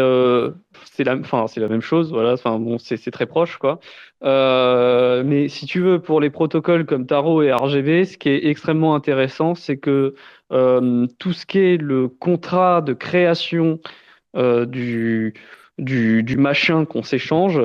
c'est la... Enfin, la même chose. Voilà, enfin, bon, c'est très proche, quoi. mais si tu veux, pour les protocoles comme Tarot et RGB, ce qui est extrêmement intéressant, c'est que tout ce qui est le contrat de création du, du, du machin qu'on s'échange,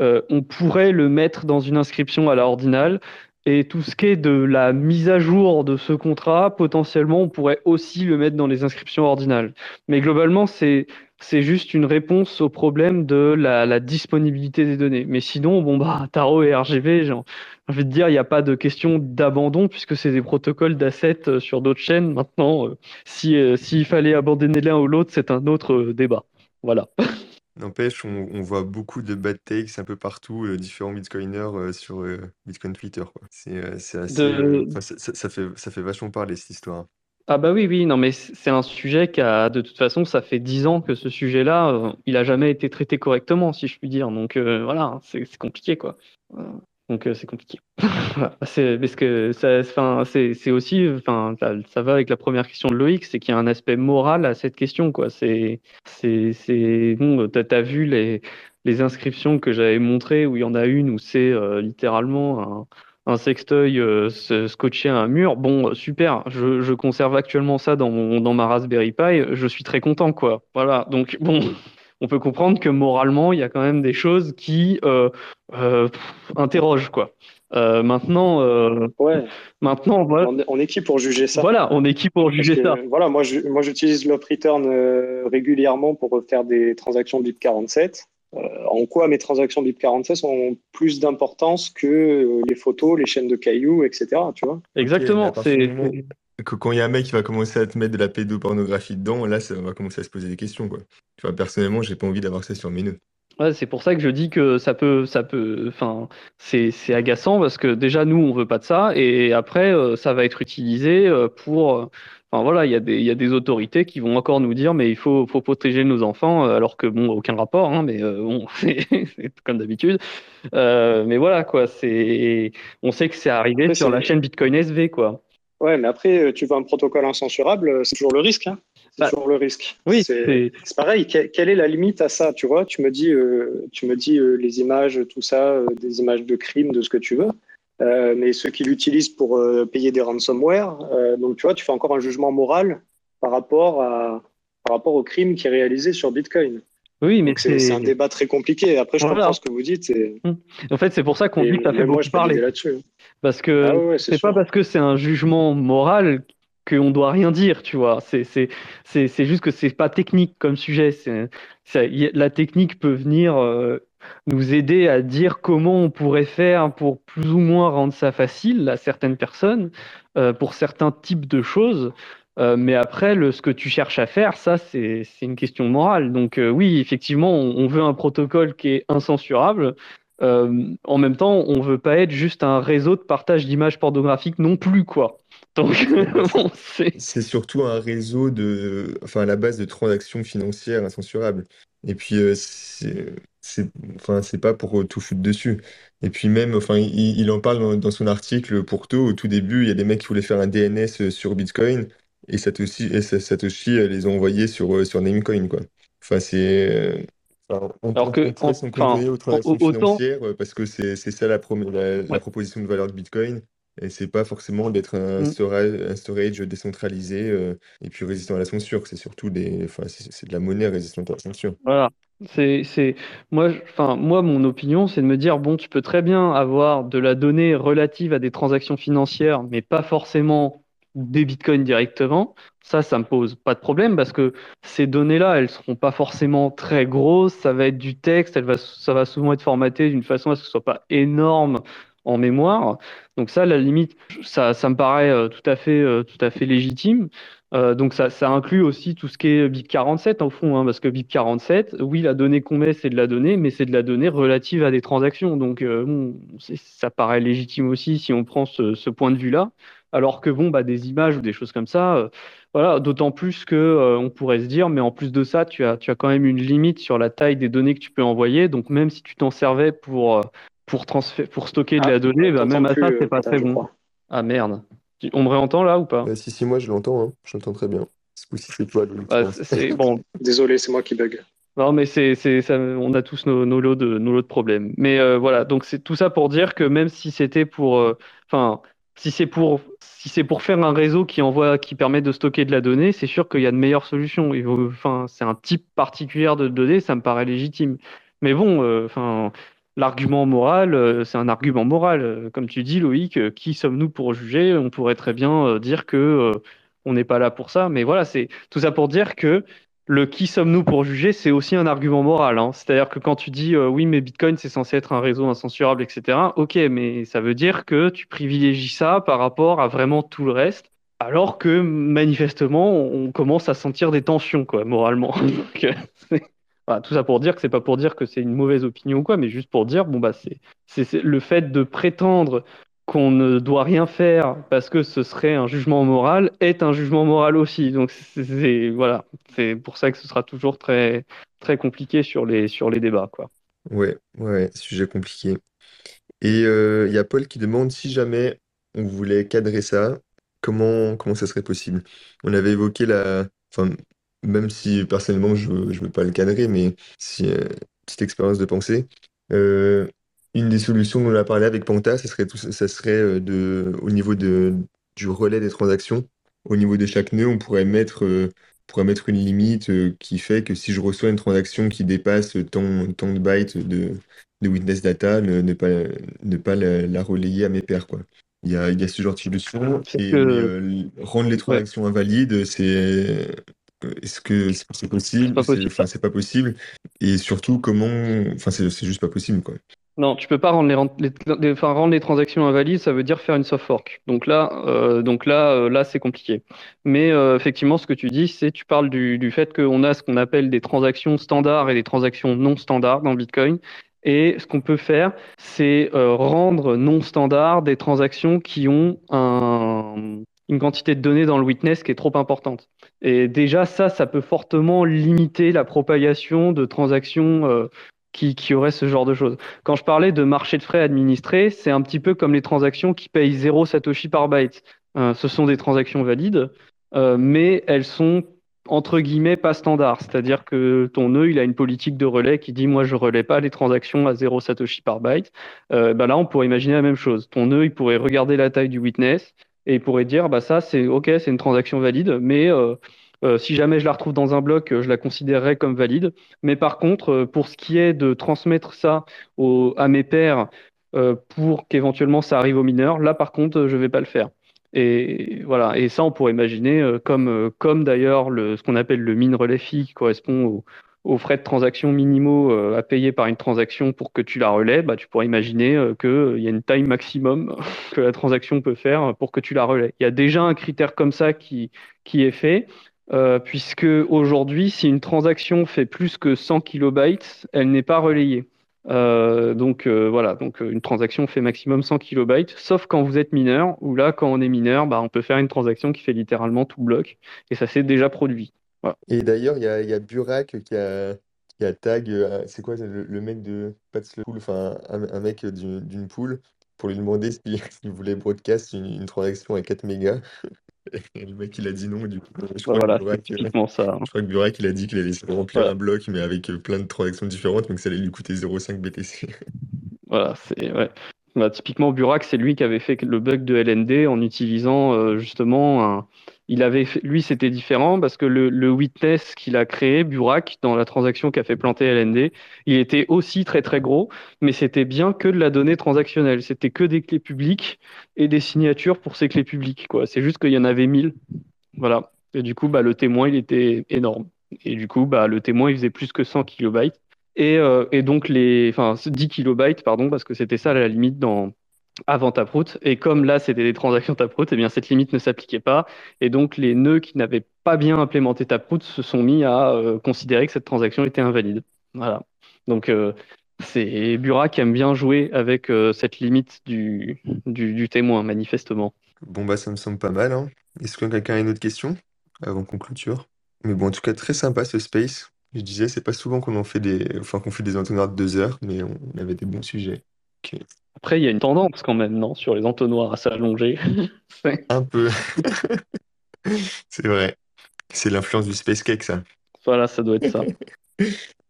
euh, on pourrait le mettre dans une inscription à la ordinale. Et tout ce qui est de la mise à jour de ce contrat, potentiellement, on pourrait aussi le mettre dans les inscriptions ordinales. Mais globalement, c'est c'est juste une réponse au problème de la, disponibilité des données. Mais sinon, bon, bah, Taro et RGB, j'ai envie de dire, il n'y a pas de question d'abandon puisque c'est des protocoles d'assets euh, sur d'autres chaînes. Maintenant, euh, si, s'il fallait abandonner l'un ou l'autre, c'est un autre débat. Voilà. N'empêche, on, voit beaucoup de bad takes un peu partout, différents bitcoiners sur Bitcoin Twitter. C'est assez. ça, fait, ça fait vachement parler cette histoire. Ah bah oui, oui, non, mais c'est un sujet qui a, de toute façon, ça fait dix ans que ce sujet-là, euh, il a jamais été traité correctement, si je puis dire. Donc euh, voilà, hein, c'est compliqué, quoi. Donc euh, c'est compliqué. parce que ça, c'est aussi, enfin, ça, va avec la première question de Loïc, c'est qu'il y a un aspect moral à cette question, quoi. C'est, c'est, bon, t'as as vu les inscriptions que j'avais montrées où il y en a une où c'est littéralement un un sextoy euh, scotché à un mur. Bon, euh, super, je, conserve actuellement ça dans, mon, dans ma Raspberry Pi, je suis très content, quoi. Voilà, donc bon, on peut comprendre que moralement, il y a quand même des choses qui euh, interrogent, quoi. maintenant, ouais. maintenant, voilà. On, est qui pour juger ça? Voilà, on est qui pour juger ça? Voilà, moi, moi, j'utilise l'op return régulièrement pour faire des transactions BIP 47. Euh, en quoi mes transactions BIP46 ont plus d'importance que euh, les photos, les chaînes de cailloux, etc. Tu vois? Exactement. Quand il y a un mec qui va commencer à te mettre de la pédopornographie dedans, là, ça va commencer à se poser des questions. Quoi. Tu vois, personnellement, j'ai pas envie d'avoir ça sur mes nœuds. Ouais, c'est pour ça que je dis que ça peut, ça peut, enfin, c'est, agaçant parce que déjà nous on veut pas de ça et après euh, ça va être utilisé pour Enfin voilà, il y, a des, il y a des autorités qui vont encore nous dire mais il faut, faut protéger nos enfants, euh, alors que bon, aucun rapport, hein, mais euh, bon, c'est comme d'habitude. Euh, mais voilà quoi, c'est, on sait que c'est arrivé sur la chaîne Bitcoin SV quoi. Ouais, mais après tu veux un protocole incensurable, c'est toujours le risque. Hein c'est bah, toujours le risque. Oui, c'est pareil. quelle est la limite à ça Tu vois, tu me dis, tu me dis les images, tout ça, des images de crime, de ce que tu veux. Euh, mais ceux qui l'utilisent pour euh, payer des ransomware. Euh, donc, tu vois, tu fais encore un jugement moral par rapport, à, par rapport au crime qui est réalisé sur Bitcoin. Oui, mais c'est un débat très compliqué. Après, je comprends ce que vous dites. Hum. En fait, c'est pour ça qu'on dit que ça fait beaucoup parler. Parce que ah c'est pas parce que c'est un jugement moral qu'on doit rien dire, tu vois. C'est juste que c'est pas technique comme sujet. la technique peut venir nous aider à dire comment on pourrait faire pour plus ou moins rendre ça facile à certaines personnes, euh, pour certains types de choses. Euh, mais après, ce que tu cherches à faire, ça, c'est une question morale. Donc euh, oui, effectivement, on, veut un protocole qui est incensurable. en même temps, on veut pas être juste un réseau de partage d'images pornographiques non plus, quoi. Donc, c'est surtout un réseau de, enfin, à la base de transactions financières incensurables. Et puis, c'est enfin c'est pas pour tout foutre dessus et puis même enfin il, en parle dans, son article pour tout au tout début il y a des mecs qui voulaient faire un DNS sur Bitcoin et Satoshi et Satoshi les ont envoyés sur sur Namecoin quoi enfin c'est enfin, on, alors que on son enfin, aux transactions financières parce que c'est ça la, la, proposition de valeur de Bitcoin et c'est pas forcément d'être un, mmh. storage, un storage décentralisé euh, et puis résistant à la censure. C'est surtout des, enfin, c'est de la monnaie résistante à la censure. Voilà. C'est, c'est, moi, enfin, moi, mon opinion, c'est de me dire, bon, tu peux très bien avoir de la donnée relative à des transactions financières, mais pas forcément des bitcoins directement. Ça, ça me pose pas de problème parce que ces données-là, elles seront pas forcément très grosses. Ça va être du texte, elle va, ça va souvent être formaté d'une façon à ce que ce soit pas énorme en mémoire. Donc ça, la limite, ça, ça me paraît euh, tout à fait, euh, tout à fait légitime. Euh, donc ça, ça inclut aussi tout ce qui est BIP47 au fond, hein, parce que BIP47, oui, la donnée qu'on met, c'est de la donnée, mais c'est de la donnée relative à des transactions. Donc ça paraît légitime aussi si on prend ce point de vue-là. Alors que bon, bah, des images ou des choses comme ça, voilà, d'autant plus que on pourrait se dire, mais en plus de ça, tu as, tu as quand même une limite sur la taille des données que tu peux envoyer. Donc même si tu t'en servais pour pour, pour stocker de la ah, donnée, bah, même à ça, c'est pas très bon. Ah merde. On me réentend là ou pas? Bah, Si, si, moi je l'entends, hein. je l'entends très bien. Ce coup-ci, c'est toi. Bah, bon. Désolé, c'est moi qui bug. Non, mais c'est, ça, on a tous nos, nos, lots de, nos lots de problèmes. Mais euh, voilà, donc c'est tout ça pour dire que même si c'était pour. Euh, enfin, si c'est pour. Si c'est pour faire un réseau qui envoie, qui permet de stocker de la donnée, c'est sûr qu'il y a de meilleures solutions. Enfin, c'est un type particulier de données, ça me paraît légitime. Mais bon, euh, enfin, l'argument moral, euh, c'est un argument moral. Euh, comme tu dis, Loïc, qui sommes-nous pour juger? On pourrait très bien dire que on n'est pas là pour ça. Mais voilà, c'est tout ça pour dire que le qui sommes-nous pour juger, c'est aussi un argument moral. Hein. C'est-à-dire que quand tu dis oui, mais Bitcoin, c'est censé être un réseau incensurable, etc., ok, mais ça veut dire que tu privilégies ça par rapport à vraiment tout le reste, alors que manifestement, on commence à sentir des tensions, quoi, moralement. tout ça pour dire que c'est pas pour dire que c'est une mauvaise opinion quoi, mais juste pour dire, bon, bah, c'est le fait de prétendre qu'on ne doit rien faire parce que ce serait un jugement moral est un jugement moral aussi. Donc c'est voilà, c'est pour ça que ce sera toujours très très compliqué sur les sur les débats quoi. Ouais, ouais, sujet compliqué. Et euh, il y a Paul qui demande si jamais on voulait cadrer ça, comment comment ça serait possible? On avait évoqué la, enfin même si personnellement je ne veux pas le cadrer, mais si euh, petite expérience de pensée. Euh, une des solutions dont on a parlé avec Panta, ça serait, tout, ça serait euh, de, au niveau de, du relais des transactions. Au niveau de chaque nœud, on pourrait mettre, euh, pourrait mettre une limite euh, qui fait que si je reçois une transaction qui dépasse tant, tant de bytes de, de witness data, ne, pas, ne pas la, relayer à mes pairs. Quoi. Il y a, il y a ce genre de solution. Et rendre les transactions invalides, c'est est-ce que c'est possible? Enfin, c'est pas possible. Et surtout, comment. Enfin, c'est juste pas possible, quoi. Non, tu peux pas rendre les, transactions invalides, ça veut dire faire une soft fork. Donc là, euh, donc là, euh, là, c'est compliqué. Mais euh, effectivement, ce que tu dis, c'est tu parles du, fait qu'on a ce qu'on appelle des transactions standards et des transactions non standards dans Bitcoin. Et ce qu'on peut faire, c'est rendre non standard des transactions qui ont un, une quantité de données dans le witness qui est trop importante. Et déjà, ça, ça peut fortement limiter la propagation de transactions qui, qui aurait ce genre de choses. Quand je parlais de marché de frais administrés, c'est un petit peu comme les transactions qui payent 0 Satoshi par byte. Euh, ce sont des transactions valides, euh, mais elles sont entre guillemets pas standards. C'est-à-dire que ton nœud, il a une politique de relais qui dit moi je relais pas les transactions à 0 Satoshi par byte. Euh, bah là, on pourrait imaginer la même chose. Ton nœud, il pourrait regarder la taille du witness et pourrait dire bah ça c'est ok, c'est une transaction valide, mais euh, si jamais je la retrouve dans un bloc, euh, je la considérerai comme valide. Mais par contre, euh, pour ce qui est de transmettre ça à mes pairs pour qu'éventuellement ça arrive aux mineurs, là par contre, je ne vais pas le faire. Et voilà. Et ça, on pourrait imaginer comme, comme d'ailleurs ce qu'on appelle le mine relais fee qui correspond aux frais de transaction minimaux à payer par une transaction pour que tu la relais, bah, tu pourrais imaginer qu'il y a une taille maximum que la transaction peut faire pour que tu la relais. Il y a déjà un critère comme ça qui, qui est fait. Euh, puisque aujourd'hui, si une transaction fait plus que 100 kilobytes, elle n'est pas relayée. Euh, donc euh, voilà, donc une transaction fait maximum 100 kilobytes, sauf quand vous êtes mineur, où là, quand on est mineur, bah, on peut faire une transaction qui fait littéralement tout bloc, et ça s'est déjà produit. Et d'ailleurs, il y a, y a, Burak qui a, tag, c'est quoi le, mec de enfin un, mec d'une pool, pour lui demander s'il voulait broadcast une transaction à 4 mégas. le mec, il a dit non, du coup. Je crois, voilà, que, Burak, ça, hein. je crois que Burak, il a dit qu'il allait se remplir un bloc, mais avec euh, plein de transactions différentes, donc ça allait lui coûter 0,5 BTC. Voilà, c'est. Ouais. Bah, typiquement, Burak, c'est lui qui avait fait le bug de LND en utilisant euh, justement un, il avait lui, c'était différent parce que le, witness qu'il a créé, Burak, dans la transaction qu'a fait planter LND, il était aussi très très gros, mais c'était bien que de la donnée transactionnelle. C'était que des clés publiques et des signatures pour ces clés publiques. Quoi. C'est juste qu'il y en avait 1000. Voilà. Et du coup, bah, le témoin, il était énorme. Et du coup, bah, le témoin, il faisait plus que 100 kilobytes. Et, euh, et donc, les, enfin, 10 kilobytes, pardon, parce que c'était ça la limite dans, avant Taproot. Et comme là, c'était des transactions Taproot, eh bien, cette limite ne s'appliquait pas. Et donc, les nœuds qui n'avaient pas bien implémenté Taproot se sont mis à euh, considérer que cette transaction était invalide. Voilà. Donc, euh, c'est Burak qui aime bien jouer avec euh, cette limite du, du, témoin, manifestement. Bon, bah, ça me semble pas mal. Hein. Est-ce que quelqu'un a une autre question avant qu'on clôture Mais bon, en tout cas, très sympa ce space. Je disais, c'est pas souvent qu'on en fait des, enfin, qu'on fait des entonnoirs de deux heures, mais on avait des bons sujets. Après, il y a une tendance quand même, non, sur les entonnoirs à s'allonger. Un peu. C'est vrai. C'est l'influence du space cake, ça. Voilà, ça doit être ça.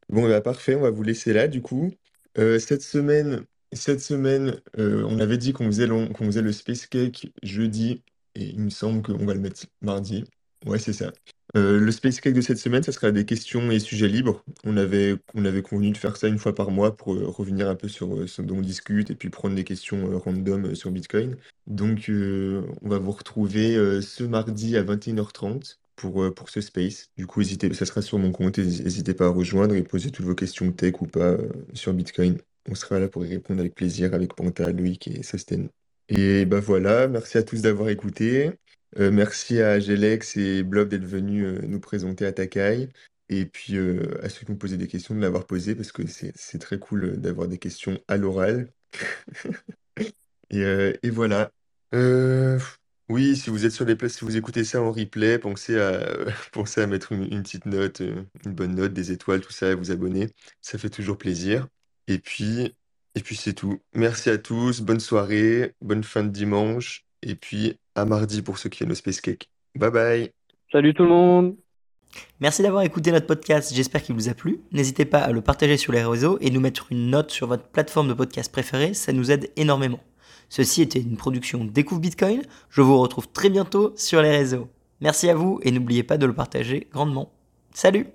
Bon, bah parfait, on va vous laisser là, du coup. Euh, cette semaine, cette semaine euh, on avait dit qu'on faisait, qu'on faisait le space cake jeudi, et il me semble qu'on va le mettre mardi. Ouais, c'est ça. Euh, le Space Cake de cette semaine, ça sera des questions et sujets libres. On avait, on avait convenu de faire ça une fois par mois pour euh, revenir un peu sur euh, ce dont on discute et puis prendre des questions random sur Bitcoin. Donc, on va vous retrouver ce mardi à 21h30 pour, pour ce space. Du coup, hésitez, ça sera sur mon compte, n'hésitez pas à rejoindre et poser toutes vos questions tech ou pas sur Bitcoin. On sera là pour y répondre avec plaisir avec Panta, Loïc et Sosten. Et ben voilà, merci à tous d'avoir écouté. Merci à Gelex et Blob d'être venus nous présenter à Takai. Et puis à ceux qui ont posé des questions, de l'avoir posé parce que c'est très cool d'avoir des questions à l'oral. et, voilà. oui, si vous êtes sur les places, si vous écoutez ça en replay, pensez à, pensez à mettre une, petite note, une bonne note, des étoiles, tout ça, vous abonner. Ça fait toujours plaisir. Et puis, et puis c'est tout. Merci à tous, bonne soirée, bonne fin de dimanche, et puis à mardi pour ceux qui viennent au Space Cake. Bye bye. Salut tout le monde. Merci d'avoir écouté notre podcast, j'espère qu'il vous a plu. N'hésitez pas à le partager sur les réseaux et nous mettre une note sur votre plateforme de podcast préférée, ça nous aide énormément. Ceci était une production Découvre Bitcoin, je vous retrouve très bientôt sur les réseaux. Merci à vous et n'oubliez pas de le partager grandement. Salut